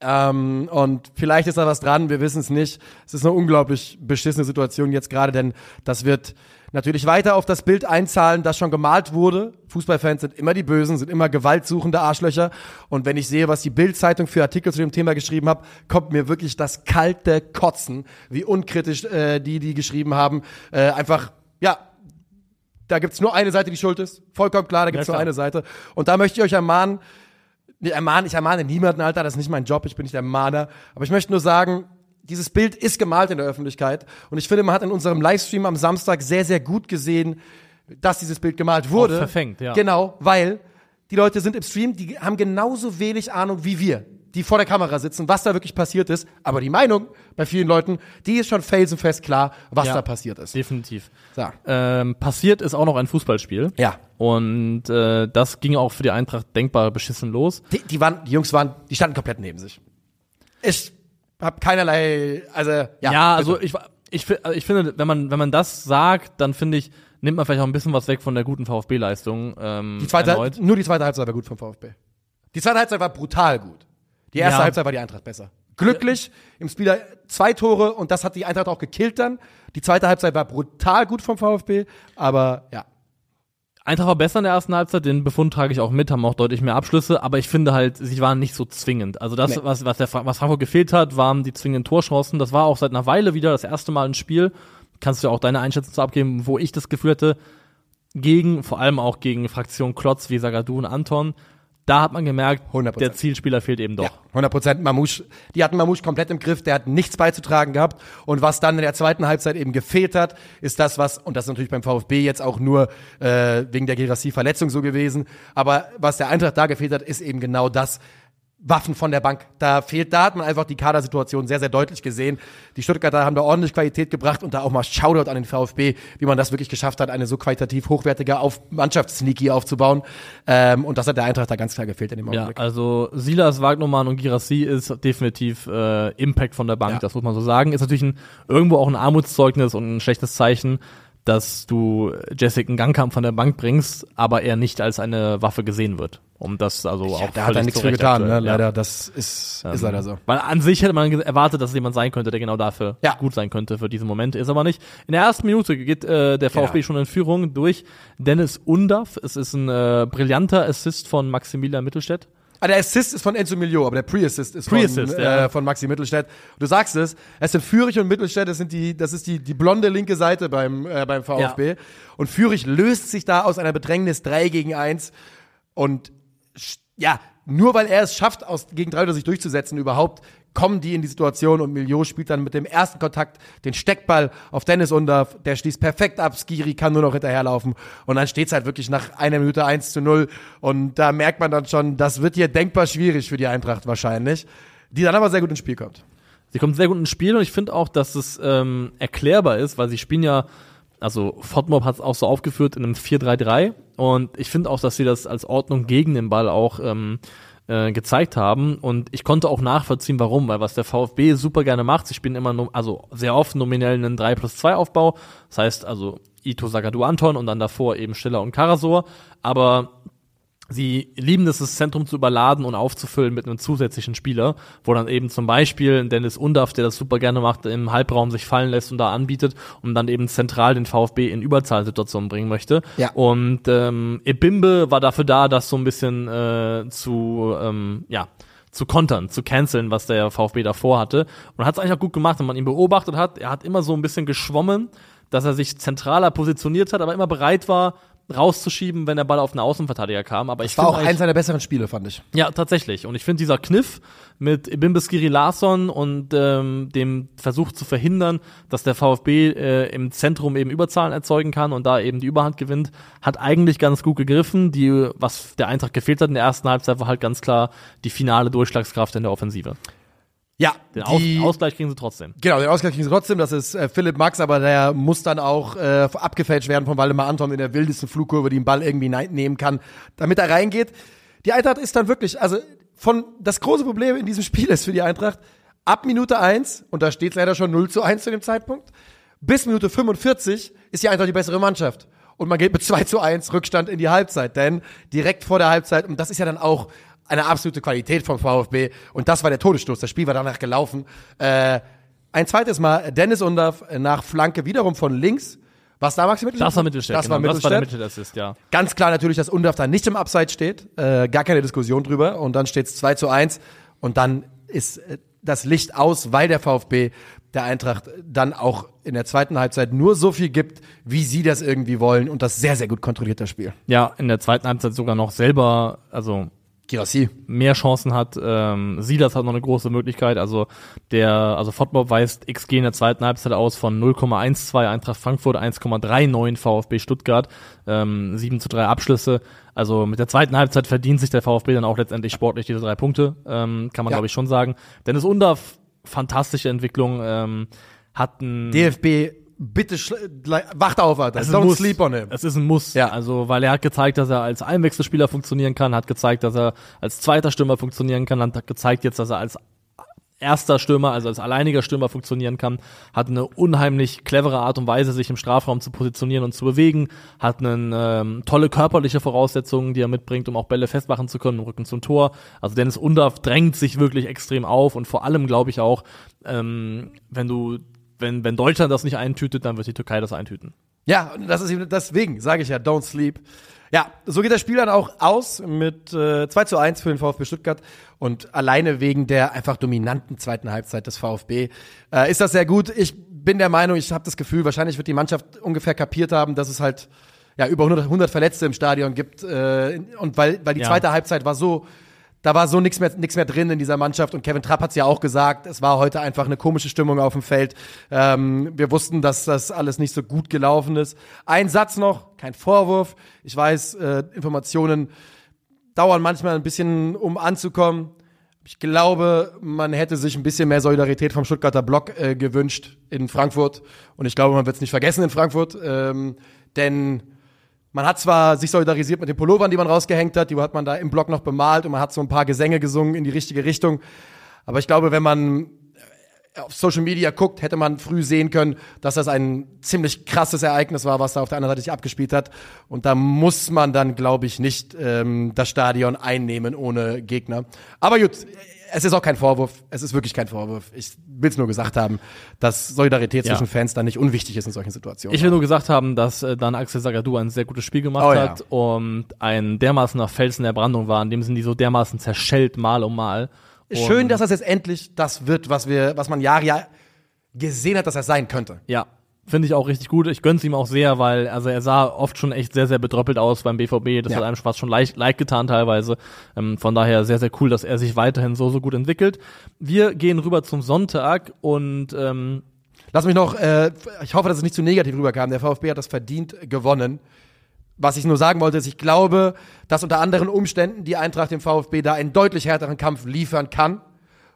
Ähm, und vielleicht ist da was dran, wir wissen es nicht. Es ist eine unglaublich beschissene Situation jetzt gerade, denn das wird natürlich weiter auf das Bild einzahlen, das schon gemalt wurde. Fußballfans sind immer die Bösen, sind immer gewaltsuchende Arschlöcher. Und wenn ich sehe, was die Bild-Zeitung für Artikel zu dem Thema geschrieben hat, kommt mir wirklich das kalte Kotzen, wie unkritisch äh, die, die geschrieben haben, äh, einfach, ja, da gibt's nur eine Seite, die schuld ist. Vollkommen klar, da gibt's Ja, nur eine Seite. Und da möchte ich euch ermahnen, Nee, ermahnen, ich ermahne niemanden, Alter, das ist nicht mein Job, ich bin nicht der Mahner. Aber ich möchte nur sagen, dieses Bild ist gemalt in der Öffentlichkeit. Und ich finde, man hat in unserem Livestream am Samstag sehr, sehr gut gesehen, dass dieses Bild gemalt wurde. verfängt, ja. Genau, weil die Leute sind im Stream, die haben genauso wenig Ahnung wie wir, die vor der Kamera sitzen, was da wirklich passiert ist. Aber die Meinung bei vielen Leuten, die ist schon felsenfest klar, was Ja. da passiert ist. definitiv. So. Ähm, passiert ist auch noch ein Fußballspiel. Ja. Und äh, das ging auch für die Eintracht denkbar beschissen los. Die, die waren, die Jungs waren, die standen komplett neben sich. Ich hab keinerlei, also ja. Ja, bitte. also ich, ich, also ich finde, wenn man, wenn man das sagt, dann finde ich, nimmt man vielleicht auch ein bisschen was weg von der guten VfB-Leistung. Ähm, die zweite, erneut. nur die zweite Halbzeit war gut vom VfB. Die zweite Halbzeit war brutal gut. Die erste Ja. Halbzeit war die Eintracht besser. Glücklich im Spieler zwei Tore und das hat die Eintracht auch gekillt dann. Die zweite Halbzeit war brutal gut vom VfB, aber ja. Eintracht war besser in der ersten Halbzeit, den Befund trage ich auch mit, haben auch deutlich mehr Abschlüsse, aber ich finde halt, sie waren nicht so zwingend. Also das, Nee. was, was, der, was Frankfurt gefehlt hat, waren die zwingenden Torchancen. Das war auch seit einer Weile wieder das erste Mal ein Spiel. Kannst du ja auch deine Einschätzung zu abgeben, wo ich das Gefühl hatte, gegen, vor allem auch gegen Fraktion Klotz wie Sagadu und Anton, da hat man gemerkt, 100%. der Zielspieler fehlt eben doch. Ja, 100 Prozent Mamouche. Die hatten Mamouche komplett im Griff, der hat nichts beizutragen gehabt. Und was dann in der zweiten Halbzeit eben gefehlt hat, ist das, was, und das ist natürlich beim VfB jetzt auch nur äh, wegen der Gerassi-Verletzung so gewesen, aber was der Eintracht da gefehlt hat, ist eben genau das. Waffen von der Bank. Da fehlt, da hat man einfach die Kadersituation sehr, sehr deutlich gesehen. Die Stuttgarter haben da ordentlich Qualität gebracht und da auch mal Shoutout an den VfB, wie man das wirklich geschafft hat, eine so qualitativ hochwertige auf Mannschaftssneaky aufzubauen. Ähm, und das hat der Eintracht da ganz klar gefehlt in dem Ja, Augenblick. also Silas, Wagnermann und Girassi ist definitiv äh, Impact von der Bank, Ja. das muss man so sagen. Ist natürlich ein, irgendwo auch ein Armutszeugnis und ein schlechtes Zeichen, dass du Jessica Gangkamp von der Bank bringst, aber er nicht als eine Waffe gesehen wird. Um das also Ja, auch da hat er völlig nichts für getan, ne? aktuell, ja. Leider, das ist, ist leider so. Weil an sich hätte man erwartet, dass es jemand sein könnte, der genau dafür Ja. gut sein könnte für diesen Moment. Ist aber nicht. In der ersten Minute geht äh, der VfB Ja. schon in Führung durch Dennis Undaff. Es ist ein äh, brillanter Assist von Maximilian Mittelstädt. Ah, der Assist ist von Enzo Milio, aber der Pre-Assist ist Pre-Assist, von, ja. äh, von Maxi Mittelstädt. Du sagst es, es sind Fürich und Mittelstädt, das sind die, das ist die, die blonde linke Seite beim, äh, beim VfB. Und Fürich löst sich da aus einer Bedrängnis 3 gegen 1 und ja, nur weil er es schafft, aus, gegen drei Leute sich durchzusetzen überhaupt, kommen die in die Situation und Milio spielt dann mit dem ersten Kontakt den Steckball auf Dennis Undaff, der schließt perfekt ab, Skiri kann nur noch hinterherlaufen und dann steht's halt wirklich nach einer Minute 1 zu 0 und da merkt man dann schon, das wird hier denkbar schwierig für die Eintracht wahrscheinlich, die dann aber sehr gut ins Spiel kommt. Sie kommt sehr gut ins Spiel und ich finde auch, dass es ähm, erklärbar ist, weil sie spielen ja also Fotmob hat es auch so aufgeführt in einem 4-3-3 und ich finde auch, dass sie das als Ordnung gegen den Ball auch ähm, äh, gezeigt haben. Und ich konnte auch nachvollziehen, warum, weil was der VfB super gerne macht, sie spielen immer, also sehr oft nominell einen 3 plus 2 Aufbau, das heißt also Ito Sagadu Anton und dann davor eben Stiller und Karasor, aber sie lieben es, das Zentrum zu überladen und aufzufüllen mit einem zusätzlichen Spieler, wo dann eben zum Beispiel Dennis Undaff, der das super gerne macht, im Halbraum sich fallen lässt und da anbietet und dann eben zentral den VfB in Überzahlsituationen bringen möchte. Ja. Und ähm, Ebimbe war dafür da, das so ein bisschen äh, zu, ähm, ja, zu kontern, zu canceln, was der VfB davor hatte. Und hat es eigentlich auch gut gemacht, wenn man ihn beobachtet hat. Er hat immer so ein bisschen geschwommen, dass er sich zentraler positioniert hat, aber immer bereit war, rauszuschieben, wenn der Ball auf einen Außenverteidiger kam. Aber ich Das war auch eins seiner besseren Spiele, fand ich. ja, tatsächlich. Und ich finde dieser Kniff mit Ibimbeskiri Larsson und ähm, dem Versuch zu verhindern, dass der VfB äh, im Zentrum eben Überzahlen erzeugen kann und da eben die Überhand gewinnt, hat eigentlich ganz gut gegriffen. Die, was der Eintracht gefehlt hat in der ersten Halbzeit, war halt ganz klar die finale Durchschlagskraft in der Offensive. Ja, Den die, Ausgleich kriegen sie trotzdem. Genau, den Ausgleich kriegen sie trotzdem. Das ist äh, Philipp Max, aber der muss dann auch äh, abgefälscht werden von Waldemar Anton in der wildesten Flugkurve, die den Ball irgendwie nehmen kann, damit er reingeht. Die Eintracht ist dann wirklich, also von das große Problem in diesem Spiel ist für die Eintracht, ab Minute eins und da steht leider schon 0 zu 1 zu dem Zeitpunkt, bis Minute 45 ist die Eintracht die bessere Mannschaft. Und man geht mit 2 zu 1 Rückstand in die Halbzeit, denn direkt vor der Halbzeit, und das ist ja dann auch eine absolute Qualität vom VfB, und das war der Todesstoß, das Spiel war danach gelaufen, äh, ein zweites Mal Dennis Undaff nach Flanke wiederum von links. Was da Maxi Mittelstädt? Das war Mittelstädt. Das war genau. das war der. Mittelassist, ja. Ganz klar natürlich, dass Undaff da nicht im Abseits steht. Äh, gar keine Diskussion drüber. Und dann steht es 2 zu 1. Und dann ist äh, das Licht aus, weil der VfB der Eintracht dann auch in der zweiten Halbzeit nur so viel gibt, wie sie das irgendwie wollen. Und das sehr, sehr gut kontrolliert, das Spiel. Ja, in der zweiten Halbzeit sogar noch selber, also Girassi. mehr Chancen hat. Ähm, Silas hat noch eine große Möglichkeit. Also der, also Football weist XG in der zweiten Halbzeit aus von 0,12 Eintracht Frankfurt, 1,39 VfB Stuttgart, ähm, 7 zu 3 Abschlüsse. Also mit der zweiten Halbzeit verdient sich der VfB dann auch letztendlich sportlich diese drei Punkte, ähm, kann man Ja. glaube ich schon sagen. Dennis Undaff, fantastische Entwicklung, ähm, hat ein DFB, bitte wacht auf, Alter. es ist Don't ein Muss. sleep on him. Es ist ein Muss. Ja. Also, weil er hat gezeigt, dass er als Einwechselspieler funktionieren kann, hat gezeigt, dass er als zweiter Stürmer funktionieren kann, hat gezeigt jetzt, dass er als erster Stürmer, also als alleiniger Stürmer funktionieren kann, hat eine unheimlich clevere Art und Weise, sich im Strafraum zu positionieren und zu bewegen, hat eine ähm, tolle körperliche Voraussetzungen, die er mitbringt, um auch Bälle festmachen zu können, im Rücken zum Tor. Also Dennis Undaff drängt sich wirklich extrem auf und vor allem glaube ich auch, ähm, wenn du wenn, wenn Deutschland das nicht eintütet, dann wird die Türkei das eintüten. Ja, und das ist eben deswegen, sage ich ja, don't sleep. Ja, so geht das Spiel dann auch aus mit äh, 2 zu 1 für den VfB Stuttgart und alleine wegen der einfach dominanten zweiten Halbzeit des VfB äh, ist das sehr gut. Ich bin der Meinung, ich habe das Gefühl, wahrscheinlich wird die Mannschaft ungefähr kapiert haben, dass es halt ja über 100, 100 Verletzte im Stadion gibt äh, und weil weil die Ja. zweite Halbzeit war so da war so nichts mehr, nichts mehr drin in dieser Mannschaft und Kevin Trapp hat es ja auch gesagt, es war heute einfach eine komische Stimmung auf dem Feld. Ähm, wir wussten, dass das alles nicht so gut gelaufen ist. Ein Satz noch, kein Vorwurf. Ich weiß, äh, Informationen dauern manchmal ein bisschen, um anzukommen. Ich glaube, man hätte sich ein bisschen mehr Solidarität vom Stuttgarter Block äh, gewünscht in Frankfurt. Und ich glaube, man wird es nicht vergessen in Frankfurt. Ähm, denn man hat zwar sich solidarisiert mit den Pullovern, die man rausgehängt hat, die hat man da im Block noch bemalt und man hat so ein paar Gesänge gesungen in die richtige Richtung. Aber ich glaube, wenn man äh, auf Social Media guckt, hätte man früh sehen können, dass das ein ziemlich krasses Ereignis war, was da auf der anderen Seite sich abgespielt hat. Und da muss man dann, glaube ich, nicht ähm, das Stadion einnehmen ohne Gegner. Aber gut, es ist auch kein Vorwurf. Es ist wirklich kein Vorwurf. Ich will es nur gesagt haben, dass Solidarität Ja. zwischen Fans dann nicht unwichtig ist in solchen Situationen. Ich will nur gesagt haben, dass äh, dann Axel Sagadou ein sehr gutes Spiel gemacht Oh ja. hat und ein dermaßener Felsen der Brandung war, in dem sind die so dermaßen zerschellt, mal um mal. Schön, dass das jetzt endlich das wird, was wir, was man Jahre ja gesehen hat, dass er sein könnte. Ja, finde ich auch richtig gut. Ich gönn's ihm auch sehr, weil also er sah oft schon echt sehr, sehr bedröppelt aus beim BVB. Das Ja. hat einem fast schon leicht, leicht getan teilweise. Ähm, von daher sehr, sehr cool, dass er sich weiterhin so, so gut entwickelt. Wir gehen rüber zum Sonntag und ähm, Lass mich noch, äh, ich hoffe, dass es nicht zu negativ rüberkam. Der VfB hat das verdient gewonnen. Was ich nur sagen wollte, ist, ich glaube, dass unter anderen Umständen die Eintracht dem VfB da einen deutlich härteren Kampf liefern kann.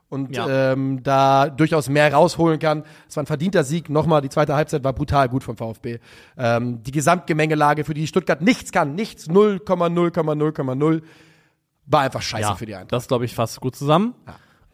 Und Ja. ähm, da durchaus mehr rausholen kann. Es war ein verdienter Sieg. Nochmal, die zweite Halbzeit war brutal gut vom VfB. Ähm, die Gesamtgemengelage, für die Stuttgart nichts kann, nichts, 0,0,0,0, war einfach scheiße Ja, für die Eintracht. das glaube ich fasst gut zusammen.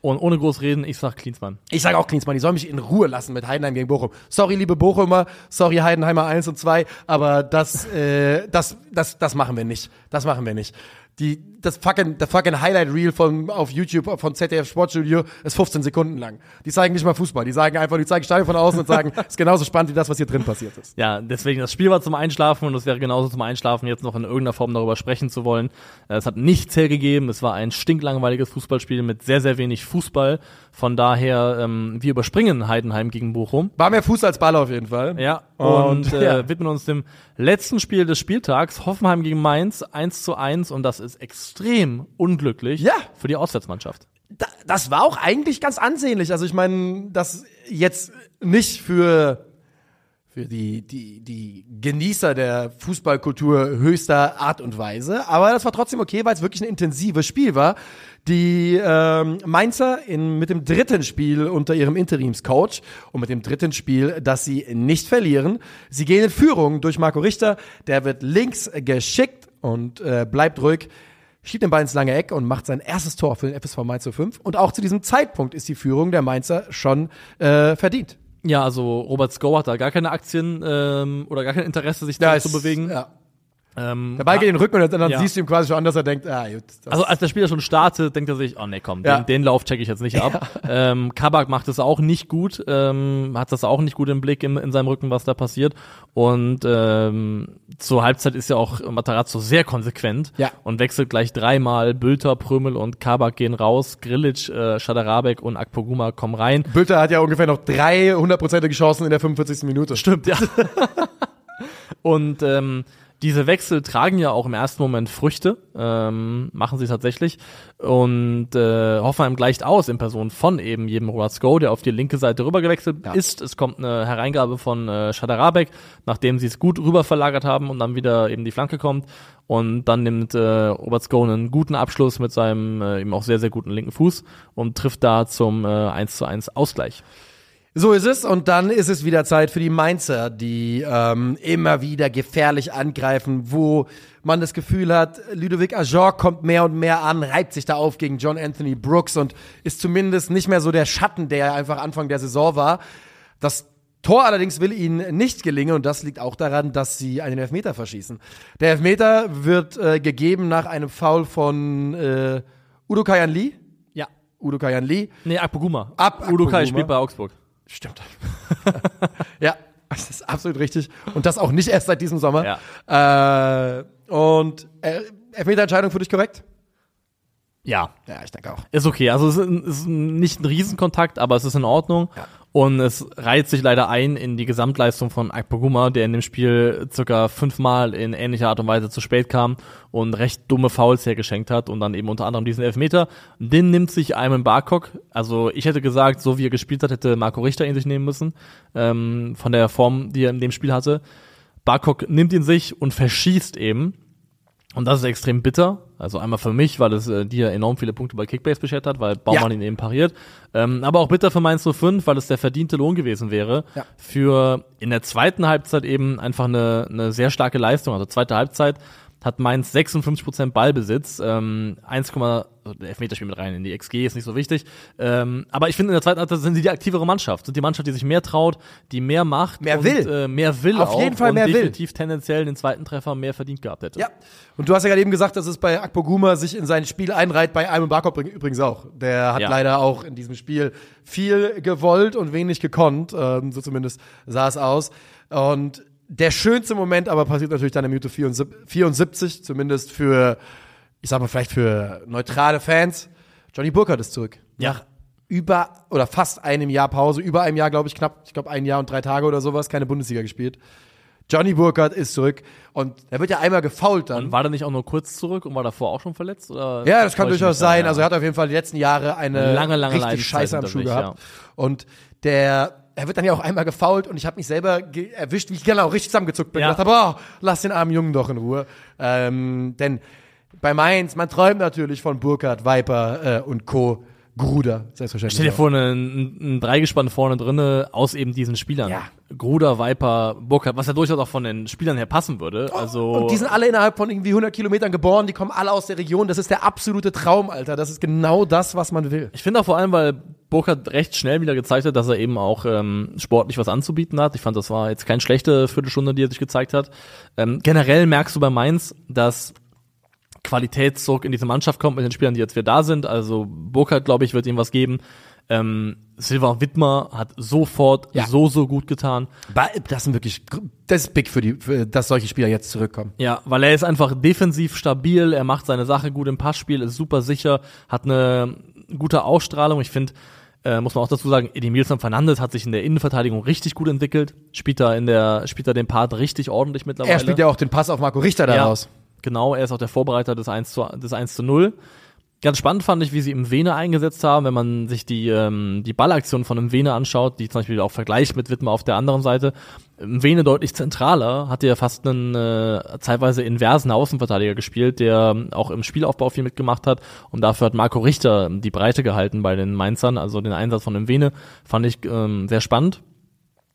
Und ohne groß reden, ich sag Klinsmann. Ich sage auch Klinsmann, die sollen mich in Ruhe lassen mit Heidenheim gegen Bochum. Sorry, liebe Bochumer, sorry Heidenheimer 1 und 2, aber das, äh, das, das, das machen wir nicht. Das machen wir nicht. Die, das fucking, der fucking Highlight Reel von, auf YouTube von ZDF Sportstudio ist 15 Sekunden lang. Die zeigen nicht mal Fußball. Die sagen einfach, die zeigen Stadion von außen und sagen, ist genauso spannend wie das, was hier drin passiert ist. Ja, deswegen, das Spiel war zum Einschlafen und es wäre genauso zum Einschlafen, jetzt noch in irgendeiner Form darüber sprechen zu wollen. Äh, Es hat nichts hergegeben, es war ein stinklangweiliges Fußballspiel mit sehr, sehr wenig Fußball. Von daher, ähm, wir überspringen Heidenheim gegen Bochum. War mehr Fuß als Ball auf jeden Fall. Ja, und, Und, äh, ja. widmen uns dem letzten Spiel des Spieltags, Hoffenheim gegen Mainz, 1 zu 1 und das ist extrem unglücklich Ja. für die Auswärtsmannschaft. da, das war auch eigentlich ganz ansehnlich. Also ich meine, das jetzt nicht für für die, die, die Genießer der Fußballkultur höchster Art und Weise. Aber das war trotzdem okay, weil es wirklich ein intensives Spiel war. Die ähm, Mainzer in, mit dem dritten Spiel unter ihrem Interimscoach und mit dem dritten Spiel, das sie nicht verlieren. Sie gehen in Führung durch Marco Richter. Der wird links geschickt und äh, bleibt ruhig schiebt den Ball ins lange Eck und macht sein erstes Tor für den FSV Mainz 05. Und auch zu diesem Zeitpunkt ist die Führung der Mainzer schon äh, verdient. Ja, also Robert Sko hat da gar keine Aktien ähm, oder gar kein Interesse, sich da zu ist- bewegen. Ja. Ähm, Der Ball geht in den Rücken und dann Ja. siehst du ihm quasi schon an, dass er denkt, ah, gut. Also als der Spieler schon startet, denkt er sich, oh nee, komm, Ja. den, den Lauf checke ich jetzt nicht ab. Ähm, Kabak macht es auch nicht gut, ähm, hat das auch nicht gut im Blick in, in seinem Rücken, was da passiert. Und ähm, zur Halbzeit ist ja auch Matarazzo sehr konsequent Ja. und wechselt gleich dreimal. Bülter, Prömel und Kabak gehen raus, Grilic, äh, Schadarabek und Akpoguma kommen rein. Bülter hat ja ungefähr noch drei hundertprozentige Chancen in der 45. Minute. Stimmt, ja. und ähm, diese Wechsel tragen ja auch im ersten Moment Früchte, ähm, machen sie tatsächlich. Und äh, Hoffenheim gleicht aus in Person von eben jedem Robert Sko, der auf die linke Seite rüber gewechselt Ja. ist. Es kommt eine Hereingabe von äh, Schadarabek, nachdem sie es gut rüber verlagert haben und dann wieder eben die Flanke kommt. Und dann nimmt äh, Robert Sko einen guten Abschluss mit seinem äh, eben auch sehr, sehr guten linken Fuß und trifft da zum äh, 1 zu 1 Ausgleich. So ist es. Und dann ist es wieder Zeit für die Mainzer, die ähm, immer wieder gefährlich angreifen, wo man das Gefühl hat, Ludovic Ajor kommt mehr und mehr an, reibt sich da auf gegen John Anthony Brooks und ist zumindest nicht mehr so der Schatten, der er einfach Anfang der Saison war. Das Tor allerdings will ihnen nicht gelingen und das liegt auch daran, dass sie einen Elfmeter verschießen. Der Elfmeter wird äh, gegeben nach einem Foul von äh, Udo Kayan Lee. Ja. Udo Kayan Lee. Nee, Akpoguma. Ab Udo Akpoguma. spielt bei Augsburg. Stimmt. ja, das ist absolut richtig. Und das auch nicht erst seit diesem Sommer. Ja. Äh, und äh, Elfmeterentscheidung für dich korrekt? Ja. Ja, ich denke auch. Ist okay. Also es ist, nicht ein Riesenkontakt, aber es ist in Ordnung. Ja. Und es reiht sich leider ein in die Gesamtleistung von Akpoguma, der in dem Spiel circa fünfmal in ähnlicher Art und Weise zu spät kam und recht dumme Fouls hergeschenkt hat und dann eben unter anderem diesen Elfmeter. Den nimmt sich Ayman Barkok. Also ich hätte gesagt, so wie er gespielt hat, hätte Marco Richter ihn sich nehmen müssen. Ähm, von der Form, die er in dem Spiel hatte. Barkok nimmt ihn sich und verschießt eben. Und das ist extrem bitter. Also einmal für mich, weil es äh, dir enorm viele Punkte bei Kickbase beschert hat, weil Baumann Ja. ihn eben pariert. Ähm, aber auch bitter für Mainz 05, weil es der verdiente Lohn gewesen wäre. Ja. Für in der zweiten Halbzeit eben einfach eine, eine sehr starke Leistung. Also zweite Halbzeit hat Mainz 56% Ballbesitz, ähm, 1, also der Elfmeterspiel mit rein in die XG ist nicht so wichtig. Ähm, aber ich finde, in der zweiten Halbzeit sind sie die aktivere Mannschaft, sind die Mannschaft, die sich mehr traut, die mehr macht, Mehr und, will. äh, mehr will Auf auch jeden Fall mehr will. definitiv tendenziell den zweiten Treffer mehr verdient gehabt hätte. Ja. Und du hast ja gerade eben gesagt, dass es bei Akpoguma sich in sein Spiel einreiht, bei Ayman Barkop übrigens auch. Der hat Ja. leider auch in diesem Spiel viel gewollt und wenig gekonnt. Ähm, so zumindest sah es aus. Und der schönste Moment aber passiert natürlich dann in Minute 74, 74 zumindest für, ich sag mal vielleicht für neutrale Fans. Johnny Burkhardt ist zurück. Ja. Nach über oder fast einem Jahr Pause, über einem Jahr, glaube ich, knapp, ich glaube ein Jahr und drei Tage oder sowas, keine Bundesliga gespielt. Johnny Burkhardt ist zurück und er wird ja einmal gefault dann. War der nicht auch nur kurz zurück und war davor auch schon verletzt? Oder Ja, das kann durchaus sein. Ja. Also er hat auf jeden Fall die letzten Jahre eine Lange, lange richtig Scheiße am Schuh gehabt. Und der, er wird dann ja auch einmal gefault und ich habe mich selber ge- erwischt, wie ich genau richtig zusammengezuckt bin. Ja. Ich dachte, boah, lass den armen Jungen doch in Ruhe. Ähm, denn bei Mainz, man träumt natürlich von Burkhardt, Viper äh, und Co. Gruder, selbstverständlich. Stell dir vor, ein, ein Dreigespann vorne drinne aus eben diesen Spielern. Ja. Gruder, Viper, Burkhardt, was ja durchaus auch von den Spielern her passen würde. Also Und die sind alle innerhalb von irgendwie 100 Kilometern geboren, die kommen alle aus der Region. Das ist der absolute Traum, Alter. Das ist genau das, was man will. Ich finde auch vor allem, weil Burkhardt recht schnell wieder gezeigt hat, dass er eben auch ähm, sportlich was anzubieten hat. Ich fand, das war jetzt keine schlechte Viertelstunde, die er sich gezeigt hat. Ähm, generell merkst du bei Mainz, dass Qualitätszug in diese Mannschaft kommt mit den Spielern, die jetzt wieder da sind. Also Burkhardt, glaube ich, wird ihm was geben. Ähm, Silva Wittmer hat sofort Ja. so, so gut getan. Das sind wirklich, das ist big für die, für, dass solche Spieler jetzt zurückkommen. Ja, weil er ist einfach defensiv stabil, er macht seine Sache gut im Passspiel, ist super sicher, hat eine gute Ausstrahlung. Ich finde, äh, muss man auch dazu sagen, Edimilson Fernandes hat sich in der Innenverteidigung richtig gut entwickelt, spielt da in der, spielt da den Part richtig ordentlich mittlerweile. Er spielt ja auch den Pass auf Marco Richter daraus. Genau, er ist auch der Vorbereiter des 1 zu, des 1 zu 0. Ganz spannend fand ich, wie sie im Vene eingesetzt haben, wenn man sich die, ähm, die Ballaktion von im Vene anschaut, die zum Beispiel auch vergleicht mit Wittmer auf der anderen Seite. Im Vene deutlich zentraler, hatte ja fast einen äh, zeitweise inversen Außenverteidiger gespielt, der auch im Spielaufbau viel mitgemacht hat und dafür hat Marco Richter die Breite gehalten bei den Mainzern, also den Einsatz von im Vene fand ich ähm, sehr spannend.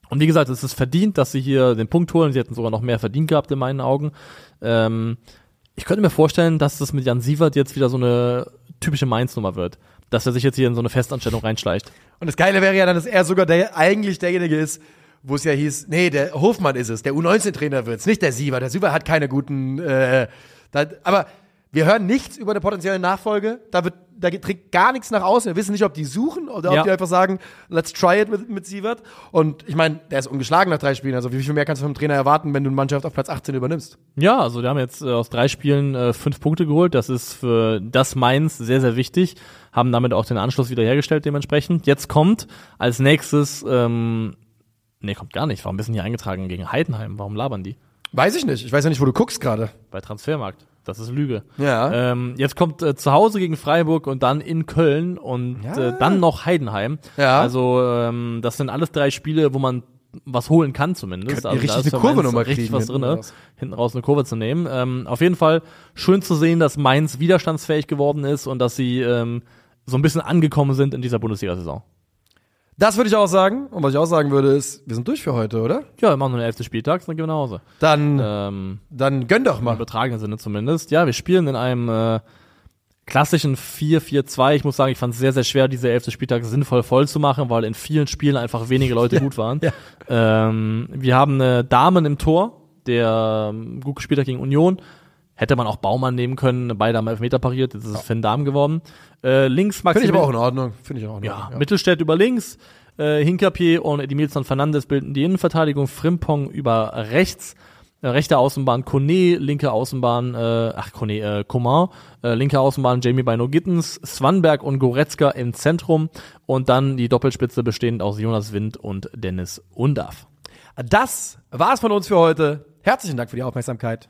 Und wie gesagt, es ist verdient, dass sie hier den Punkt holen. Sie hätten sogar noch mehr verdient gehabt in meinen Augen. Ähm, ich könnte mir vorstellen, dass das mit Jan Sievert jetzt wieder so eine typische Mainz-Nummer wird. Dass er sich jetzt hier in so eine Festanstellung reinschleicht. Und das Geile wäre ja dann, dass er sogar der, eigentlich derjenige ist, wo es ja hieß, nee, der Hofmann ist es, der U19-Trainer wird's, nicht der Siever. Der Siever hat keine guten, äh, da, aber wir hören nichts über eine potenzielle Nachfolge. Da wird, da trägt gar nichts nach außen. Wir wissen nicht, ob die suchen oder Ja. ob die einfach sagen, let's try it mit, mit Sievert. Und ich meine, der ist ungeschlagen nach drei Spielen. Also wie viel mehr kannst du vom Trainer erwarten, wenn du eine Mannschaft auf Platz 18 übernimmst? Ja, also die haben jetzt äh, aus drei Spielen äh, fünf Punkte geholt. Das ist für das Mainz sehr, sehr wichtig. Haben damit auch den Anschluss wiederhergestellt dementsprechend. Jetzt kommt als nächstes, ähm, nee, kommt gar nicht. Warum bist du hier eingetragen gegen Heidenheim? Warum labern die? Weiß ich nicht. Ich weiß ja nicht, wo du guckst gerade. Bei Transfermarkt. Das ist Lüge. Ja. Ähm, jetzt kommt äh, zu Hause gegen Freiburg und dann in Köln und Ja. äh, dann noch Heidenheim. Ja. Also ähm, das sind alles drei Spiele, wo man was holen kann zumindest. Also richtig eine Kurve Mainz noch mal richtig kriegen was drin, raus. hinten raus eine Kurve zu nehmen. Ähm, auf jeden Fall schön zu sehen, dass Mainz widerstandsfähig geworden ist und dass sie ähm, so ein bisschen angekommen sind in dieser Bundesliga-Saison. Das würde ich auch sagen. Und was ich auch sagen würde, ist, wir sind durch für heute, oder? Ja, wir machen nur den 11. Spieltags, dann gehen wir nach Hause. Dann, Ähm, dann gönn doch Im mal. übertragenen Sinne zumindest. Ja, wir spielen in einem äh, klassischen 4-4-2. Ich muss sagen, ich fand es sehr, sehr schwer, diese elfte Spieltag sinnvoll voll zu machen, weil in vielen Spielen einfach wenige Leute gut waren. ja. Ähm, wir haben eine Damen im Tor, der ähm, gut gespielt hat gegen Union. Hätte man auch Baumann nehmen können, beide haben Elfmeter pariert, jetzt ist es Finn Damen geworden. Äh, links Finde ich Maximilian- aber auch in Ordnung. Finde ich auch in ja, Ordnung. Mittelstädt über links, äh, Hinkapier und Edmilson Fernandes bilden die Innenverteidigung, Frimpong über rechts, äh, rechte Außenbahn Kone, linke Außenbahn, äh, ach Kone, äh, Coman, äh, linke Außenbahn Jamie Bino Gittens, Swanberg und Goretzka im Zentrum und dann die Doppelspitze bestehend aus Jonas Wind und Dennis Undaff. Das war's von uns für heute. Herzlichen Dank für die Aufmerksamkeit.